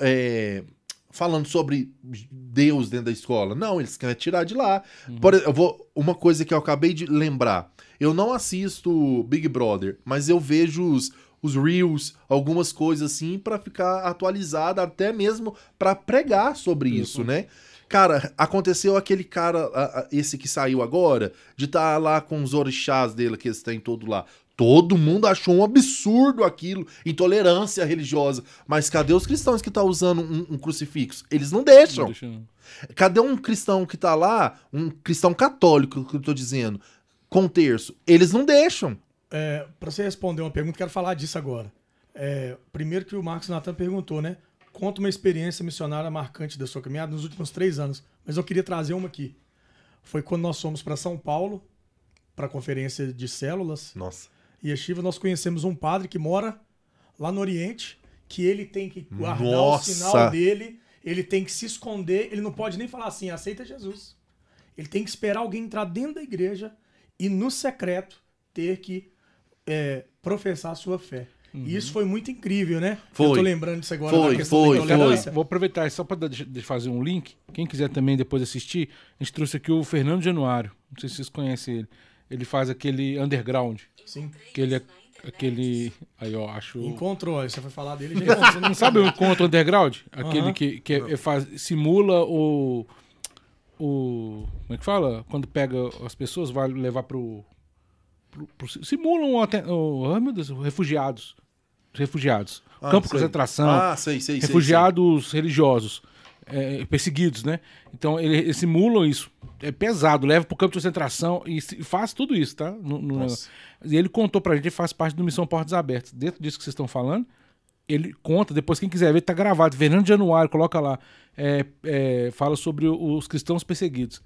é, falando sobre Deus dentro da escola. Não, eles querem tirar de lá. Por, eu vou, uma coisa que eu acabei de lembrar. Eu não assisto Big Brother, mas eu vejo os, os Reels, algumas coisas assim, pra ficar atualizado, até mesmo pra pregar sobre isso, né? Cara, aconteceu aquele cara, esse que saiu agora, de estar lá com os orixás dele, que eles têm todo lá. Todo mundo achou um absurdo aquilo, intolerância religiosa. Mas cadê os cristãos que estão usando um, um crucifixo? Eles não deixam. Deixa Cadê um cristão que tá lá, um cristão católico, que eu tô dizendo, com terço? Eles não deixam. É, pra você responder uma pergunta, quero falar disso agora. É, primeiro que o Marcos Natan perguntou, né? Conta uma experiência missionária marcante da sua caminhada nos últimos três anos. Mas eu queria trazer uma aqui. Foi quando nós fomos para São Paulo, para a conferência de células. Nossa. E a Shiva, nós conhecemos um padre que mora lá no Oriente, que ele tem que guardar Nossa! o sinal dele, ele tem que se esconder, ele não pode nem falar assim, aceita Jesus. Ele tem que esperar alguém entrar dentro da igreja e, no secreto, ter que é, professar a sua fé. E isso foi muito incrível, né? Foi. Eu tô lembrando disso agora Foi, da questão foi, da foi. Vou aproveitar só para fazer um link. Quem quiser também depois assistir, a gente trouxe aqui o Fernando Januário. Não sei se vocês conhecem ele. Ele faz aquele underground. Sim. Aquele. aquele aí, ó, acho. Encontrou, aí você foi falar dele, já [LAUGHS] encontrou. Não sabe o encontro underground? Aquele que, que é- faz, simula o. O. Como é que fala? Quando pega as pessoas, vai levar pro. pro, pro simulam o, aten- o. Ai meu Deus, refugiados. Refugiados. Ah, Campo de sei. concentração. Ah, sei, sei, sei, refugiados religiosos. É, perseguidos, né? Então ele- eles simulam isso. É pesado, leva pro campo de concentração e faz tudo isso, tá? No- no- e ele contou pra gente, ele faz parte do Missão Portas Abertas. Dentro disso que vocês estão falando, ele conta, depois quem quiser ver, tá gravado. Fernando Januário, coloca lá. é, é, fala sobre os cristãos perseguidos.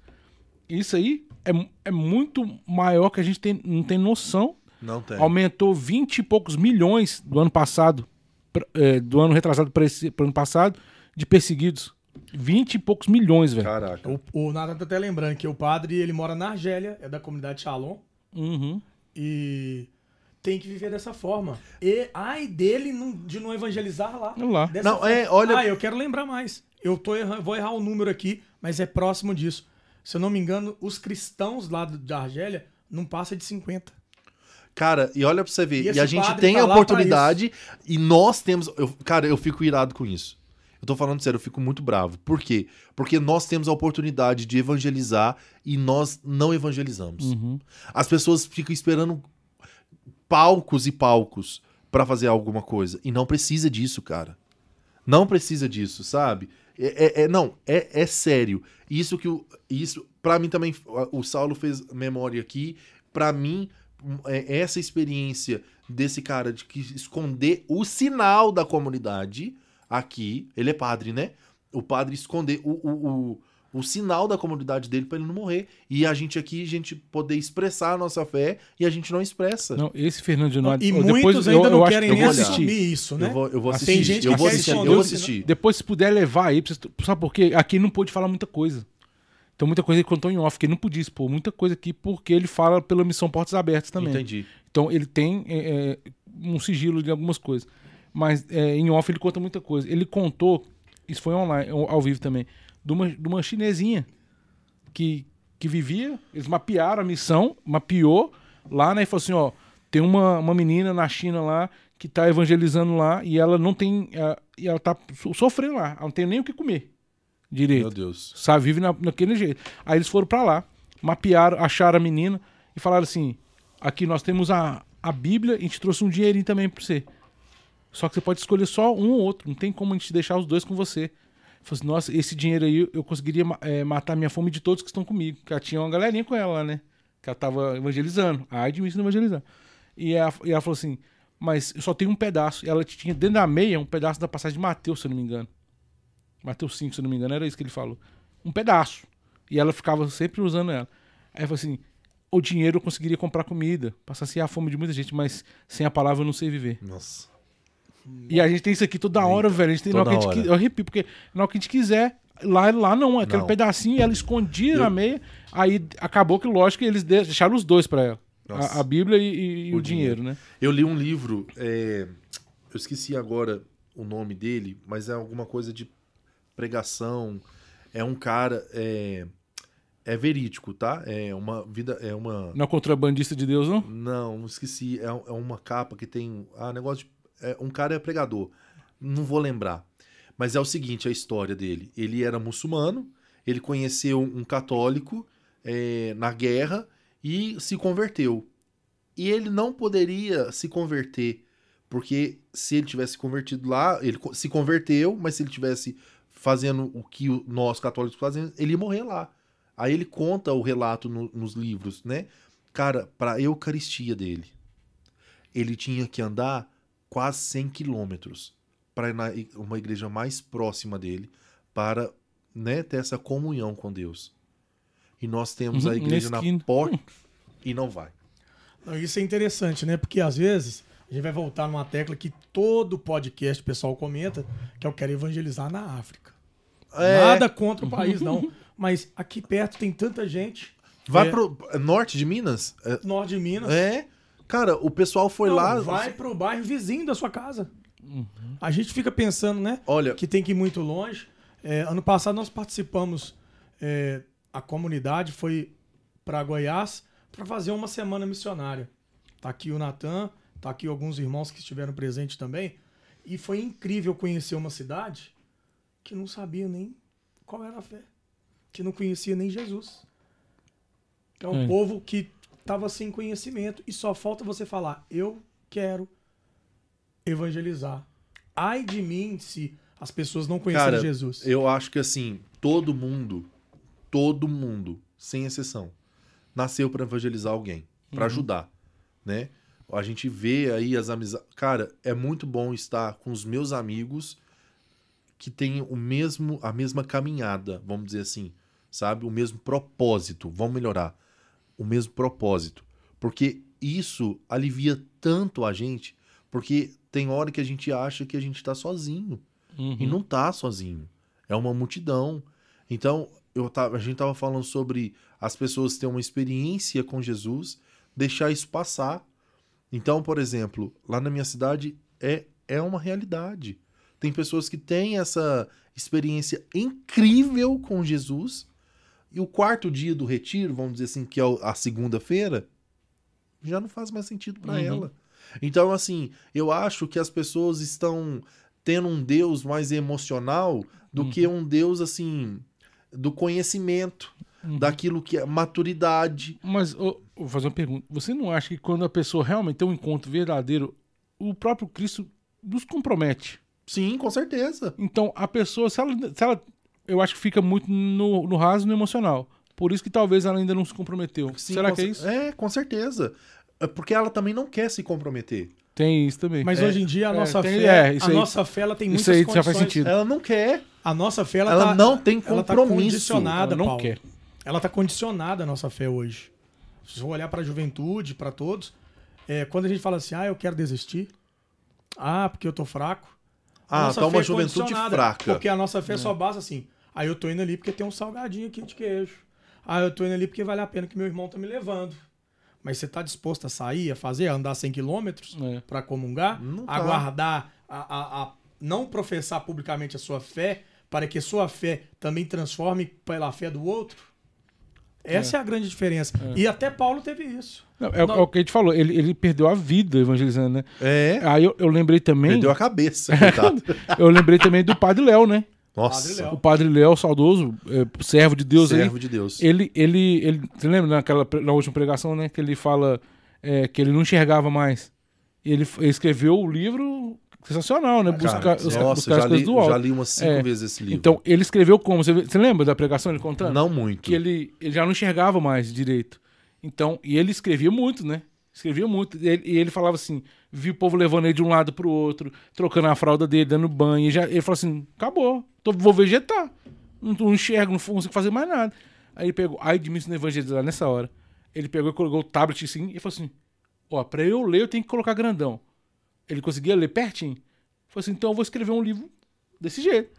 Isso aí é, é muito maior que a gente tem, não tem noção. Não tem. Aumentou 20 e poucos milhões do ano passado, pra- é, do ano retrasado para esse pro ano passado, de perseguidos. 20 e poucos milhões, velho. Caraca. O, o Nathan tá até lembrando que o padre, ele mora na Argélia, é da comunidade Shalom. Uhum. E tem que viver dessa forma. E ai dele não- de não evangelizar lá. Lá. Não, forma. é, olha- Ah, eu quero lembrar mais. Eu tô erra- vou errar o número aqui, mas é próximo disso. Se eu não me engano, os cristãos lá do- de Argélia não passa de 50. Cara, e olha pra você ver, E e, a gente tem tá a oportunidade e nós temos. eu- cara, eu fico irado com isso. Eu tô falando sério, eu fico muito bravo. Por quê? Porque nós temos a oportunidade de evangelizar e nós não evangelizamos. Uhum. As pessoas ficam esperando palcos e palcos pra fazer alguma coisa. E não precisa disso, cara. Não precisa disso, sabe? É, é- é- não, é, é sério. Isso que o. Isso, para mim também, o Saulo fez memória aqui. Pra mim, é, essa experiência desse cara de que esconder o sinal da comunidade aqui. Ele é padre, né? O padre esconder o, o, o, o sinal da comunidade dele pra ele não morrer. E a gente aqui, a gente poder expressar a nossa fé e a gente não expressa. Não, esse Fernando de Honório. E ó, muitos depois, ainda eu, não eu querem que nem eu assumir isso, né? Eu vou, eu vou Assim, assistir. tem gente eu que vou quer assistir. esconder Eu vou sinal. assistir. Depois, se puder levar aí, sabe por quê? Aqui não pôde falar muita coisa. Então, muita coisa ele contou em off, que ele não podia expor muita coisa aqui, porque ele fala pela missão Portas Abertas também. Entendi. Então, ele tem é, é, um sigilo de algumas coisas. Mas é, em off ele conta muita coisa. Ele contou, isso foi online, ao vivo também, de uma, de uma chinesinha que, que vivia, eles mapearam a missão, mapeou lá, né? E falou assim: ó, tem uma, uma menina na China lá que tá evangelizando lá e ela não tem. é, e ela tá so- sofrendo lá, ela não tem nem o que comer direito Meu Deus. sabe? Vive na, naquele jeito. Aí eles foram pra lá, mapearam, acharam a menina e falaram assim: aqui nós temos a, a Bíblia e a gente trouxe um dinheirinho também pra você. Só que você pode escolher só um ou outro, não tem como a gente deixar os dois com você. Falei assim, nossa, esse dinheiro aí eu conseguiria eh, matar a minha fome de todos que estão comigo. Porque ela tinha uma galerinha com ela lá, né? Que ela tava evangelizando. A de mim não evangelizando. E ela, e ela falou assim, mas eu só tenho um pedaço. Ela tinha dentro da meia um pedaço da passagem de Mateus, se eu não me engano. Mateus 5, se eu não me engano, era isso que ele falou. Um pedaço. E ela ficava sempre usando ela. Aí falou assim: o dinheiro eu conseguiria comprar comida, pra saciar a fome de muita gente, mas sem a palavra eu não sei viver. Nossa. E a gente tem isso aqui toda hora, velho. A gente tem na hora que a gente toda Eu arrepio, porque na hora que a gente quiser. Lá, lá não, aquele Não. pedacinho ela escondia na meia. Aí acabou que, lógico, eles de- deixaram os dois pra ela: a, a Bíblia e, e- o, O dinheiro, né? Eu li um livro, é, eu esqueci agora o nome dele, mas é alguma coisa de pregação. É um cara, é, é verídico, tá? É uma vida, é uma Não é contrabandista de Deus, não? Não, esqueci. É, é uma capa que tem. Ah, negócio de. É, um cara é pregador. Não vou lembrar. Mas é o seguinte: a história dele. Ele era muçulmano, ele conheceu um católico é, na guerra e se converteu. E ele não poderia se converter, porque se ele tivesse convertido lá, ele se converteu, mas se ele tivesse fazendo o que nós católicos fazemos, ele ia morrer lá. Aí ele conta o relato no- nos livros, né? Cara, para a Eucaristia dele, ele tinha que andar quase 100 quilômetros para ir na uma igreja mais próxima dele, para né, ter essa comunhão com Deus. E nós temos Uhum, a igreja na porta e não vai. Não, isso é interessante, né? Porque às vezes a gente vai voltar numa tecla que todo podcast o pessoal comenta, que eu quero evangelizar na África. É. Nada contra o país, não. [LAUGHS] Mas aqui perto tem tanta gente. Vai É, pro é norte de Minas? É, Norte de Minas. é. Cara, o pessoal foi Não, lá. Vai pro bairro vizinho da sua casa. A gente fica pensando, né? Olha, Que tem que ir muito longe. É, ano passado nós participamos, é, a comunidade foi para Goiás para fazer uma semana missionária. Tá aqui o Natan, tá aqui alguns irmãos que estiveram presentes também. E foi incrível conhecer uma cidade que não sabia nem qual era a fé, que não conhecia nem Jesus. É um É. povo que estava sem conhecimento e só falta você falar: eu quero evangelizar. Ai de mim se as pessoas não conhecerem Jesus. eu acho que assim, todo mundo, todo mundo, sem exceção, nasceu para evangelizar alguém, para ajudar, né? A gente vê aí as amizades. Cara, é muito bom estar com os meus amigos que têm o mesmo, a mesma caminhada, vamos dizer assim, sabe? O mesmo propósito. Vamos melhorar. O mesmo propósito. Porque isso alivia tanto a gente, porque tem hora que a gente acha que a gente tá sozinho. Uhum. E não tá sozinho. É uma multidão. Então, eu tava, a gente tava falando sobre as pessoas terem uma experiência com Jesus, deixar isso passar. Então, por exemplo, lá na minha cidade é, é uma realidade. Tem pessoas que têm essa experiência incrível com Jesus. E o quarto dia do retiro, vamos dizer assim, que é a segunda-feira, já não faz mais sentido para Uhum. ela. Então, assim, eu acho que as pessoas estão tendo um Deus mais emocional do que um Deus, assim, do conhecimento, daquilo que é maturidade. Mas, vou fazer uma pergunta. Você não acha que quando a pessoa realmente tem um encontro verdadeiro, o próprio Cristo nos compromete? Sim, com certeza. Então, a pessoa, se ela, se ela- eu acho que fica muito no, no raso e no emocional. Por isso que talvez ela ainda não se comprometeu. Sim, Será com que é isso? É, com certeza. É porque ela também não quer se comprometer. Tem isso também. Mas É. hoje em dia a É, nossa tem- fé, é, isso a aí- nossa fé ela tem muitas Isso aí já condições. faz sentido. Ela não quer. A nossa fé ela, Ela tá- não tem ela tá compromisso. condicionada, Ela não Paulo. quer. Ela tá condicionada a nossa fé hoje. Se eu olhar para a juventude, para todos, é, quando a gente fala assim, ah, eu quero desistir, ah, porque eu tô fraco. A Ah, tá uma é juventude fraca. Porque a nossa fé só basta assim. Aí eu tô indo ali porque tem um salgadinho aqui de queijo. Ah, eu tô indo ali porque vale a pena que meu irmão tá me levando. Mas você tá disposto a sair, a fazer, a andar 100 quilômetros É. para comungar? Não tá. Aguardar, a, a, a não professar publicamente a sua fé para que sua fé também transforme pela fé do outro? Essa é, a grande diferença. E até Paulo teve isso. Não, é, Não. é o que a gente falou. Ele, ele perdeu a vida evangelizando, né? É. Aí eu, eu lembrei também. Perdeu a cabeça, coitado. [LAUGHS] Eu lembrei também do Padre Léo, né? Padre Nossa. Léo. O Padre Léo, saudoso, é, servo de Deus Servo aí. de Deus. Ele, ele, ele. Você lembra naquela, na última pregação, né? Que ele fala é, que ele não enxergava mais. Ele, ele escreveu o livro sensacional, né? Buscar, Cara, os- nossa, buscar as coisas li, do alto. já li umas cinco É. vezes esse livro. Então, ele escreveu como? Você, você lembra da pregação ele contando? não muito. Que ele, ele já não enxergava mais direito. Então, e ele escrevia muito, né? Escrevia muito. E ele, e ele falava assim: vi o povo levando ele de um lado pro outro, trocando a fralda dele, dando banho. E já, ele falou assim: acabou, tô, vou vegetar. Não, não enxergo, não consigo fazer mais nada. Aí ele pegou, ai de mim se não evangelizar nessa hora. Ele pegou e colocou o tablet assim e falou assim: ó, pra eu ler eu tenho que colocar grandão. Ele conseguia ler pertinho. Falou assim: então eu vou escrever um livro desse jeito.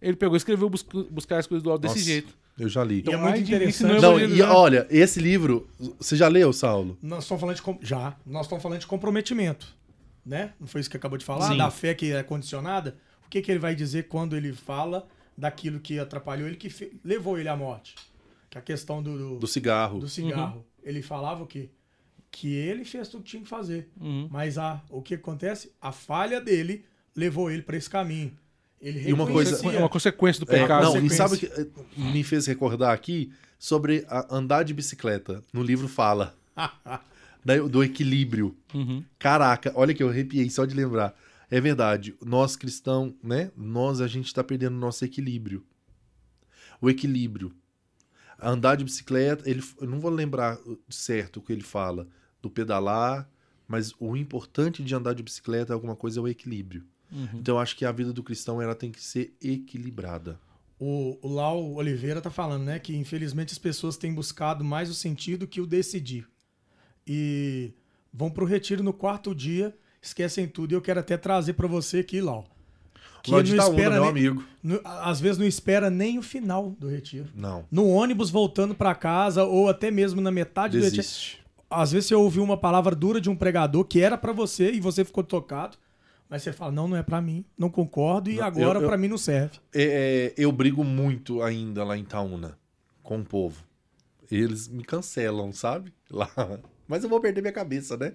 Ele pegou e escreveu Bus- Buscar as Coisas do Alto desse jeito. Eu já li. E é muito interessante. Não, e evangelizar. olha, esse livro, você já leu, Saulo? Nós estamos falando de com- já, nós estamos falando de comprometimento, né? Não foi isso que acabou de falar? Sim. Da fé que é condicionada. O que, que ele vai dizer quando ele fala daquilo que atrapalhou ele, que fe- levou ele à morte? Que é a questão do, do, Do cigarro. do cigarro. Ele falava o quê? Que ele fez tudo que tinha que fazer. Uhum. Mas a, o que acontece? A falha dele levou ele para esse caminho. Ele E uma coisa- É uma consequência do É, pecado. não, e sabe o que eh, me fez recordar aqui sobre a- andar de bicicleta. No livro fala [LAUGHS] da- do equilíbrio. Uhum. Caraca, olha que eu arrepiei só de lembrar. É verdade, nós cristãos, né? Nós a gente tá perdendo o nosso equilíbrio. O equilíbrio. Andar de bicicleta, ele, eu não vou lembrar certo o que ele fala do pedalar, mas o importante de andar de bicicleta é alguma coisa é o equilíbrio. Uhum. Então eu acho que a vida do cristão ela tem que ser equilibrada. O, o Lau Oliveira tá falando, né, que infelizmente as pessoas têm buscado mais o sentido que o decidir. E vão pro retiro no quarto dia, esquecem tudo. E eu quero até trazer para você aqui, Lau. Que Lorde não Itaúna, espera meu nem- amigo. no- às vezes não espera nem o final do retiro. Não. No ônibus voltando para casa ou até mesmo na metade do retiro. Desiste. Às vezes você ouviu uma palavra dura de um pregador que era para você e você ficou tocado, mas você fala: "Não, não é para mim, não concordo e agora para mim não serve". É, é, eu brigo muito ainda lá em Itaúna com o povo. Eles me cancelam, sabe? [LAUGHS] Lá. Mas eu vou perder minha cabeça, né?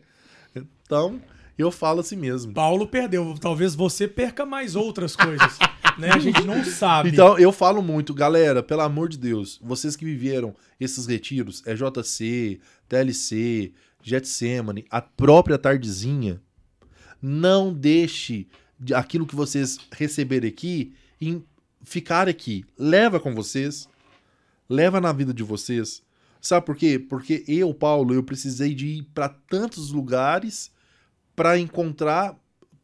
Então, eu falo assim mesmo. Paulo perdeu. Talvez você perca mais outras coisas. [LAUGHS] né? A gente não sabe. Então, eu falo muito, galera, pelo amor de Deus, vocês que viveram esses retiros, é JC, TLC, Getsemane, a própria tardezinha, não deixe de- aquilo que vocês receberem aqui em ficar aqui. Leva com vocês, leva na vida de vocês. Sabe por quê? Porque eu, Paulo, eu precisei de ir para tantos lugares para encontrar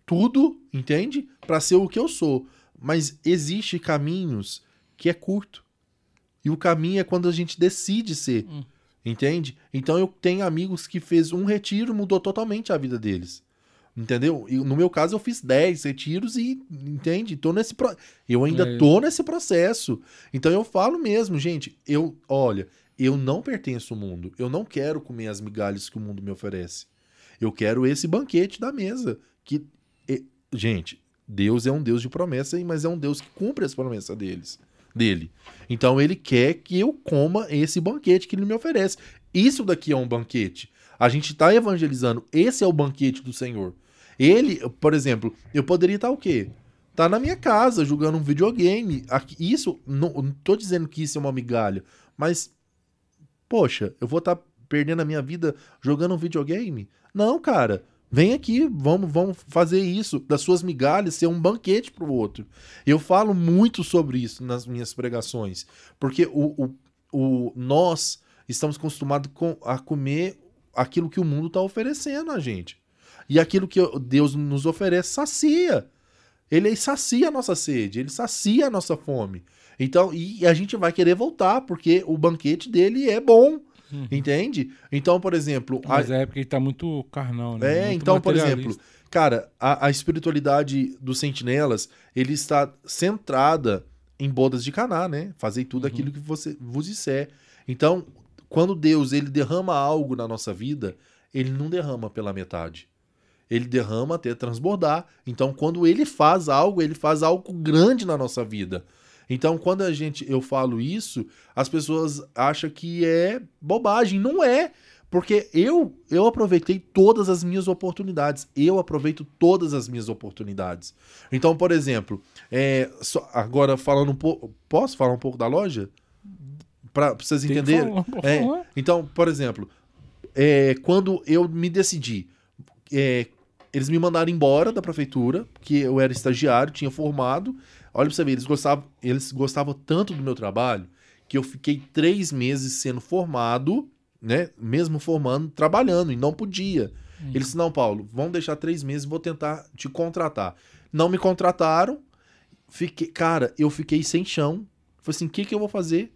tudo, entende? Para ser o que eu sou. Mas existe caminhos que é curto. E o caminho é quando a gente decide ser. Hum. Entende? Então eu tenho amigos que fez um retiro mudou totalmente a vida deles. Entendeu? E no meu caso eu fiz 10 retiros e entende? Tô nesse pro... eu ainda É. tô nesse processo. Então eu falo mesmo, gente, eu, olha, eu não pertenço ao mundo. Eu não quero comer as migalhas que o mundo me oferece. Eu quero esse banquete da mesa. Que, e- gente, Deus é um Deus de promessa, mas é um Deus que cumpre as promessas deles, dele. Então ele quer que eu coma esse banquete que ele me oferece. Isso daqui é um banquete. A gente está evangelizando. Esse é o banquete do Senhor. Ele, por exemplo, eu poderia estar o quê? Tá na minha casa jogando um videogame. Isso, não, não tô dizendo que isso é uma migalha, mas poxa, eu vou estar perdendo a minha vida jogando um videogame? Não, cara. Vem aqui, vamos, vamos fazer isso, das suas migalhas ser um banquete pro outro. Eu falo muito sobre isso nas minhas pregações, porque o, o, o- nós estamos acostumados com, a comer aquilo que o mundo está oferecendo a gente. E aquilo que Deus nos oferece sacia. Ele sacia a nossa sede, ele sacia a nossa fome. Então, e a gente vai querer voltar, porque o banquete dele é bom. Entende? Então, por exemplo, a- Mas é porque ele tá muito carnal, né? é, Muito então, por exemplo, cara, a, a espiritualidade dos sentinelas, ele está centrada em bodas de Caná, né? Fazer tudo aquilo que você vos disser. Então, quando Deus ele derrama algo na nossa vida, ele não derrama pela metade. Ele derrama até transbordar. Então, quando ele faz algo, ele faz algo grande na nossa vida. Então, quando a gente eu falo isso, as pessoas acham que é bobagem. Não é. Porque eu eu aproveitei todas as minhas oportunidades. Eu aproveito todas as minhas oportunidades. Então, por exemplo, é, só- agora falando um pouco. Posso falar um pouco da loja? Para vocês entenderem? falar, É, então, por exemplo, é, quando eu me decidi, é, eles me mandaram embora da prefeitura, que eu era estagiário, tinha formado. Olha pra você ver, eles gostavam, eles gostavam tanto do meu trabalho que eu fiquei três meses sendo formado, né? Mesmo formando, trabalhando, e não podia. Eles disseram, não, Paulo, vamos deixar três meses, vou tentar te contratar. Não me contrataram. Fiquei, cara, eu fiquei sem chão. Falei assim, o que, que eu vou fazer?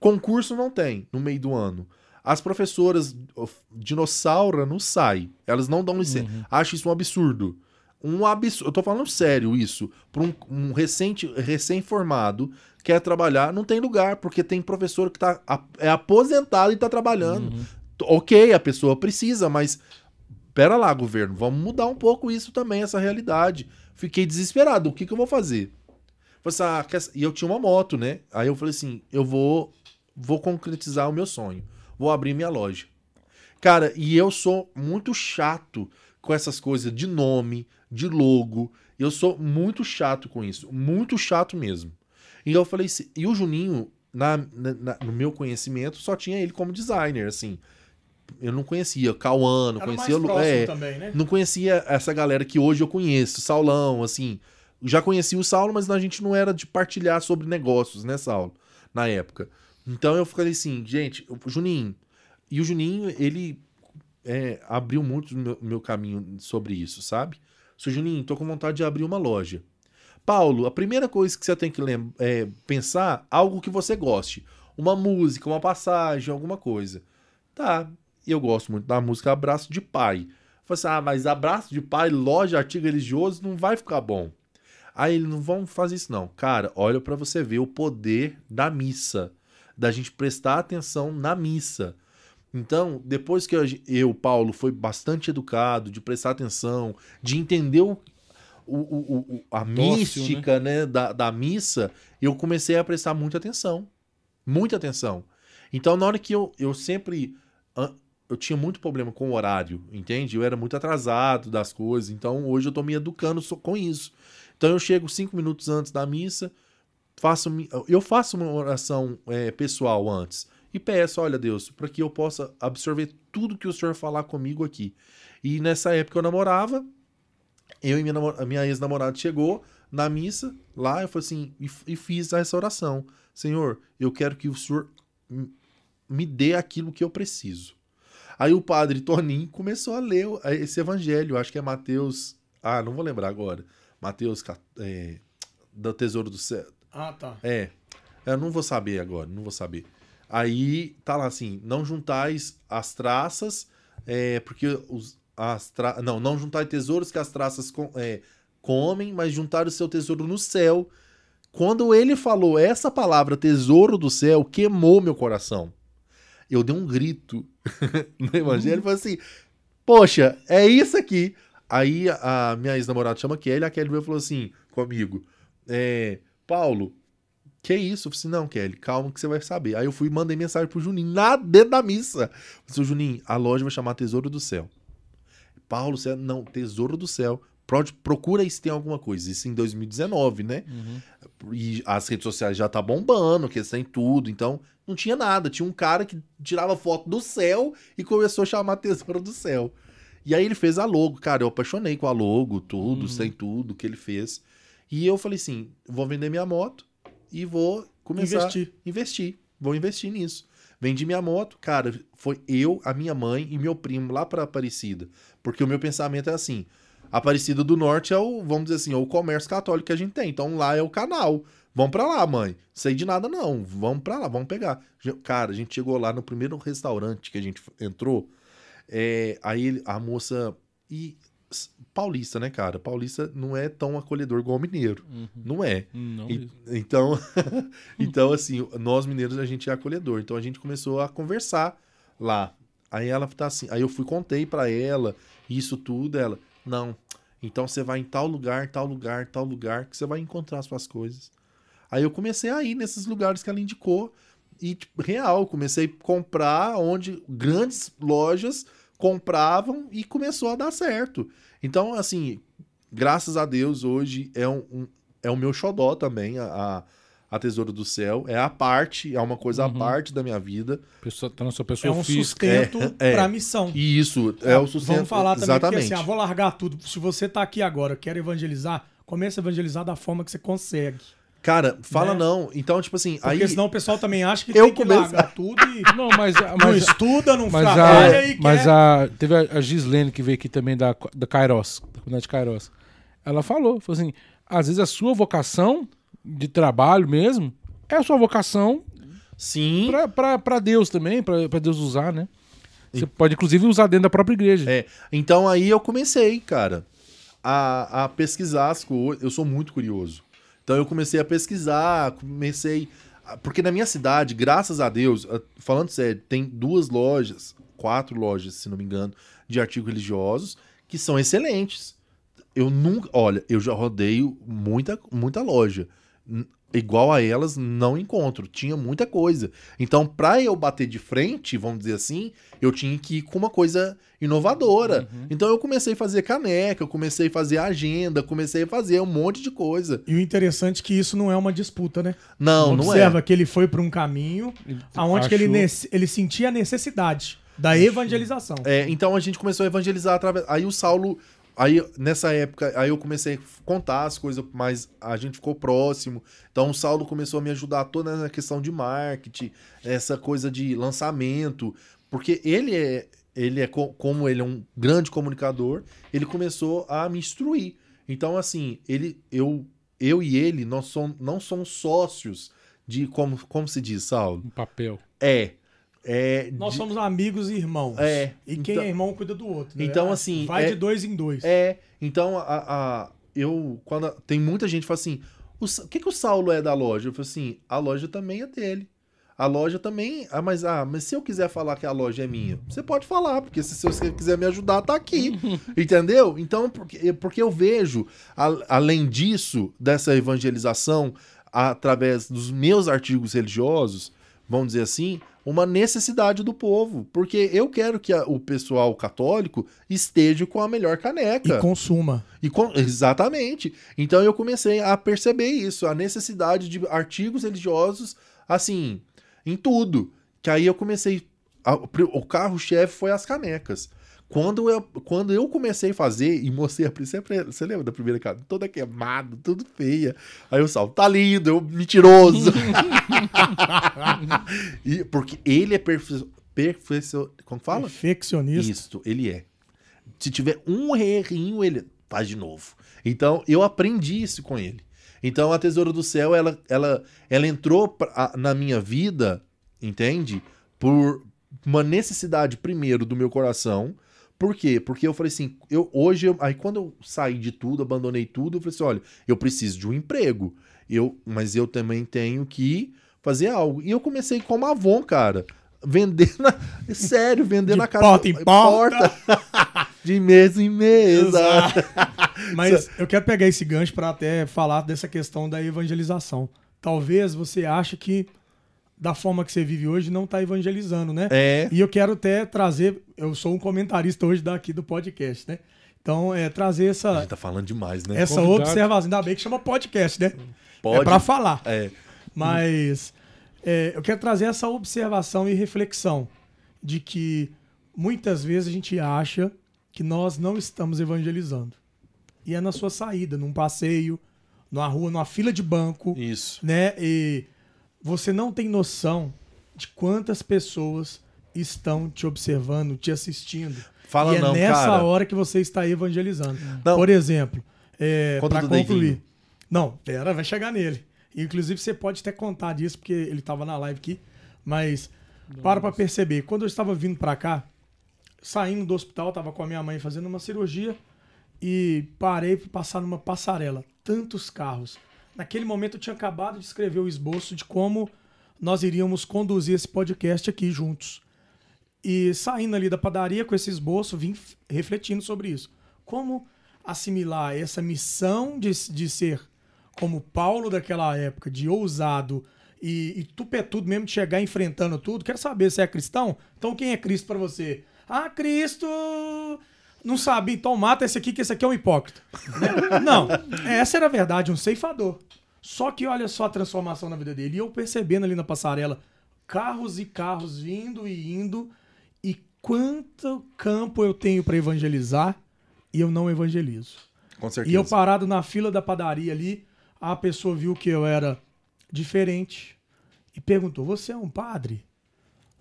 Concurso não tem no meio do ano. As professoras of- dinossauro não sai. Elas não dão licença. Acho isso um absurdo. Um absurdo. Eu tô falando sério isso. Para um, um recente, recém-formado quer trabalhar, não tem lugar, porque tem professor que tá, é aposentado e tá trabalhando. T- Ok, a pessoa precisa, mas pera lá, governo, vamos mudar um pouco isso também, essa realidade. Fiquei desesperado. O que, que eu vou fazer? Falei assim, ah, E eu tinha uma moto, né? Aí eu falei assim: eu vou, vou concretizar o meu sonho. Vou abrir minha loja. Cara, e eu sou muito chato com essas coisas de nome, de logo. Eu sou muito chato com isso. Muito chato mesmo. E eu falei assim, e o Juninho, na, na- no meu conhecimento, só tinha ele como designer, assim. Eu não conhecia Cauã, não Era o mais conhecia. Próximo é, também, né? não conhecia essa galera que hoje eu conheço, Saulão, assim. Já conhecia o Saulo, mas a gente não era de partilhar sobre negócios, né, Saulo? Na época. Então eu falei assim, gente, o Juninho. E o Juninho, ele é, abriu muito o meu, meu caminho sobre isso, sabe? Sou Juninho, tô com vontade de abrir uma loja. Paulo, a primeira coisa que você tem que é, pensar, algo que você goste. Uma música, uma passagem, alguma coisa. Tá, eu gosto muito da música Abraço de Pai. Falei assim, ah, mas abraço de pai, loja, artigo religioso, não vai ficar bom. Aí eles não vão fazer isso não. Cara, olha pra você ver o poder da missa, da gente prestar atenção na missa. Então, depois que eu, Paulo, foi bastante educado, de prestar atenção, de entender o, o- o- a mística né? da, da missa, eu comecei a prestar muita atenção. Muita atenção. Então, na hora que eu, eu sempre. Eu tinha muito problema com o horário, entende? Eu era muito atrasado das coisas. Então, hoje eu tô me educando com isso. Então, eu chego cinco minutos antes da missa, faço, eu faço uma oração é, pessoal antes e peço, olha Deus, para que eu possa absorver tudo que o Senhor falar comigo aqui. E nessa época eu namorava, eu e minha, namo- a minha ex-namorada chegou na missa, lá eu falei assim, e, e fiz essa oração. Senhor, eu quero que o Senhor me dê aquilo que eu preciso. Aí o padre Toninho começou a ler esse evangelho, acho que é Mateus, ah, não vou lembrar agora, Mateus, é, do Tesouro do Céu, Ah, tá. é, eu não vou saber agora, não vou saber. Aí tá lá assim, não juntais as traças, é, porque os, as tra... não, não juntai tesouros que as traças com- é, comem, mas juntar o seu tesouro no céu. Quando ele falou essa palavra, tesouro do céu, queimou meu coração. Eu dei um grito [LAUGHS] no evangelho e falei assim, Poxa, é isso aqui. Aí a, minha ex-namorada chama Kelly, a Kelly veio falou assim comigo: é, Paulo, que isso? Eu falei assim, não, Kelly, calma que você vai saber. Aí eu fui e mandei mensagem pro Juninho, na dentro da missa. Eu falei, assim, Juninho, a loja vai chamar Tesouro do Céu. Paulo, você, não, Tesouro do Céu. Pro- Procura aí se tem alguma coisa. Isso em 2019, né? E as redes sociais já tá bombando, que têm tudo. Então, não tinha nada. Tinha um cara que tirava foto do céu e começou a chamar Tesouro do Céu. E aí ele fez a logo. Cara, eu apaixonei com a logo, tudo, sem tudo que ele fez. E eu falei assim: vou vender minha moto e vou começar Investir. a investir. Vou investir nisso. Vendi minha moto, cara, foi eu, a minha mãe e meu primo lá pra Aparecida. Porque o meu pensamento é assim: Aparecida do Norte é o, vamos dizer assim, é o comércio católico que a gente tem. Então lá é o canal. Vamos pra lá, mãe. Sei de nada não. Vamos pra lá, vamos pegar. Cara, a gente chegou lá no primeiro restaurante que a gente entrou. É, aí a moça e paulista, né, cara? Paulista não é tão acolhedor igual o mineiro. Não é. Não, E- então, [LAUGHS] então, assim, nós mineiros a gente é acolhedor. Então a gente começou a conversar lá. Aí ela tá assim, aí eu fui contei pra ela isso tudo, ela, não. Então você vai em tal lugar, tal lugar, tal lugar que você vai encontrar as suas coisas. Aí eu comecei a ir nesses lugares que ela indicou e tipo, real, comecei a comprar onde grandes lojas compravam e começou a dar certo. Então, assim, graças a Deus, hoje é um, um- é o meu xodó também, a, a, Tesouro do Céu. É a parte, é uma coisa à Uhum. parte da minha vida. Pessoa, tá na sua É pessoa um física. sustento É, é. pra missão. E isso é o sustento. Vamos falar também Exatamente. porque assim, ah, vou largar tudo. Se você tá aqui agora, quer evangelizar, comece a evangelizar da forma que você consegue. Cara, fala Né? não. Então, tipo assim, Porque aí. senão o pessoal também acha que Eu tem que começo- largar tudo e [LAUGHS] Não, mas, não mas, estuda, não mas, trabalha a, e mas quer... a, teve a, Gislene que veio aqui também da, da Kairos, da comunidade Kairos. Ela falou, falou assim, às vezes a sua vocação de trabalho mesmo é a sua vocação Sim. pra- pra pra Deus também, pra pra Deus usar, né? Você pode, inclusive, usar dentro da própria igreja. É, então aí eu comecei, cara, a, a pesquisar as coisas. Eu sou muito curioso. Então eu comecei a pesquisar, comecei. Porque na minha cidade, graças a Deus, ah, falando sério, tem duas lojas, quatro lojas, se não me engano, de artigos religiosos que são excelentes. Eu nunca. Olha, eu já rodeio muita, muita loja. Igual a elas, não encontro. Tinha muita coisa. Então, pra eu bater de frente, vamos dizer assim, eu tinha que ir com uma coisa inovadora. Então, eu comecei a fazer caneca, eu comecei a fazer agenda, comecei a fazer um monte de coisa. E o interessante é que isso não é uma disputa, né? Não, não Observa é. que ele foi para um caminho aonde que ele, ele sentia a necessidade da evangelização. É, então a gente começou a evangelizar através. Aí o Saulo. Aí, nessa época, aí eu comecei a contar as coisas, mas a gente ficou próximo. Então o Saulo começou a me ajudar toda na questão de marketing, essa coisa de lançamento. Porque ele é. Ele é co- como ele é um grande comunicador, ele começou a me instruir. Então, assim, ele, eu, eu e ele, nós somos, não somos sócios de como, como se diz, Saulo? Um papel. É. é Nós de- somos amigos e irmãos. É, E quem então- é irmão cuida do outro. Né? Então, assim, Vai é- de dois em dois. É, então a, a- eu quando tem muita gente que fala assim, o, o que que o Saulo é da loja? Eu falo assim, a loja também é dele. A loja também, ah, mas ah, mas se eu quiser falar que a loja é minha, você pode falar, porque se, se você quiser me ajudar, tá aqui, [LAUGHS] entendeu? Então, porque, porque eu vejo, a- além disso, dessa evangelização através dos meus artigos religiosos, vamos dizer assim, uma necessidade do povo, porque eu quero que a- o pessoal católico esteja com a melhor caneca. E consuma. E Exatamente. Então eu comecei a perceber isso, a necessidade de artigos religiosos, assim, em tudo. Que aí eu comecei. a- o carro-chefe foi as canecas. Quando eu, quando eu comecei a fazer e mostrei a você, você lembra da primeira caneca? Toda queimada, tudo feia. Aí o Sal, tá lindo, eu mentiroso. [LAUGHS] e, porque ele é perfe... perfeicio... Como fala? Perfeccionista. Isso, ele é. Se tiver um errinho, ele faz de novo. Então, eu aprendi isso com ele. Então, a Tesouro do Céu, ela, ela, ela entrou pra- na minha vida, entende? Por uma necessidade, primeiro, do meu coração. Por quê? Porque eu falei assim, eu, hoje, eu- aí quando eu saí de tudo, abandonei tudo, eu falei assim, olha, eu preciso de um emprego. Eu, mas eu também tenho que fazer algo. E eu comecei como Avon, cara. Vender na. [LAUGHS] Sério, vender De na casa. porta em porta. de mesa em mesa. [LAUGHS] Mas eu quero pegar esse gancho para até falar dessa questão da evangelização. Talvez você ache que da forma que você vive hoje não está evangelizando, né? É. E eu quero até trazer, eu sou um comentarista hoje daqui do podcast, né? Então, é trazer A essa gente tá falando demais, né? essa Convidado. observação, ainda bem que chama podcast, né? Pode. É para falar. É. Mas é, eu quero trazer essa observação e reflexão de que muitas vezes a gente acha que nós não estamos evangelizando. E é na sua saída, num passeio, numa rua, numa fila de banco, Isso. né? E você não tem noção de quantas pessoas estão te observando, te assistindo. Fala e é não, nessa cara. hora que você está evangelizando. Não. Por exemplo, é, para concluir. Deivinho. Não, pera, vai chegar nele. Inclusive, você pode até contar disso, porque ele estava na live aqui. Mas para pra perceber. Quando eu estava vindo para cá, saindo do hospital, estava com a minha mãe fazendo uma cirurgia e parei para passar numa passarela. Tantos carros. Naquele momento eu tinha acabado de escrever o esboço de como nós iríamos conduzir esse podcast aqui juntos. E saindo ali da padaria com esse esboço, vim refletindo sobre isso. Como assimilar essa missão de, de ser como Paulo daquela época, de ousado e, e tupetudo mesmo, de chegar enfrentando tudo. Quero saber se é cristão? Então quem é Cristo para você? Ah, Cristo não sabe, então mata esse aqui, que esse aqui é um hipócrita. Não, essa era a verdade, um ceifador. Só que olha só a transformação na vida dele. E eu percebendo ali na passarela, carros e carros vindo e indo, e quanto campo eu tenho para evangelizar e eu não evangelizo. Com certeza. E eu parado na fila da padaria ali, a pessoa viu que eu era diferente e perguntou: Você é um padre?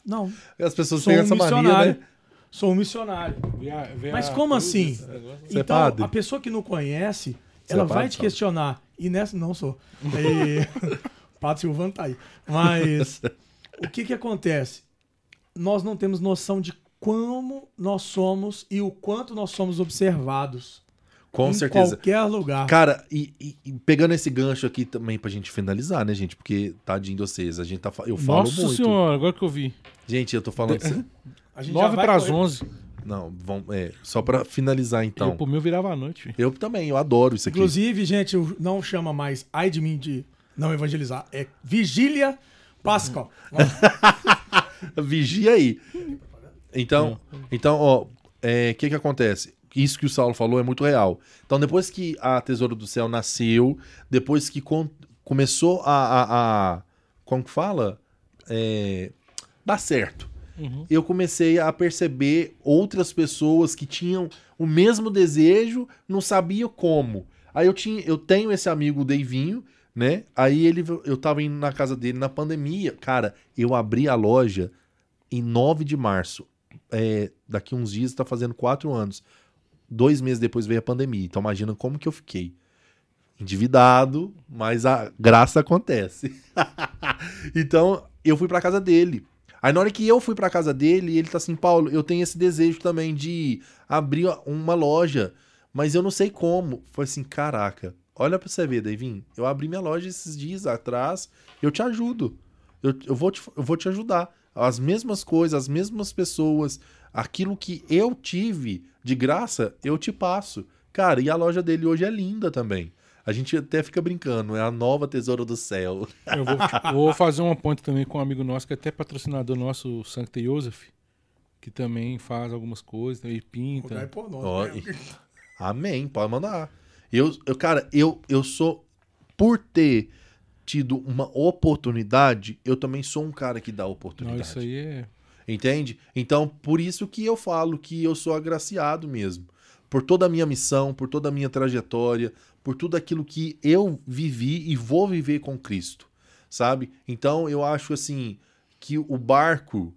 Não, As pessoas sou têm um essa mania, né? Sou um missionário. Vê a- vê Mas como cruz, assim? é então, padre? a pessoa que não conhece, Você ela é vai padre, te questionar. E nessa, não sou. E... [LAUGHS] Padre Silvano tá aí. Mas o que que acontece? Nós não temos noção de como nós somos e o quanto nós somos observados. Com em certeza. qualquer lugar. Cara, e, e- e pegando esse gancho aqui também pra gente finalizar, né, gente? Porque tadinho de vocês, a gente tá, eu falo Nossa muito. senhora, agora que eu vi. Gente, eu tô falando. [LAUGHS] A gente já 9 vai para as correr- 11. Não, vamos, é, só pra finalizar então. Eu, por mim, eu virava a noite. Eu também, eu adoro isso aqui. Inclusive, gente, não chama mais ai de mim de não evangelizar. É Vigília Pascal. [LAUGHS] Vigia aí. Então, então, ó, o que que acontece? Isso que o Saulo falou é muito real. Então, depois que a Tesouro do Céu nasceu, depois que con- começou a, a, a- como que fala? É, dar certo. Eu comecei a perceber outras pessoas que tinham o mesmo desejo, não sabia como. Aí eu tinha, eu tenho esse amigo o Deivinho, né? Aí ele eu tava indo na casa dele na pandemia. Cara, eu abri a loja em 9 de março. É, daqui uns dias tá fazendo quatro anos. Dois meses depois veio a pandemia. Então imagina como que eu fiquei. Endividado, mas a graça acontece. [LAUGHS] então eu fui pra casa dele. Aí na hora que eu fui pra casa dele, ele tá assim, Paulo, eu tenho esse desejo também de abrir uma loja, mas eu não sei como. Foi assim, caraca, olha pra você ver, Davin, eu abri minha loja esses dias atrás, eu te ajudo. Eu, eu, vou, te, eu vou te ajudar. As mesmas coisas, as mesmas pessoas, aquilo que eu tive de graça, eu te passo. Cara, e a loja dele hoje é linda também. A gente até fica brincando, é a nova Tesouro do Céu. Eu vou, vou fazer uma ponte também com um amigo nosso, que é até patrocinador nosso, o Sancta Joseph, que também faz algumas coisas, e Rogai pinta. por nós, Ó, né? e- Amém, pode mandar. Eu, eu, cara, eu, eu sou. Por ter tido uma oportunidade, eu também sou um cara que dá Não, oportunidade. isso aí é. Entende? Então, por isso que eu falo que eu sou agraciado mesmo. Por toda a minha missão, por toda a minha trajetória, por tudo aquilo que eu vivi e vou viver com Cristo. Sabe? Então, eu acho assim que o barco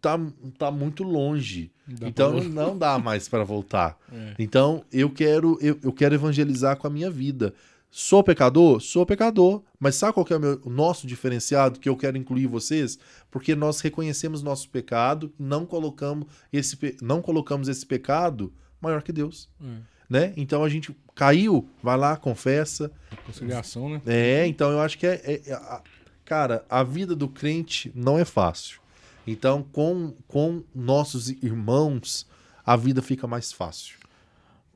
tá, tá muito longe. Dá então, não dá mais para voltar. [LAUGHS] É. Então, eu quero eu, eu quero evangelizar com a minha vida. Sou pecador? Sou pecador. Mas sabe qual que é o, meu- o nosso diferenciado que eu quero incluir vocês? Porque nós reconhecemos nosso pecado, não colocamos esse, não colocamos esse pecado maior que Deus. É. Né? Então a gente caiu, vai lá, confessa. Conciliação, né? É, então eu acho que é, é- é cara, a vida do crente não é fácil. Então, com, com nossos irmãos, a vida fica mais fácil.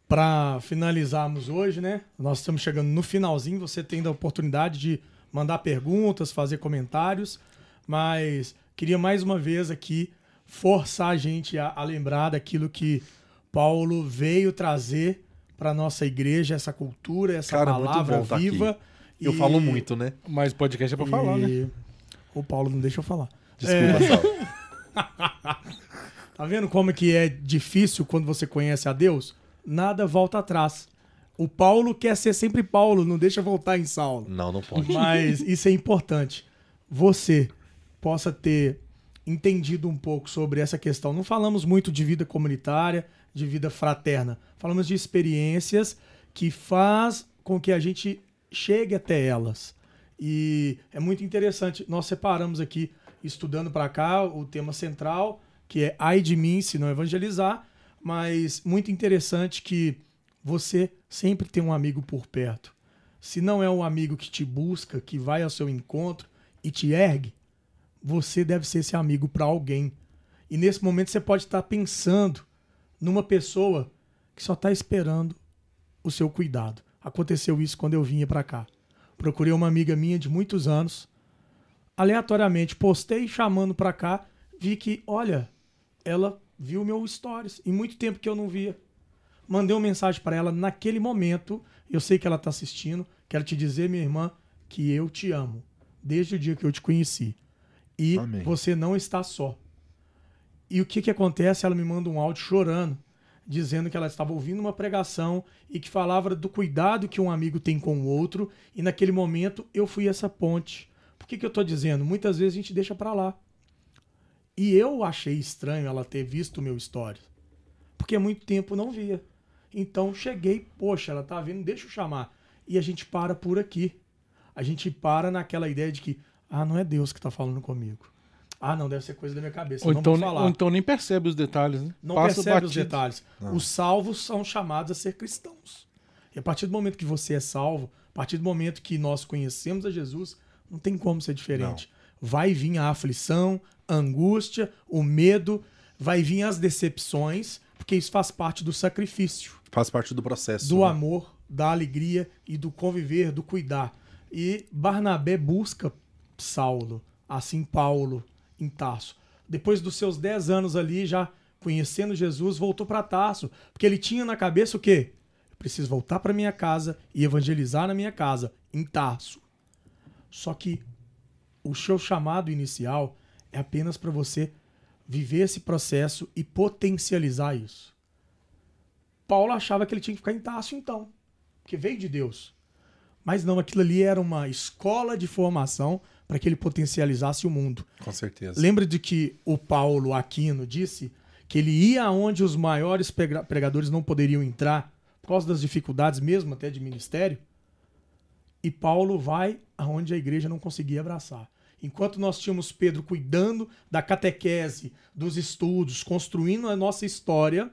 Para finalizarmos hoje, né? Nós estamos chegando no finalzinho. Você tem a oportunidade de mandar perguntas, fazer comentários, mas queria mais uma vez aqui forçar a gente a, a lembrar daquilo que Paulo veio trazer para nossa igreja, essa cultura, essa Cara, muito palavra bom tá viva. aqui. Eu falo muito, né? Mas podcast é pra falar, né? e... O Paulo não deixa eu falar. Desculpa, Sal. [LAUGHS] Tá vendo como que é difícil quando você conhece a Deus? Nada volta atrás. O Paulo quer ser sempre Paulo, não deixa voltar em Saulo. Não, não pode. Mas isso é importante. Você possa ter entendido um pouco sobre essa questão. Não falamos muito de vida comunitária, de vida fraterna. Falamos de experiências que faz com que a gente chegue até elas. E é muito interessante. Nós separamos aqui, estudando para cá, o tema central, que é ai de mim se não evangelizar, mas muito interessante que você sempre tem um amigo por perto. Se não é um amigo que te busca, que vai ao seu encontro e te ergue, você deve ser esse amigo para alguém. E nesse momento você pode estar pensando numa pessoa que só está esperando o seu cuidado. Aconteceu isso quando eu vinha para cá. Procurei uma amiga minha de muitos anos, aleatoriamente postei chamando para cá, vi que, olha, ela viu meu stories em muito tempo que eu não via. Mandei uma mensagem para ela naquele momento. Eu sei que ela está assistindo. Quero te dizer, minha irmã, que eu te amo desde o dia que eu te conheci. E Amém. você não está só. E o que que acontece? Ela me manda um áudio chorando, dizendo que ela estava ouvindo uma pregação e que falava do cuidado que um amigo tem com o outro. E naquele momento eu fui essa ponte. Por que, que eu estou dizendo? Muitas vezes a gente deixa para lá. E eu achei estranho ela ter visto o meu story. Porque há muito tempo não via. Então cheguei, poxa, ela tá vindo, deixa eu chamar. E a gente para por aqui. A gente para naquela ideia de que, ah, não é Deus que tá falando comigo. Ah, não, deve ser coisa da minha cabeça. Ou não então, vou falar. ou então nem percebe os detalhes, né? Não Passa percebe os batido. detalhes. Os salvos são chamados a ser cristãos. E a partir do momento que você é salvo, a partir do momento que nós conhecemos a Jesus, não tem como ser diferente. Vai vir a aflição, a angústia, o medo, vai vir as decepções, porque isso faz parte do sacrifício Faz parte do processo. do né? amor, da alegria e do conviver, do cuidar. E Barnabé busca Saulo, assim Paulo em Tarso. Depois dos seus 10 anos ali, já conhecendo Jesus, voltou para Tarso, porque ele tinha na cabeça o quê? Eu preciso voltar para minha casa e evangelizar na minha casa, em Tarso. Só que o seu chamado inicial é apenas para você viver esse processo e potencializar isso. Paulo achava que ele tinha que ficar em Tarso então, porque veio de Deus. Mas não, aquilo ali era uma escola de formação para que ele potencializasse o mundo. Com certeza. Lembra de que o Paulo Aquino disse que ele ia aonde os maiores prega- pregadores não poderiam entrar por causa das dificuldades mesmo até de ministério? E Paulo vai aonde a igreja não conseguia abraçar. Enquanto nós tínhamos Pedro cuidando da catequese, dos estudos, construindo a nossa história,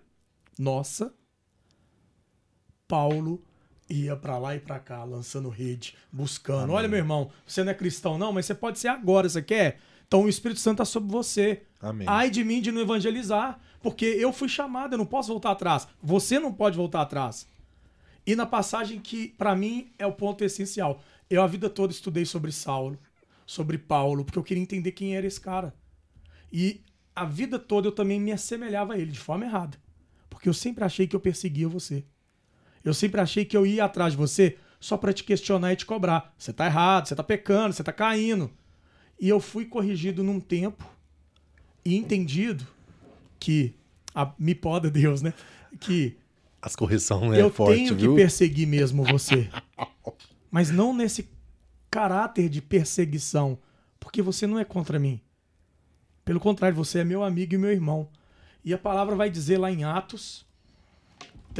nossa, Paulo ia pra lá e pra cá, lançando rede, buscando. Olha, meu irmão, você não é cristão, não, mas você pode ser agora, você quer? Então o Espírito Santo está sobre você. Amém. Ai de mim de não evangelizar, porque eu fui chamado, eu não posso voltar atrás. Você não pode voltar atrás. E na passagem que, pra mim, é o ponto essencial. Eu a vida toda estudei sobre Saulo, sobre Paulo, porque eu queria entender quem era esse cara. E a vida toda eu também me assemelhava a ele de forma errada. Porque eu sempre achei que eu perseguia você. Eu sempre achei que eu ia atrás de você só pra te questionar e te cobrar. Você tá errado, você tá pecando, você tá caindo. E eu fui corrigido num tempo e entendido que a, me poda Deus, né? Que As correção é eu forte, tenho viu? que perseguir mesmo você. [LAUGHS] Mas não nesse caráter de perseguição, porque você não é contra mim. Pelo contrário, você é meu amigo e meu irmão. E a palavra vai dizer lá em Atos,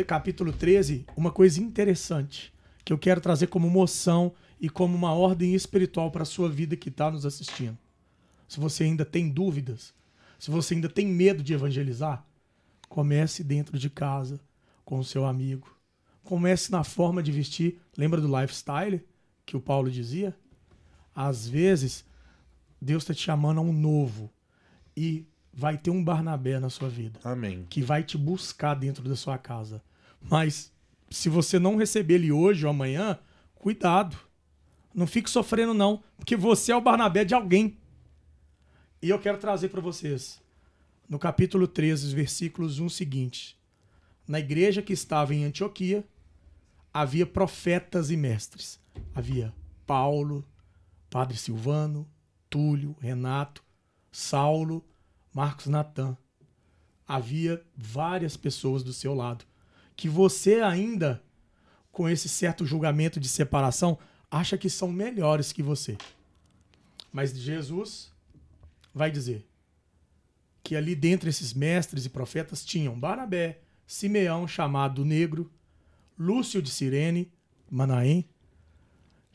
capítulo 13, uma coisa interessante que eu quero trazer como moção e como uma ordem espiritual para a sua vida que está nos assistindo. Se você ainda tem dúvidas, se você ainda tem medo de evangelizar, comece dentro de casa com o seu amigo. Comece na forma de vestir. Lembra do lifestyle que o Paulo dizia? Às vezes, Deus está te chamando a um novo. E vai ter um Barnabé na sua vida Amém. que vai te buscar dentro da sua casa. Mas se você não receber ele hoje ou amanhã, cuidado. Não fique sofrendo não, porque você é o Barnabé de alguém. E eu quero trazer para vocês no capítulo 13, os versículos 1 seguinte. Na igreja que estava em Antioquia, havia profetas e mestres. Havia Paulo, Padre Silvano, Túlio, Renato, Saulo, Marcos Natan. Havia várias pessoas do seu lado que você ainda, com esse certo julgamento de separação, acha que são melhores que você. Mas Jesus vai dizer que ali dentre esses mestres e profetas tinham Barabé, Simeão, chamado Negro, Lúcio de Cirene, Manaém,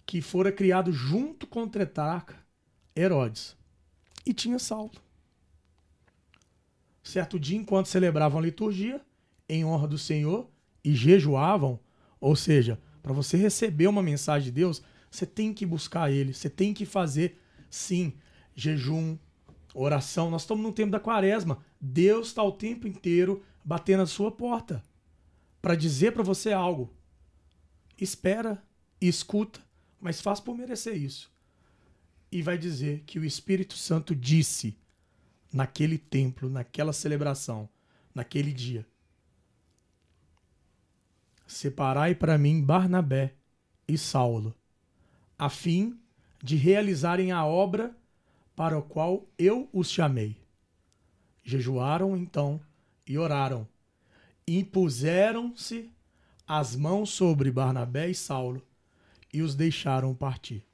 que fora criado junto com o Tretarca Herodes. E tinha Saulo. Certo dia, enquanto celebravam a liturgia, em honra do Senhor, e jejuavam, ou seja, para você receber uma mensagem de Deus, você tem que buscar Ele, você tem que fazer, sim, jejum, oração. Nós estamos no tempo da quaresma. Deus está o tempo inteiro batendo na sua porta para dizer para você algo. Espera escuta, mas faz por merecer isso. E vai dizer que o Espírito Santo disse naquele templo, naquela celebração, naquele dia: Separai para mim Barnabé e Saulo, a fim de realizarem a obra para a qual eu os chamei. Jejuaram então e oraram. Impuseram-se as mãos sobre Barnabé e Saulo e os deixaram partir.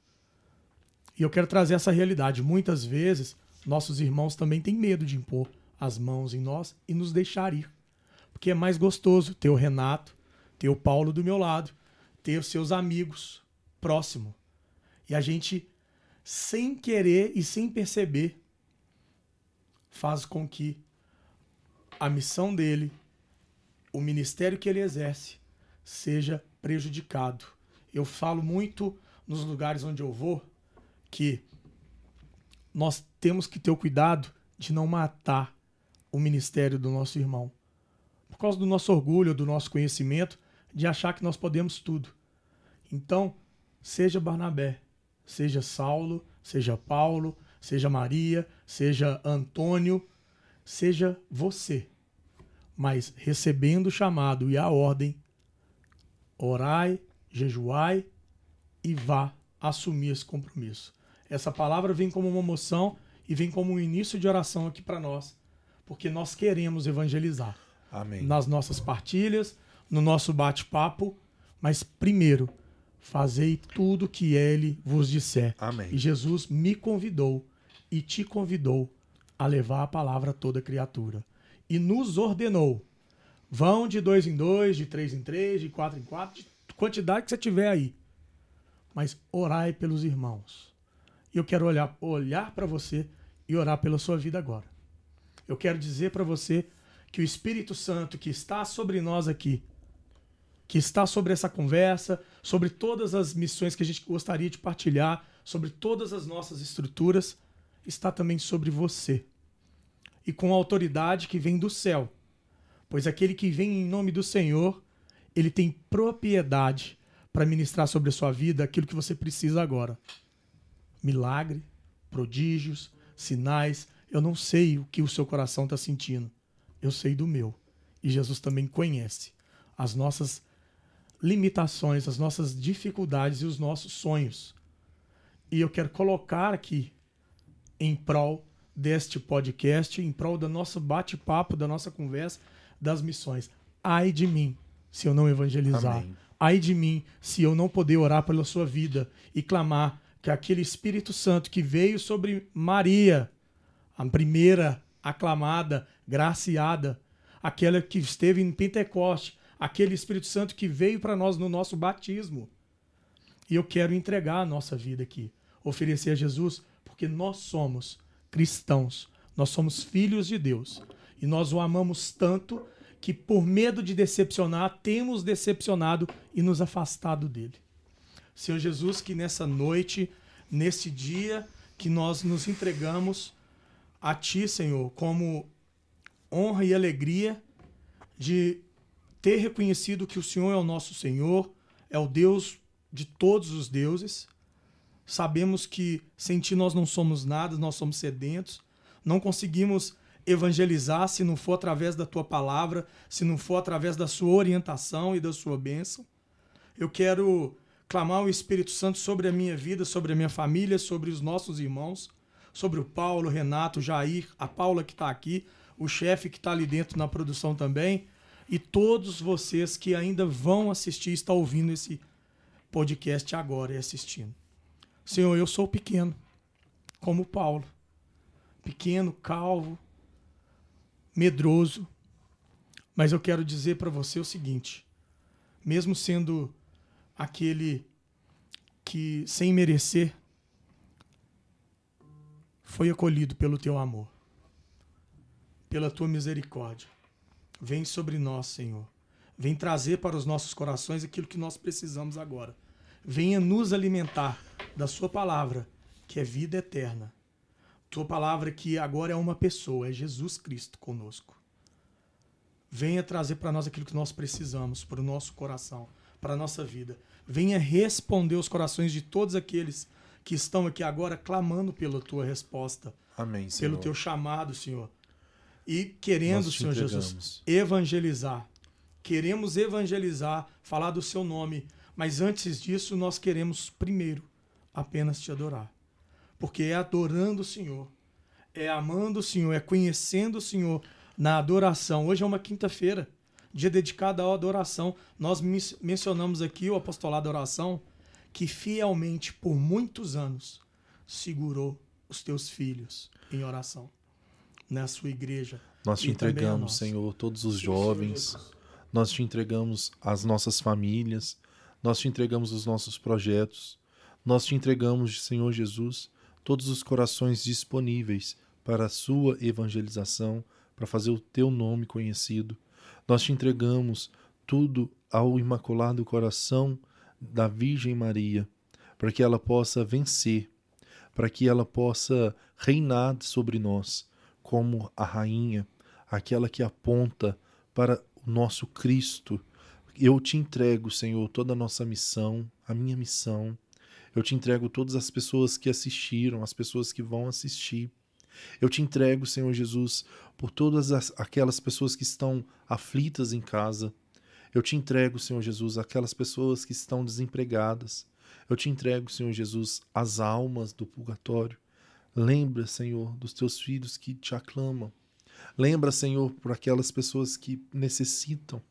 E eu quero trazer essa realidade. Muitas vezes, nossos irmãos também têm medo de impor as mãos em nós e nos deixar ir. Porque é mais gostoso ter o Renato, ter o Paulo do meu lado, ter os seus amigos próximo. E a gente, sem querer e sem perceber, faz com que a missão dele, o ministério que ele exerce, seja prejudicado. Eu falo muito nos lugares onde eu vou que nós temos que ter o cuidado de não matar o ministério do nosso irmão. Por causa do nosso orgulho, do nosso conhecimento, de achar que nós podemos tudo. Então, seja Barnabé, seja Saulo, seja Paulo, seja Maria, seja Antônio, seja você. Mas recebendo o chamado e a ordem, orai, jejuai e vá assumir esse compromisso. Essa palavra vem como uma moção e vem como um início de oração aqui para nós, porque nós queremos evangelizar. Amém. Nas nossas partilhas, no nosso bate-papo, mas primeiro, fazei tudo que ele vos disser. Amém. E Jesus me convidou e te convidou a levar a palavra a toda criatura. E nos ordenou. Vão de dois em dois, de três em três, de quatro em quatro, de quantidade que você tiver aí. Mas orai pelos irmãos. E eu quero olhar, olhar para você e orar pela sua vida agora. Eu quero dizer para você que o Espírito Santo que está sobre nós aqui, que está sobre essa conversa, sobre todas as missões que a gente gostaria de partilhar, sobre todas as nossas estruturas, está também sobre você. E com a autoridade que vem do céu. Pois aquele que vem em nome do Senhor, ele tem propriedade para ministrar sobre a sua vida aquilo que você precisa agora. Milagre, prodígios, sinais. Eu não sei o que o seu coração está sentindo. Eu sei do meu. E Jesus também conhece as nossas limitações, as nossas dificuldades e os nossos sonhos. E eu quero colocar aqui em prol deste podcast, em prol do nosso bate-papo, da nossa conversa, das missões. Ai de mim se eu não evangelizar. Amém. Ai de mim se eu não poder orar pela sua vida e clamar que aquele Espírito Santo que veio sobre Maria, a primeira aclamada, graciada, aquela que esteve em Pentecoste, aquele Espírito Santo que veio para nós no nosso batismo. E eu quero entregar a nossa vida aqui, oferecer a Jesus, porque nós somos cristãos, nós somos filhos de Deus e nós o amamos tanto que, por medo de decepcionar, temos decepcionado e nos afastado dele. Senhor Jesus, que nessa noite, nesse dia que nós nos entregamos a Ti, Senhor, como honra e alegria de ter reconhecido que o Senhor é o nosso Senhor, é o Deus de todos os deuses. Sabemos que sem Ti nós não somos nada, nós somos sedentos, não conseguimos evangelizar se não for através da Tua palavra, se não for através da Sua orientação e da Sua bênção. Eu quero clamar o Espírito Santo sobre a minha vida, sobre a minha família, sobre os nossos irmãos, sobre o Paulo, o Renato, o Jair, a Paula que está aqui, o chefe que está ali dentro na produção também, e todos vocês que ainda vão assistir, estão ouvindo esse podcast agora e assistindo. Senhor, eu sou pequeno, como Paulo. Pequeno, calvo, medroso. Mas eu quero dizer para você o seguinte: mesmo sendo aquele que, sem merecer, foi acolhido pelo teu amor, pela tua misericórdia. Vem sobre nós, Senhor. Vem trazer para os nossos corações aquilo que nós precisamos agora. Venha nos alimentar da Sua palavra, que é vida eterna. Tua palavra que agora é uma pessoa, é Jesus Cristo conosco. Venha trazer para nós aquilo que nós precisamos, para o nosso coração, para a nossa vida. Venha responder os corações de todos aqueles que estão aqui agora clamando pela tua resposta. Amém, Senhor. Pelo teu chamado, Senhor. E querendo, Senhor Jesus, evangelizar. Queremos evangelizar, falar do seu nome. Mas antes disso, nós queremos primeiro apenas te adorar. Porque é adorando o Senhor, é amando o Senhor, é conhecendo o Senhor na adoração. Hoje é uma quinta-feira, dia dedicado à adoração. Nós mencionamos aqui o apostolado da oração, que fielmente, por muitos anos, segurou os teus filhos em oração na sua igreja. Nós te entregamos, Senhor, todos os jovens. Nós te entregamos as nossas famílias. Nós te entregamos os nossos projetos. Nós te entregamos, Senhor Jesus, todos os corações disponíveis para a sua evangelização, para fazer o teu nome conhecido. Nós te entregamos tudo ao Imaculado Coração da Virgem Maria, para que ela possa vencer, para que ela possa reinar sobre nós como a rainha, aquela que aponta para o nosso Cristo. Eu te entrego, Senhor, toda a nossa missão, a minha missão, eu te entrego todas as pessoas que assistiram, as pessoas que vão assistir. Eu te entrego, Senhor Jesus, por todas as, aquelas pessoas que estão aflitas em casa. Eu te entrego, Senhor Jesus, aquelas pessoas que estão desempregadas. Eu te entrego, Senhor Jesus, as almas do purgatório. Lembra, Senhor, dos teus filhos que te aclamam. Lembra, Senhor, por aquelas pessoas que necessitam.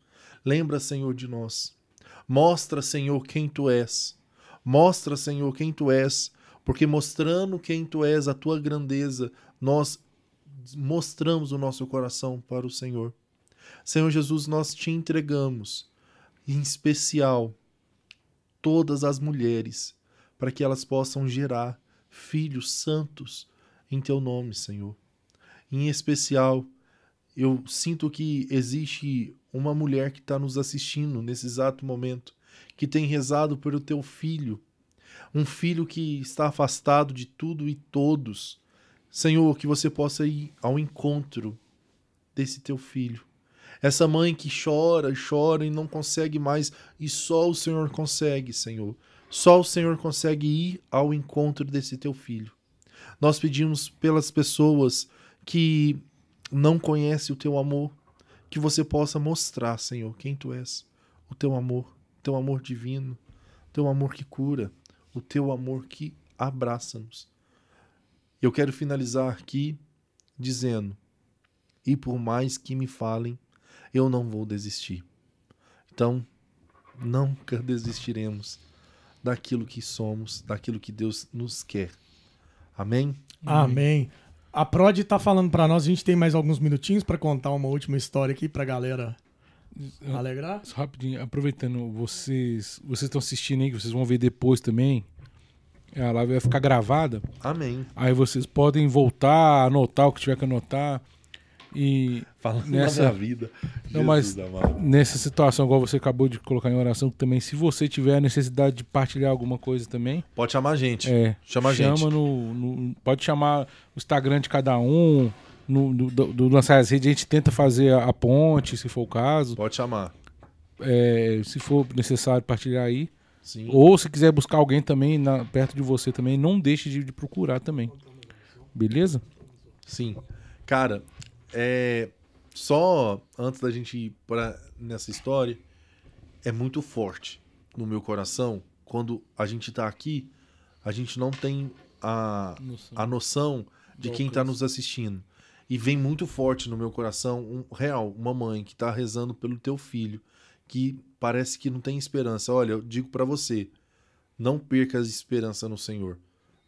Lembra, Senhor, de nós. Mostra, Senhor, quem tu és. Mostra, Senhor, quem tu és, porque mostrando quem tu és, a tua grandeza, nós mostramos o nosso coração para o Senhor. Senhor Jesus, nós te entregamos, em especial, todas as mulheres, para que elas possam gerar filhos santos em teu nome, Senhor. Em especial, eu sinto que existe uma mulher que está nos assistindo nesse exato momento que tem rezado pelo teu filho, um filho que está afastado de tudo e todos. Senhor, que você possa ir ao encontro desse teu filho. Essa mãe que chora, chora e não consegue mais, e só o Senhor consegue, Senhor. Só o Senhor consegue ir ao encontro desse teu filho. Nós pedimos pelas pessoas que não conhecem o teu amor, que você possa mostrar, Senhor, quem tu és, o teu amor teu amor divino, teu amor que cura, o teu amor que abraça-nos. Eu quero finalizar aqui dizendo: e por mais que me falem, eu não vou desistir. Então, nunca desistiremos daquilo que somos, daquilo que Deus nos quer. Amém? Amém. A Prod está falando para nós, a gente tem mais alguns minutinhos para contar uma última história aqui para a galera Alegrar? Rapidinho, aproveitando, vocês vocês estão assistindo aí, que vocês vão ver depois também. A live vai ficar gravada. Amém. Aí vocês podem voltar, anotar o que tiver que anotar. E Falando Nessa- da minha vida. Não, mas- amado. nessa situação, igual você acabou de colocar em oração, também, se você tiver a necessidade de partilhar alguma coisa também, Pode chamar a gente. é, Chama a chama gente. no, no- Pode chamar o Instagram de cada um, no, do, do, do lançar as redes, a gente tenta fazer a, a ponte, se for o caso. Pode chamar. É, se for necessário partilhar aí. Sim. Ou se quiser buscar alguém também na- perto de você também, não deixe de, de procurar também. Beleza? Sim. Cara, é. Só antes da gente ir pra, nessa história, é muito forte no meu coração quando a gente tá aqui, a gente não tem a, a noção de quem tá alcance. nos assistindo. E vem muito forte no meu coração, um real, uma mãe que tá rezando pelo teu filho, que parece que não tem esperança. Olha, eu digo pra você, não perca a esperança no Senhor.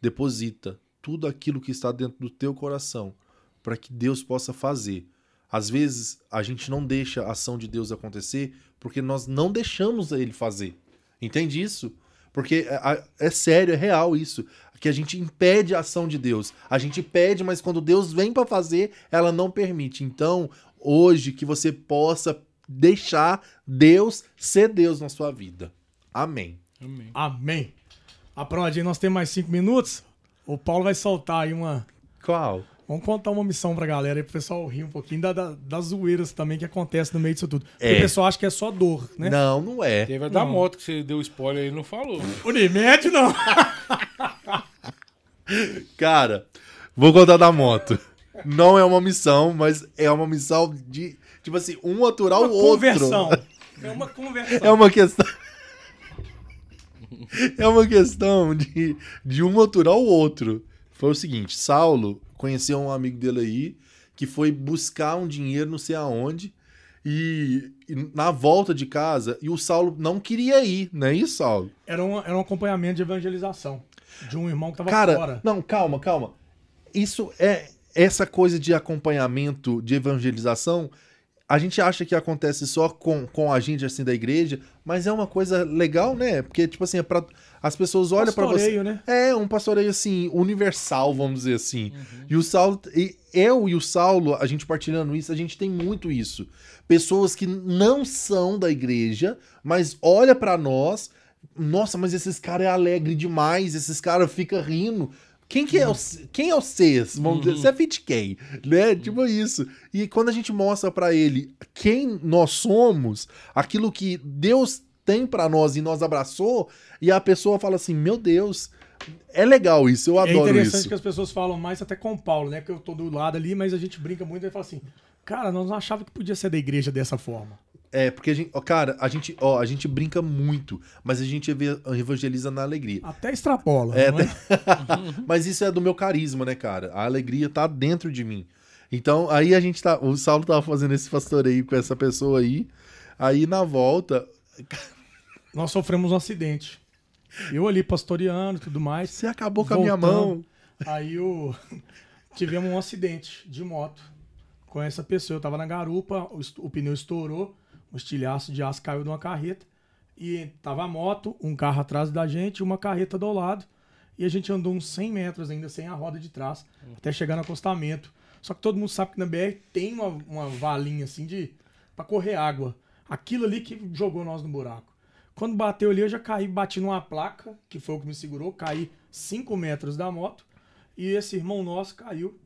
Deposita tudo aquilo que está dentro do teu coração para que Deus possa fazer. Às vezes a gente não deixa a ação de Deus acontecer porque nós não deixamos ele fazer. Entende isso? Porque é, é sério, é real isso. Que a gente impede a ação de Deus. A gente pede, mas quando Deus vem para fazer, ela não permite. Então, hoje, que você possa deixar Deus ser Deus na sua vida. Amém. Amém. Amém. Apronadinho, nós temos mais cinco minutos. O Paulo vai soltar aí uma. Qual? Vamos contar uma missão pra galera aí pro pessoal rir um pouquinho da, da- das zoeiras também que acontece no meio disso tudo. Porque É. o pessoal acha que é só dor, né? Não, não é. Teve a da Não. moto que você deu spoiler aí, não falou. Unimed não. [LAUGHS] Cara, vou contar da moto. Não é uma missão, mas é uma missão de, tipo assim, um aturar Uma o outro. conversão. [LAUGHS] É uma conversão. É uma questão. [LAUGHS] É uma questão de, de um aturar o outro. Foi o seguinte: Saulo conheceu um amigo dele aí que foi buscar um dinheiro não sei aonde. E, e na volta de casa, e o Saulo não queria ir, não é isso, Saulo? Era, um, era um acompanhamento de evangelização. De um irmão que tava Cara, fora. não, calma, calma. Isso é essa coisa de acompanhamento, de evangelização. A gente acha que acontece só com, com a gente assim da igreja, mas é uma coisa legal, né? Porque tipo assim, é pra, as pessoas olham pra você. Pastoreio, né? É, um pastoreio assim, universal, vamos dizer assim. E o Saulo, e eu e o Saulo, a gente partilhando isso, a gente tem muito isso. Pessoas que não são da igreja, mas olha pra nós, nossa, mas esses caras é alegre demais, esses caras ficam rindo. Quem que é o, quem é o Cs? Vamos dizer, você é fit quem? Né? Tipo isso. E quando a gente mostra pra ele quem nós somos, aquilo que Deus tem pra nós e nós abraçou, e a pessoa fala assim: "Meu Deus, é legal isso, eu É adoro interessante isso". que as pessoas falam mais até com o Paulo, né? Que eu tô do lado ali, mas a gente brinca muito e fala assim: Cara, nós não achava que podia ser da igreja dessa forma. É, porque a gente, ó, cara, a gente, ó, a gente brinca muito, mas a gente evangeliza na alegria. Até extrapola. É, não é? [LAUGHS] Mas isso é do meu carisma, né, cara? A alegria tá dentro de mim. Então, aí a gente tá. O Saulo tava fazendo esse pastoreio com essa pessoa aí. Aí na volta. [LAUGHS] Nós sofremos um acidente. Eu ali pastoreando e tudo mais. Você acabou com a minha Voltando. mão. Aí o... [LAUGHS] tivemos um acidente de moto com essa pessoa. Eu tava na garupa, o, o pneu estourou, um estilhaço de aço caiu de uma carreta. E tava a moto, um carro atrás da gente uma carreta do lado. E a gente andou uns 100 metros ainda sem a roda de trás, até chegar no acostamento. Só que todo mundo sabe que na BR tem uma, uma valinha assim de para correr água. Aquilo ali que jogou nós no buraco. Quando bateu ali, eu já caí, bati numa placa, que foi o que me segurou, caí 5 metros da moto. E esse irmão nosso caiu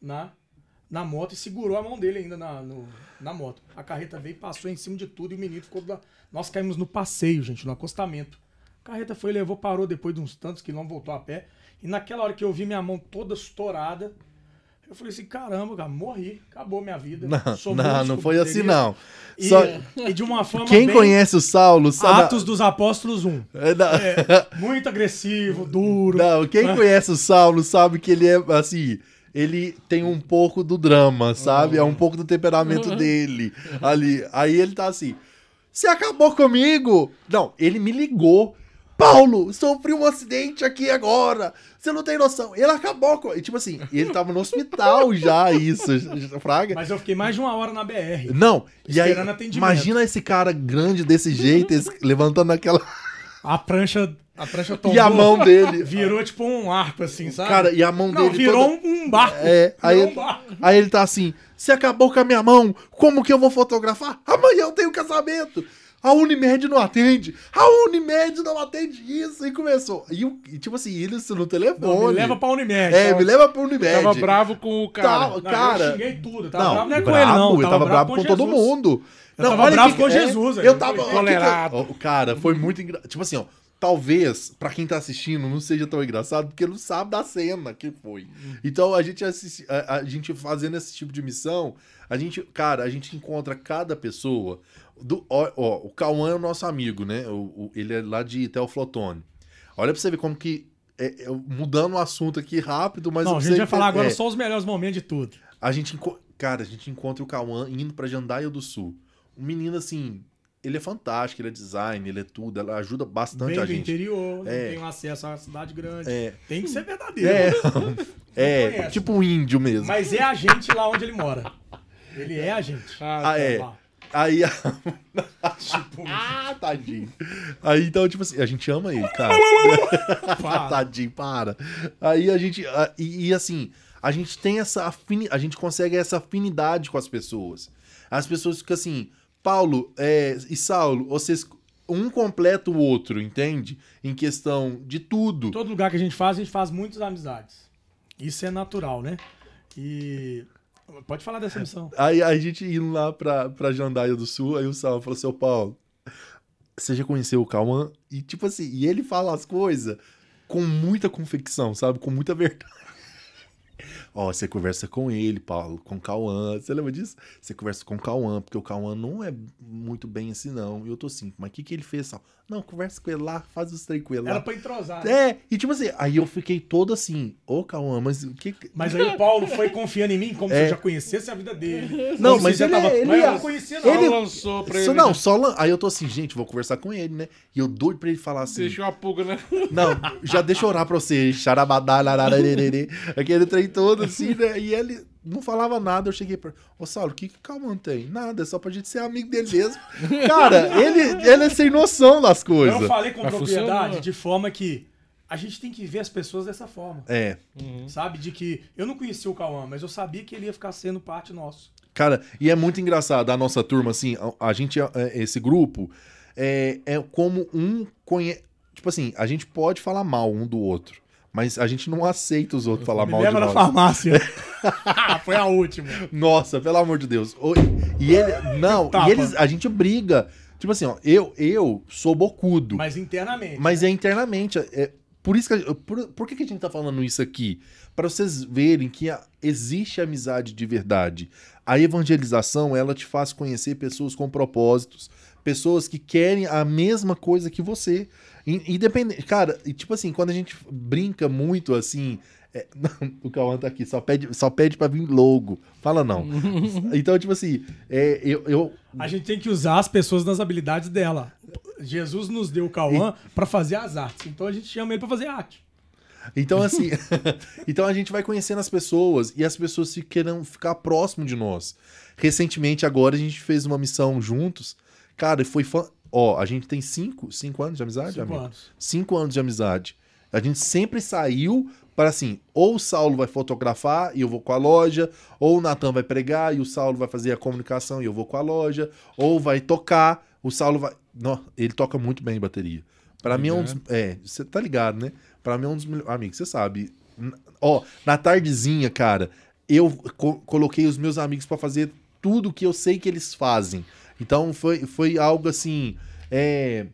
na, na moto e segurou a mão dele ainda na, no- na moto. A carreta veio, passou em cima de tudo e o menino ficou. Da... Nós caímos no passeio, gente, no acostamento. A carreta foi, levou, parou depois de uns tantos quilômetros, voltou a pé. E naquela hora que eu vi minha mão toda estourada, eu falei assim: caramba, cara, morri, acabou minha vida. Não, não, não foi assim, não. E, Só- e de uma forma Quem bem- conhece o Saulo sabe. Atos dos Apóstolos 1. É, não, É, muito agressivo, duro. não, quem conhece o Saulo sabe que ele é assim. Ele tem um pouco do drama, sabe? É um pouco do temperamento dele ali. Aí ele tá assim: Você acabou comigo? Não, ele me ligou. Paulo, sofri um acidente aqui agora. Você não tem noção. Ele acabou com. e, Tipo assim, ele tava no hospital [LAUGHS] já, isso, Fraga. Mas eu fiquei mais de uma hora na BR. Não, e aí, imagina esse cara grande desse jeito, esse- levantando aquela. A prancha A prancha E a mão dele. Virou tipo um arco, assim, sabe? Cara, e a mão Não, dele. virou toda- um, barco. É, aí, virou um ele- barco. aí ele tá assim: você acabou com a minha mão, como que eu vou fotografar? Amanhã eu tenho casamento. A Unimed não atende. A Unimed não atende isso. E começou. E, o- e, tipo assim, eles no telefone. Não, me leva pra Unimed. É, me leva pra Unimed. Tava bravo com o cara. Tá, Não, cara. Eu xinguei tudo. Eu tava Não, bravo não é com brabo, ele, não. eu tava bravo com, todo Jesus. mundo. Eu não, tava bravo que- com é, Jesus, Eu eu tava tolerado. Cara, foi muito engraçado. Tipo assim, ó. Talvez, pra quem tá assistindo, não seja tão engraçado, porque não sabe da cena que foi. Então, a gente assisti, a, a gente fazendo esse tipo de missão, a gente, cara, a gente encontra cada pessoa. Do, ó, ó, o Cauã é o nosso amigo, né? O, o- ele é lá de Teoflotone. Olha pra você ver como que. é- é, mudando o assunto aqui rápido, mas. Não, a gente vai falar agora é. só os melhores momentos de tudo. A gente, cara, a gente encontra o Cauã indo pra Jandaia do Sul. Um menino assim, ele é fantástico, ele é design, ele é tudo, ela ajuda bastante Vem a do gente. interior, É. tem acesso à cidade grande. É, Tem que ser verdadeiro. é, [LAUGHS] é, tipo um índio mesmo. Mas é a gente lá onde ele mora. Ele é a gente. Ah, Ah, é. Lá. Aí, [LAUGHS] Tipo, ah, tadinho. Aí então, tipo assim, a gente ama ele, cara. [LAUGHS] para. Tadinho, para. Aí a gente. a- E, e, assim, a gente tem essa afinidade. A gente consegue essa afinidade com as pessoas. As pessoas ficam assim, Paulo é, e Saulo, vocês. Um completa o outro, entende? Em questão de tudo. Todo lugar que a gente faz, a gente faz muitas amizades. Isso é natural, né? E. Pode falar dessa missão. Aí a gente indo lá pra, pra Jandaia do Sul, aí o Saulo falou, seu Paulo, você já conheceu o Cauã? E tipo assim, e ele fala as coisas com muita confecção, sabe? Com muita verdade. Ó, você conversa com ele, Paulo, com o Cauã. Você lembra disso? Você conversa com o Cauã, porque o Cauã não é muito bem assim, não. E eu tô assim, mas o que, que ele fez, Saulo? Não, conversa com ele lá, faz os trem com ele lá. Era pra entrosar. né? É, e tipo assim, aí eu fiquei todo assim, ô Cauã, mas o que. [LAUGHS] Mas aí o Paulo foi confiando em mim como se É. eu já conhecesse a vida dele. Não, Como se mas já ele tava... é- ele Mas eu é- não conhecia, Só não. ele- lançou pra Isso ele. não, só lan... Aí eu tô assim, gente, vou conversar com ele, né? E eu doido pra ele falar assim. Deixou a pulga, né? Não, já deixa eu orar pra você. Xarabadá, [LAUGHS] aquele trem todo assim, né? E ele não falava nada. Eu cheguei pra. Ô, Saulo, o que que o Calmon tem? Nada, é só pra gente ser amigo dele mesmo. [LAUGHS] Cara, ele, ele é sem noção das Eu coisas. falei com Mas propriedade funcionou. de forma que a gente tem que ver as pessoas dessa forma. É. Sabe? De que eu não conhecia o Cauã, mas eu sabia que ele ia ficar sendo parte nosso. Cara, e é muito engraçado a nossa turma, assim, a, a gente, é, esse grupo, é, é como um conhe... Tipo assim, a gente pode falar mal um do outro, mas a gente não aceita os outros falar mal de leva na nós. farmácia. [LAUGHS] Foi a última. Nossa, pelo amor de Deus. E ele, não, e eles, a gente briga. Tipo assim, ó, eu, eu sou bocudo, mas, Mas internamente. é internamente. É, por isso que, por, por que, que a gente tá falando isso aqui? Para vocês verem que a- existe amizade de verdade. A evangelização, ela te faz conhecer pessoas com propósitos, pessoas que querem a mesma coisa que você. In- Independente, cara, e tipo assim, quando a gente brinca muito assim, é, não, [LAUGHS] o Cauã tá aqui, só pede, só pede pra vir logo. Fala não. [LAUGHS] então, tipo assim, é, eu, eu A gente tem que usar as pessoas nas habilidades dela. Jesus nos deu o Cauã pra fazer as artes. Então a gente chama ele pra fazer arte. Então, assim, [LAUGHS] então a gente vai conhecendo as pessoas e as pessoas se querem ficar próximo de nós. Recentemente, agora, a gente fez uma missão juntos. Cara, foi fã. Ó, a gente tem cinco, cinco anos de amizade, Cinco amigo? anos. Cinco anos de amizade. A gente sempre saiu para assim, ou o Saulo vai fotografar e eu vou com a loja, ou o Natan vai pregar e o Saulo vai fazer a comunicação e eu vou com a loja, ou vai tocar, o Saulo vai. Não, ele toca muito bem bateria. Pra mim é um dos. É, você tá ligado, né? Pra mim é um dos melhores. Amigo, você sabe. Ó, na tardezinha, cara, eu co- coloquei os meus amigos pra fazer tudo que eu sei que eles fazem. Então foi, foi algo assim. É,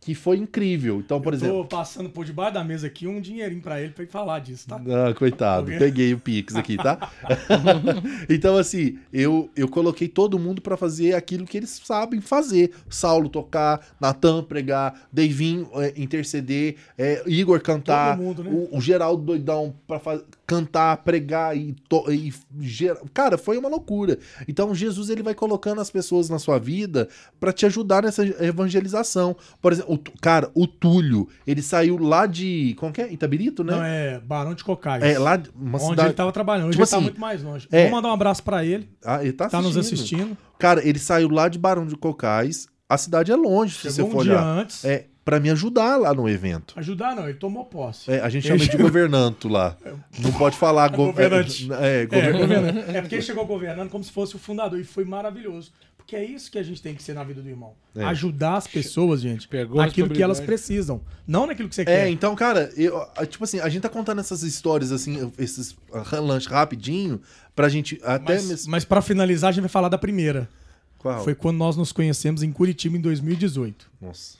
que foi incrível. Então, por eu exemplo. tô passando por debaixo da mesa aqui um dinheirinho pra ele pra ele falar disso, tá? Ah, coitado, Por quê? peguei o Pix aqui, tá? [LAUGHS] então, assim, eu, eu coloquei todo mundo pra fazer aquilo que eles sabem fazer. Saulo tocar, Natan pregar, Deivinho é, interceder, é, Igor cantar, Todo mundo, né? o, o Geraldo doidão pra fa- cantar, pregar e, e ger- Cara, foi uma loucura. Então, Jesus ele vai colocando as pessoas na sua vida pra te ajudar nessa evangelização. Por exemplo, o cara, o Túlio, ele saiu lá de. Como que é? Itabirito, né? Não, é Barão de Cocais. É, lá onde cidade. ele tava trabalhando. Hoje Tipo ele tá assim, muito mais longe. é. Vou mandar um abraço pra ele. Ah, ele tá, Tá nos assistindo. Cara, ele saiu lá de Barão de Cocais. A cidade é longe, se Chegou você um for dia olhar. antes. É, pra me ajudar lá no evento. Ajudar não, ele tomou posse. É, a gente Ele chama de chegou- governanto lá. Não pode falar... go- governante. É, É, gover- governando. É porque ele chegou governando como se fosse o fundador e foi maravilhoso. Porque é isso que a gente tem que ser na vida do irmão. É. Ajudar as pessoas, gente, Pegou a naquilo que elas precisam. Não naquilo que você É, quer. então, cara, eu, a- tipo assim, a gente tá contando essas histórias, assim, esses ah, lanches rapidinho, pra gente até... Mas, mes- mas para finalizar, a gente vai falar da primeira. Qual? Foi quando nós nos conhecemos em Curitiba em 2018. Nossa.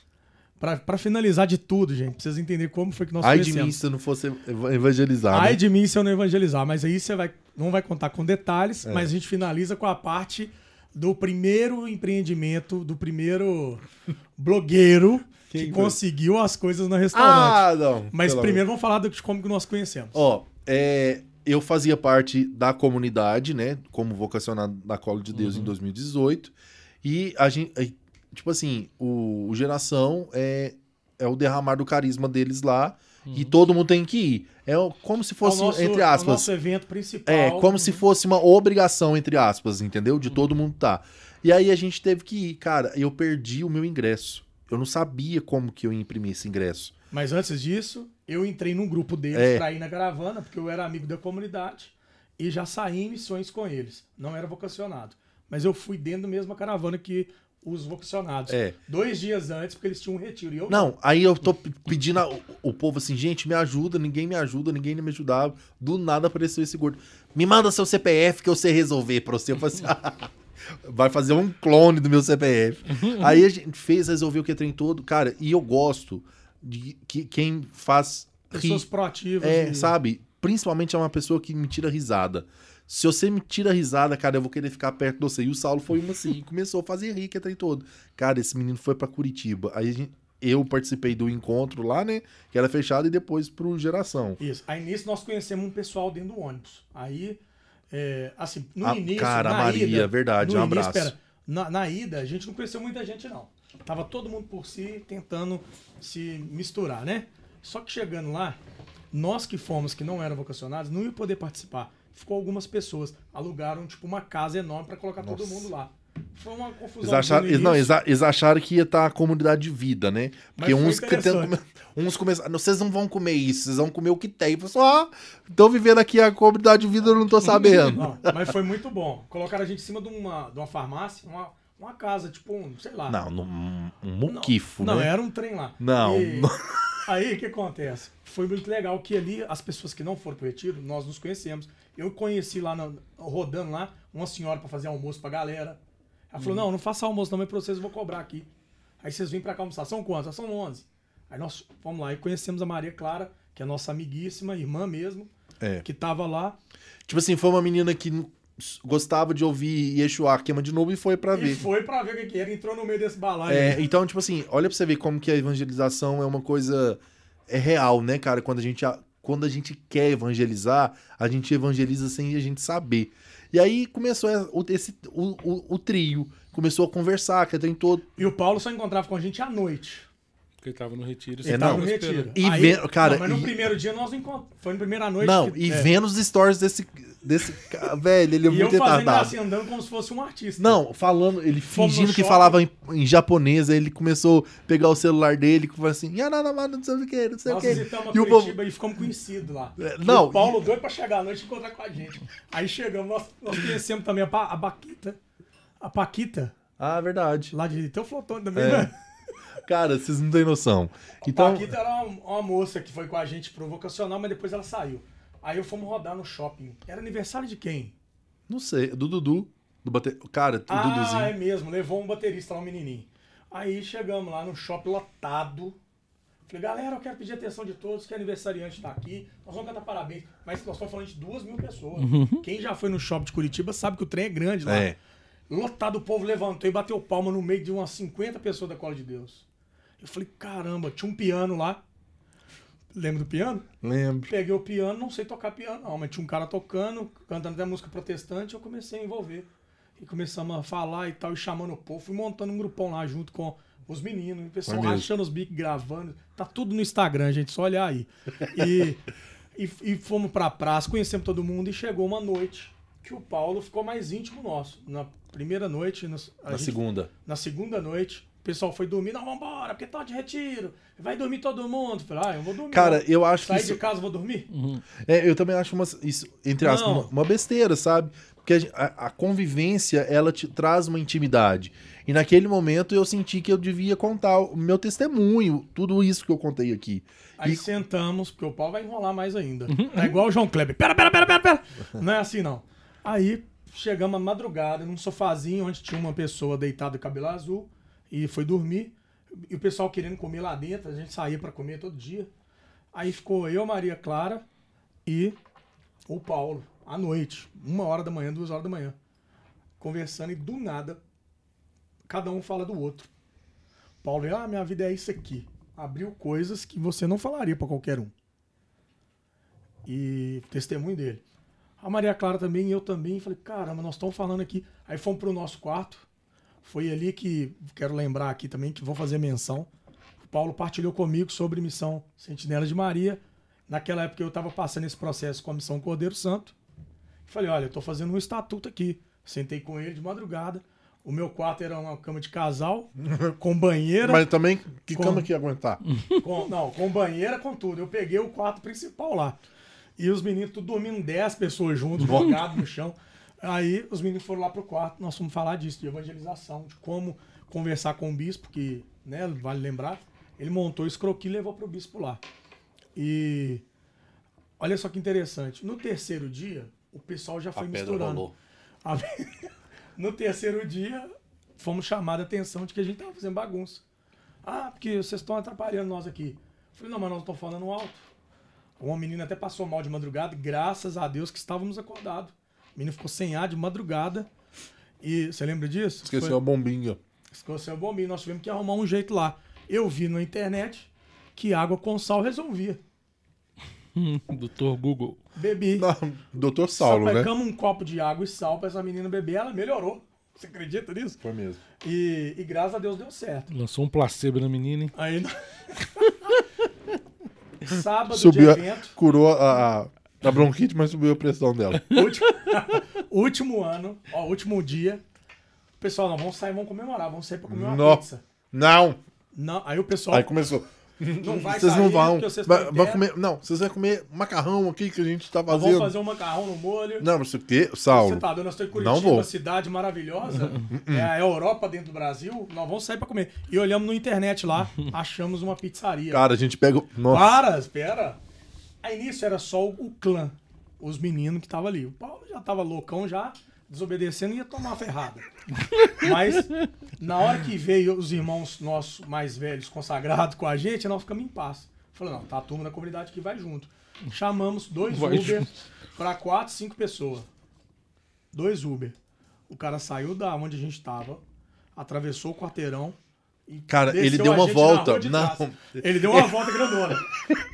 Pra, pra finalizar de tudo, gente, precisa entender como foi que nós Ai de conhecemos. mim se eu não fosse ev- evangelizar, Ai né? de mim se eu não evangelizar, mas aí você vai, não vai contar com detalhes, É. mas a gente finaliza com a parte do primeiro empreendimento, do primeiro blogueiro [LAUGHS] Quem que foi? conseguiu as coisas no restaurante. Ah, não. mas primeiro vamos falar de como que nós conhecemos. Ó, é, eu fazia parte da comunidade, né? Como vocacionado da Cola de Deus em 2018. E a gente. Tipo assim, o, o Geração é, é o derramar do carisma deles lá. E todo mundo tem que ir. É como se É fosse, nosso- entre é o aspas. nosso evento principal. É, como se fosse uma obrigação, entre aspas, entendeu? De todo mundo tá. E aí a gente teve que ir. Cara, eu perdi o meu ingresso. Eu não sabia como que eu ia imprimir esse ingresso. Mas antes disso, eu entrei num grupo deles É. pra ir na caravana, porque eu era amigo da comunidade e já saí em missões com eles. Não era vocacionado. Mas eu fui dentro da mesma caravana que os vocacionados. É. Dois dias antes, porque eles tinham um retiro. E eu Não, aí eu tô pedindo a- o, povo assim, gente, me ajuda, ninguém me ajuda, ninguém me ajudava. Do nada apareceu esse gordo. Me manda seu CPF que eu sei resolver pra você. Eu falei assim, [LAUGHS] vai fazer um clone do meu CPF. [LAUGHS] aí a gente fez, resolveu o que trem todo. Cara, e eu gosto de que quem faz Pessoas proativas. é, e- sabe? Principalmente é uma pessoa que me tira risada. Se você me tira risada, cara, eu vou querer ficar perto de você. E o Saulo foi uma assim, [LAUGHS] começou a fazer rir que trem todo. Cara, esse menino foi pra Curitiba. Aí a gente- eu participei do encontro lá, né? Que era fechado e depois pro Geração. Isso. Aí nisso nós conhecemos um pessoal dentro do ônibus. Aí, é, assim, no Ah, início. cara, na Maria, ida, verdade, um início, abraço. pera, na, na ida, a gente não conheceu muita gente, não. Tava todo mundo por si tentando se misturar, né? Só que chegando lá, nós que fomos, que não eram vocacionados, não iam poder participar. Ficou algumas pessoas. Alugaram, tipo, uma casa enorme para colocar todo Nossa. mundo lá. Foi uma confusão. Eles acharam, eles, não, eles, acharam que ia estar a comunidade de vida, né? Porque uns, comer- uns começaram. Vocês não vão comer isso, vocês vão comer o que tem. Eu falei, ah, estão vivendo aqui a comunidade de vida, eu não tô [LAUGHS] sabendo. Não, mas foi muito bom. Colocaram a gente em cima de uma, de uma farmácia, uma, uma casa, tipo, um, sei lá. Não, um, Não, muquifo, Não, né? era um trem lá. Não. E [LAUGHS] aí, o que acontece? Foi muito legal que ali, as pessoas que não foram pro retiro, nós nos conhecemos. Eu conheci lá, na- rodando lá, uma senhora para fazer almoço pra galera. Ela Hum. falou, não, não faça almoço não, mas pra vocês eu vou cobrar aqui. Aí vocês vêm pra cá almoçar. São quantos? Ah, São 11. Aí nós fomos lá e conhecemos a Maria Clara, que é nossa amiguíssima, irmã mesmo, É. que tava lá. Tipo assim, foi uma menina que gostava de ouvir Yeshua queima de novo e foi pra E ver. foi pra ver o que que era, entrou no meio desse balaio. É, então, tipo assim, olha pra você ver como que a evangelização é uma coisa é real, né, cara? Quando a gente, quando a gente quer evangelizar, a gente evangeliza sem a gente saber. E aí começou o, esse, o, o, o trio, começou a conversar, que tem todo. E o Paulo só encontrava com a gente à noite. Porque ele tava no retiro. É, Ele não, tava no retiro. E Aí- vendo- cara, não, mas no e- primeiro dia nós não encontramos. Foi na primeira noite. Não, que- e é. vendo os stories desse. Desse ca- velho, ele é E muito eu fazendo retardado. assim, andando como se fosse um artista. Não, falando, ele Fomos fingindo no que shopping. falava em, em japonês, aí ele começou a pegar o celular dele e falou assim, "Yananamada, não sei o que, não sei o Nós que. visitamos E a o povo, Curitiba e ficamos conhecidos lá. É, E não, o Paulo doido pra chegar à noite e encontrar com a gente. Aí chegamos, nós, nós conhecemos também a, Pa- a Paquita. A Paquita, Ah, verdade. lá de Teoflotone também, É. né? Cara, vocês não têm noção. A Então, Paquita era uma, uma moça que foi com a gente pro vocacional, mas depois ela saiu. Aí eu fomos rodar no shopping. Era aniversário de quem? não sei, do Dudu, do bate... cara, o Ah, Duduzinho. é mesmo. Levou um baterista lá, um menininho. Aí chegamos lá no shopping lotado. Falei, galera, eu quero pedir a atenção de todos, que aniversariante tá aqui. Nós vamos cantar parabéns. Mas nós estamos falando de duas mil pessoas. Quem já foi no shopping de Curitiba sabe que o trem é grande lá. É. Lotado, o povo levantou e bateu palma no meio de umas 50 pessoas da Cola de Deus. Eu falei, caramba, tinha um piano lá. Lembra do piano? Lembro. Peguei o piano, não sei tocar piano, não, mas tinha um cara tocando, cantando até música protestante, eu comecei a envolver. E começamos a falar e tal, e chamando o povo, fui montando um grupão lá junto com os meninos, o pessoal rachando os bicos, gravando. Tá tudo no Instagram, gente, só olhar aí. E, [LAUGHS] e, e fomos pra praça, conhecemos todo mundo e chegou uma noite que o Paulo ficou mais íntimo nosso. Na primeira noite, nos- a Na gente- segunda. na segunda noite, pessoal foi dormir, não, vambora, porque tá de retiro. Vai dormir todo mundo. Falei, ah, eu vou dormir. Cara, eu acho que Sair isso, de casa, vou dormir? É, eu também acho uma, isso, entre aspas, uma, uma besteira, sabe? Porque a a, convivência, ela te traz uma intimidade. E naquele momento eu senti que eu devia contar o meu testemunho, tudo isso que eu contei aqui. Aí E- sentamos, porque o pau vai enrolar mais ainda. É igual o João Kleber. Pera, pera, pera, pera, pera. Não é assim, não. Aí chegamos à madrugada num sofazinho onde tinha uma pessoa deitada de cabelo azul e foi dormir. E o pessoal querendo comer lá dentro, a gente saía pra comer todo dia. Aí ficou eu, Maria Clara e o Paulo, à noite, uma hora da manhã, duas horas da manhã, conversando e do nada, cada um fala do outro. Paulo, ah, minha vida é isso aqui. Abriu coisas que você não falaria pra qualquer um. E testemunho dele. A Maria Clara também, eu também. Falei, caramba, nós estamos falando aqui. Aí fomos pro nosso quarto. Foi ali que, quero lembrar aqui também, que vou fazer menção. O Paulo partilhou comigo sobre missão Sentinela de Maria. Naquela época eu estava passando esse processo com a missão Cordeiro Santo. Falei, olha, eu tô fazendo um estatuto aqui. Sentei com ele de madrugada. O meu quarto era uma cama de casal, [LAUGHS] com banheira. Mas também, que Como? cama que ia aguentar? [LAUGHS] Com- não, com banheira, com tudo. Eu peguei o quarto principal lá. E os meninos tudo dormindo 10 pessoas juntos, jogados no chão. Aí os meninos foram lá pro quarto, nós fomos falar disso, de evangelização, de como conversar com o bispo, que, né, vale lembrar, ele montou esse croquis e levou pro bispo lá. E olha só que interessante, no terceiro dia, o pessoal já foi misturando. A- [LAUGHS] No terceiro dia, fomos chamados a atenção de que a gente tava fazendo bagunça. Ah, porque vocês estão atrapalhando nós aqui. Eu falei, não, mas nós estamos falando alto. Uma menina até passou mal de madrugada, graças a Deus que estávamos acordados. Menino ficou sem ar de madrugada. E você lembra disso? Esqueceu Foi- a bombinha. Esqueceu o bombinho. Nós tivemos que arrumar um jeito lá. Eu vi na internet que água com sal resolvia. [LAUGHS] Doutor Google. Bebi. Não, Doutor Saulo, né? Sapecamos um copo de água e sal pra essa menina beber, ela melhorou. Você acredita nisso? Foi mesmo. E, e graças a Deus deu certo. Lançou um placebo na menina, hein? Aí. [LAUGHS] Sábado Subiu, de a- evento. curou a, a, a bronquite, mas subiu a pressão dela. Último, [LAUGHS] último ano, ó, último dia. Pessoal, não, vamos sair, vamos comemorar, vamos sair pra comer uma Nó. pizza. Não! Não, aí o pessoal Aí começou. não vai vocês sair, não vão. porque vocês Vai- vai comer, não, vocês vão comer macarrão aqui que a gente tá Nós fazendo. vamos fazer um macarrão no molho. Não, você o quê? Você Saulo. tá doido? Nós estamos em Não Curitiba, vou. uma cidade maravilhosa. é a Europa dentro do Brasil. Nós vamos sair pra comer. E olhamos na internet lá, [LAUGHS] achamos uma pizzaria. Cara, a gente pega. Nossa. Para, espera. Aí nisso era só o, clã, os meninos que estavam ali. O Paulo já tava loucão já, desobedecendo e ia tomar uma ferrada. [LAUGHS] Mas na hora que veio os irmãos nossos mais velhos consagrados com a gente, nós ficamos em paz. Falei, não, tá a turma da comunidade que vai junto. Chamamos dois Vai Uber pra quatro, cinco pessoas. Dois Uber. O cara saiu da onde a gente tava, atravessou o quarteirão Cara, ele deu uma na volta. trás. Não. Ele deu uma volta grandona.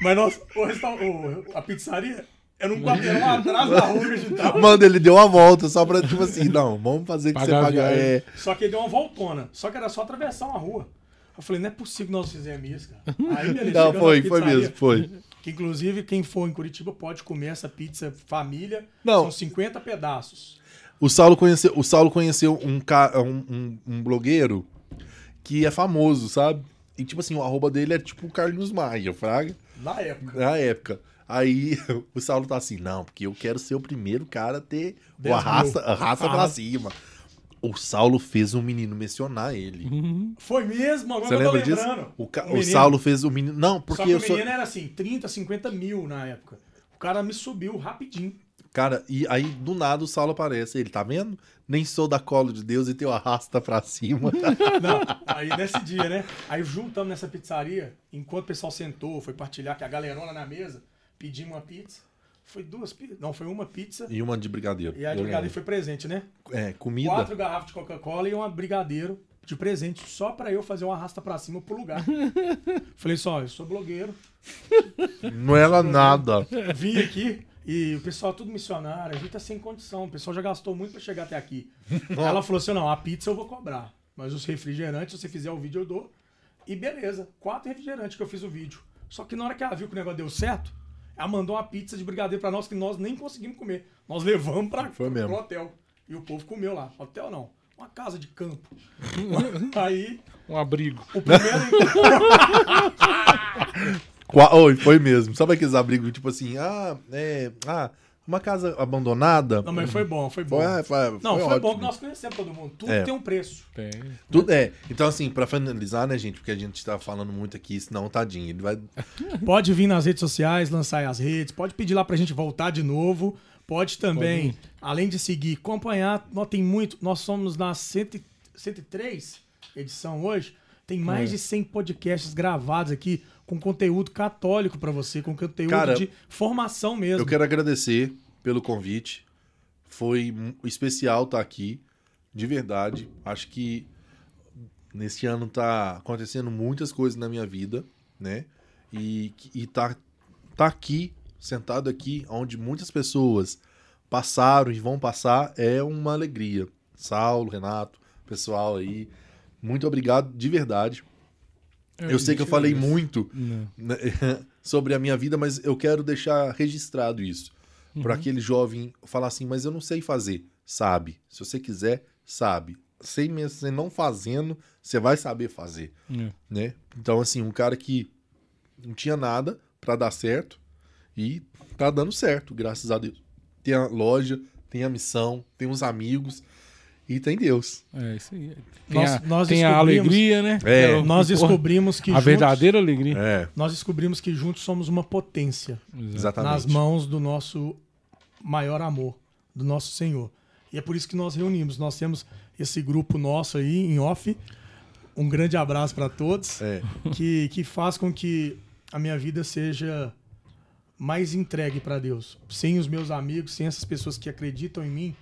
Mas nós, o restaur- o- a pizzaria era um quarteirão atrás da rua que a gente tava. Mano, ele deu uma volta só pra, tipo assim, não, vamos fazer que Pagar você a paga. É, Só que ele deu uma voltona. Só que era só atravessar uma rua. Eu falei, não é possível que nós fizemos isso, cara. Aí, beleza, não, foi, na foi mesmo, foi. Que inclusive, quem for em Curitiba pode comer essa pizza família. Não. São 50 pedaços. O Saulo conheceu, o Saulo conheceu um, ca- um, um, um blogueiro que é famoso, sabe? E tipo assim, o arroba dele é tipo o Carlinhos Maia, fraga. Na época. Na época. Aí [LAUGHS] o Saulo tá assim, não, porque eu quero ser o primeiro cara a ter o 10 arrasta, mil. arrasta pra cima. O Saulo fez um menino mencionar ele. Foi mesmo, agora Você eu tô lembra disso? lembrando. O, ca- o menino. Saulo fez o menino. Não, Só porque que eu o sou. menino era assim, 30, 50 mil na época. O cara me subiu rapidinho. Cara, e aí do nada o Saulo aparece. Ele, tá vendo? Nem sou da cola de Deus e teu arrasta pra cima. [LAUGHS] Não, aí nesse dia, né? Aí juntamos nessa pizzaria, enquanto o pessoal sentou, foi partilhar, que a galerona na mesa, pedimos uma pizza. Foi duas pizzas. Não, foi uma pizza. e uma de brigadeiro. E a de brigadeiro foi presente, né? É, comida. Quatro garrafas de Coca-Cola e uma brigadeiro de presente, só pra eu fazer uma arrasta pra cima pro lugar. [LAUGHS] Falei só, eu sou blogueiro, Não era nada. vim aqui e o pessoal tudo missionário, a gente tá sem condição, o pessoal já gastou muito pra chegar até aqui. [LAUGHS] Ela falou assim: não, a pizza eu vou cobrar, mas os refrigerantes, se você fizer o vídeo, eu dou. E beleza, quatro refrigerantes que eu fiz o vídeo. Só que na hora que ela viu que o negócio deu certo, ela mandou uma pizza de brigadeiro pra nós que nós nem conseguimos comer. Nós levamos mesmo. pro hotel. E o povo comeu lá. Hotel não. uma casa de campo. [LAUGHS] Aí, Um abrigo. o primeiro [LAUGHS] Oi, foi mesmo. Sabe aqueles abrigos, tipo assim, ah, é. Ah, uma casa abandonada. Não, mas foi bom, foi bom. Foi, foi, Não, foi, ótimo. bom que nós conhecemos todo mundo. Tudo É. tem um preço. Tem. Tudo é. Então, assim, pra finalizar, né, gente? Porque a gente tá falando muito aqui, senão, tadinho. Ele vai. [LAUGHS] Pode vir nas redes sociais, lançar aí as redes, pode pedir lá pra gente voltar de novo. Pode também, além de seguir, acompanhar. Nós tem muito. Nós somos na 100 103 edição hoje. Tem mais É. de 100 podcasts gravados aqui com conteúdo católico pra você, com conteúdo Cara, de formação mesmo. Eu quero agradecer pelo convite. Foi especial estar aqui, de verdade. Acho que neste ano tá acontecendo muitas coisas na minha vida, né? E, e tá, tá aqui, sentado aqui, onde muitas pessoas passaram e vão passar, é uma alegria. Saulo, Renato, pessoal aí, muito obrigado de verdade. Eu sei que eu falei muito Não. né, [LAUGHS] sobre a minha vida, mas eu quero deixar registrado isso. Para aquele jovem falar assim, mas eu não sei fazer. Sabe. Se você quiser, sabe. Sem mesmo você não fazendo, você vai saber fazer, É. né? Então assim, um cara que não tinha nada para dar certo e tá dando certo, graças a Deus. Tem a loja, tem a missão, tem os amigos e tem Deus. É isso aí. Tem, Nós- a, nós tem a alegria, né? É. o- Nós descobrimos que A juntos, verdadeira alegria. É, nós descobrimos que juntos somos uma potência exatamente. nas mãos do nosso maior amor, do nosso Senhor. E é por isso que nós reunimos. Nós temos esse grupo nosso aí em off. Um grande abraço para todos, É. que, que faz com que a minha vida seja mais entregue para Deus. Sem os meus amigos, sem essas pessoas que acreditam em mim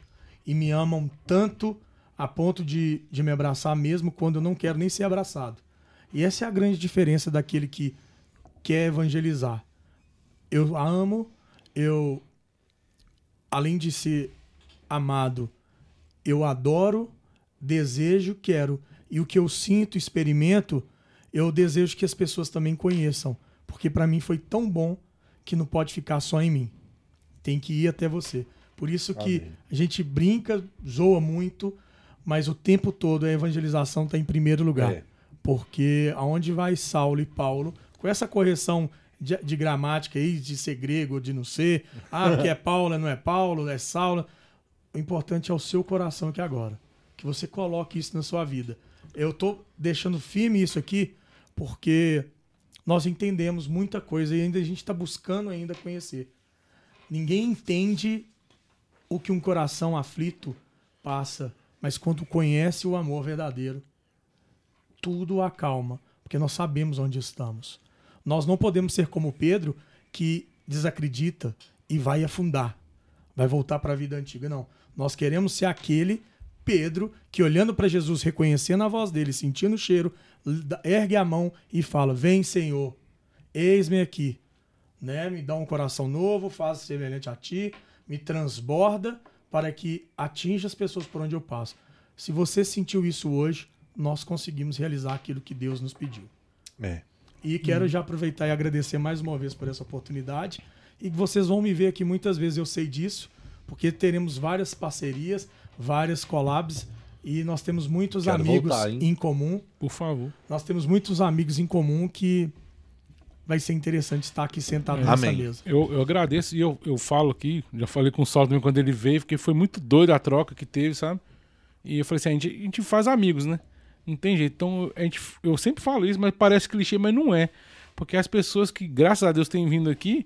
e me amam tanto a ponto de, de me abraçar mesmo quando eu não quero nem ser abraçado. E essa é a grande diferença daquele que quer evangelizar. Eu a amo, eu, além de ser amado, eu adoro, desejo, quero. E o que eu sinto, experimento, eu desejo que as pessoas também conheçam. Porque para mim foi tão bom que não pode ficar só em mim. Tem que ir até você. Por isso que Amém. a gente brinca, zoa muito, mas o tempo todo a evangelização está em primeiro lugar. É. Porque aonde vai Saulo e Paulo, com essa correção de, de gramática aí, de ser grego ou de não ser, [LAUGHS] ah, que é Paulo, não é Paulo, é Saulo. O importante é o seu coração aqui agora. Que você coloque isso na sua vida. Eu tô deixando firme isso aqui porque nós entendemos muita coisa e ainda a gente está buscando ainda conhecer. Ninguém entende o que um coração aflito passa, mas quando conhece o amor verdadeiro, tudo acalma, porque nós sabemos onde estamos. Nós não podemos ser como Pedro, que desacredita e vai afundar, vai voltar para a vida antiga. Não. Nós queremos ser aquele Pedro que, olhando para Jesus, reconhecendo a voz dele, sentindo o cheiro, ergue a mão e fala: Vem, Senhor, eis-me aqui. Né? Me dá um coração novo, faz semelhante a ti, me transborda para que atinja as pessoas por onde eu passo. Se você sentiu isso hoje, nós conseguimos realizar aquilo que Deus nos pediu. É. E quero já aproveitar e agradecer mais uma vez por essa oportunidade. E vocês vão me ver aqui muitas vezes, eu sei disso, porque teremos várias parcerias, várias collabs e nós temos muitos Quero amigos voltar, em comum. Por favor. Nós temos muitos amigos em comum que vai ser interessante estar aqui sentado nessa Amém. mesa. Eu, eu agradeço e eu, eu falo aqui, já falei com o Saulo também quando ele veio, porque foi muito doido a troca que teve, sabe? E eu falei assim, a gente, a gente faz amigos, né? Não tem jeito. Então, a gente, eu sempre falo isso, mas parece clichê, mas não é. Porque as pessoas que, graças a Deus, têm vindo aqui,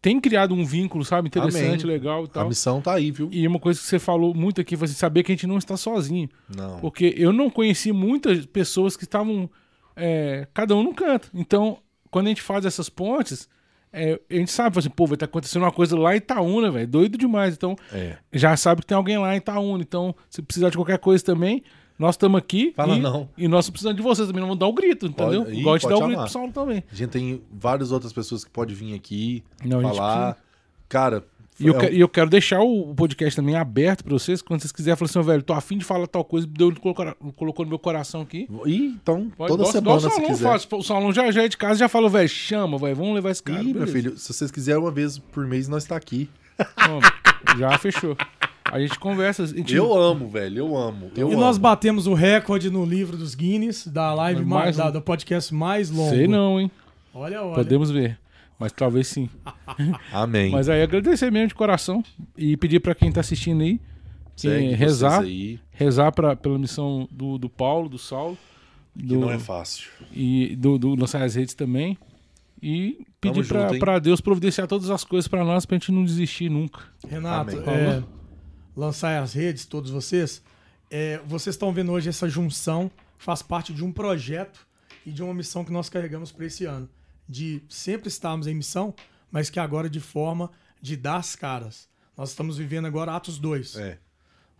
têm criado um vínculo, sabe? Interessante, Amém. legal e A tal. missão tá aí, viu? E uma coisa que você falou muito aqui, foi assim, saber que a gente não está sozinho. Não. Porque eu não conheci muitas pessoas que estavam, é, cada um num canto. Então, quando a gente faz essas pontes, é, a gente sabe, assim, pô, vai estar acontecendo uma coisa lá em Itaúna, velho, doido demais. Então, É. já sabe que tem alguém lá em Itaúna. Então, se precisar de qualquer coisa também, nós estamos aqui. Fala e, não. E nós precisamos de vocês também, não vamos dar o grito, entendeu? Pode- Igual a gente dá o grito chamar. pro Saulo também. A gente tem várias outras pessoas que podem vir aqui Não, falar. Cara, E eu, é um- e eu quero deixar o podcast também aberto pra vocês, quando vocês quiserem, falar assim, "Ô, velho, tô afim de falar tal coisa, Deus colocou, colocou no meu coração aqui. Ih, então, Pode, toda igual semana, o se Salão quiser. faz. O Salão já, já é de casa, já falou, velho, chama, velho, vamos levar esse cara. Ih, meu filho, se vocês quiserem uma vez por mês, nós tá aqui. Vamos, já fechou. A gente conversa. A gente... Eu amo, velho. Eu amo. Eu e amo. nós batemos o recorde no livro dos Guinness, da live Mais mais, da, do podcast mais longo. Sei não, hein? Olha, olha. Podemos ver. Mas talvez sim. [LAUGHS] Amém. Mas aí agradecer mesmo de coração e pedir pra quem tá assistindo aí que Segue rezar, aí, rezar pra, pela missão do, do Paulo, do Saulo, que do, não é fácil. e do, do lançar as redes também. E pedir pra Deus providenciar todas as coisas pra nós pra gente não desistir nunca. Renato, é, lançar as redes, todos vocês. É, vocês estão vendo hoje essa junção, faz parte de um projeto e de uma missão que nós carregamos para esse ano. De sempre estarmos em missão, mas que agora de forma de dar as caras. Nós estamos vivendo agora Atos 2. É.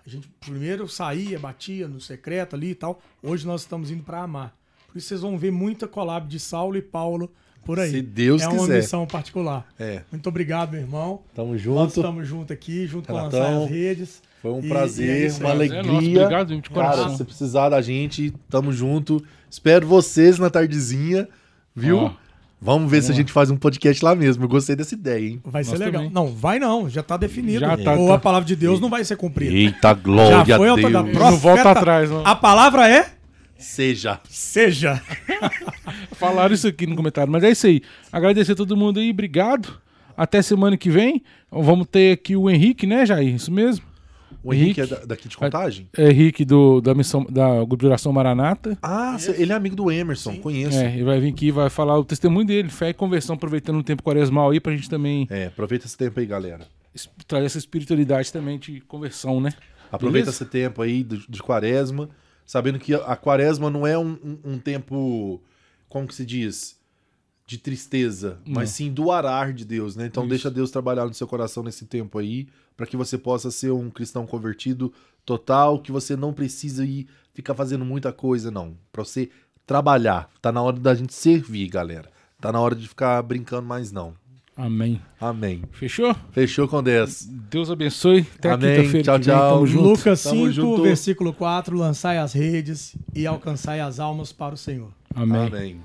A gente primeiro saía, batia no secreto ali e tal. Hoje nós estamos indo para amar. Por isso vocês vão ver muita collab de Saulo e Paulo por aí. Se Deus é uma quiser. missão particular. É. Muito obrigado, meu irmão. Tamo Nós junto. estamos junto aqui, junto com lançar as redes. Foi um E- e é prazer, uma alegria. É nosso, obrigado, gente, de Cara, se precisar da gente, tamo junto. Espero vocês na tardezinha, viu? Ó, Vamos ver se a gente faz um podcast lá mesmo. Eu gostei dessa ideia, hein? Vai ser Nós legal. também. Não, vai não, já tá definido. Já tá, Ou tá. a palavra de Deus não vai ser cumprida. Eita, glória Já foi a. Deus. Não volta Profeta- atrás, não. A palavra é Seja. seja. [LAUGHS] Falaram isso aqui no comentário. Mas é isso aí. Agradecer a todo mundo aí, obrigado. Até semana que vem. Vamos ter aqui o Henrique, né, Jair? Isso mesmo? O Henrique, Henrique. é da- daqui de contagem? É Henrique do, da missão da Grupo de Oração Maranata. Ah, cê- ele é amigo do Emerson, conheço. É, ele vai vir aqui e vai falar o testemunho dele, fé e conversão, aproveitando o tempo quaresmal aí, pra gente também É, aproveita esse tempo aí, galera. trazer essa espiritualidade também de conversão, né? Aproveita Beleza? esse tempo aí de, de quaresma, sabendo que a quaresma não é um, um- um tempo, como que se diz? De tristeza, mas sim do arar de Deus, né? Então Isso. deixa Deus trabalhar no seu coração nesse tempo aí, para que você possa ser um cristão convertido total, que você não precisa ir ficar fazendo muita coisa, não. Pra você trabalhar. Tá na hora da gente servir, galera. Tá na hora de ficar brincando mais, não. Amém. Amém. Fechou? Fechou com 10. Deus abençoe. Até Amém. quinta-feira. Tchau, tchau. Tamo junto. Lucas Tamo 5, junto. versículo 4, lançai as redes e alcançai as almas para o Senhor. Amém. Amém.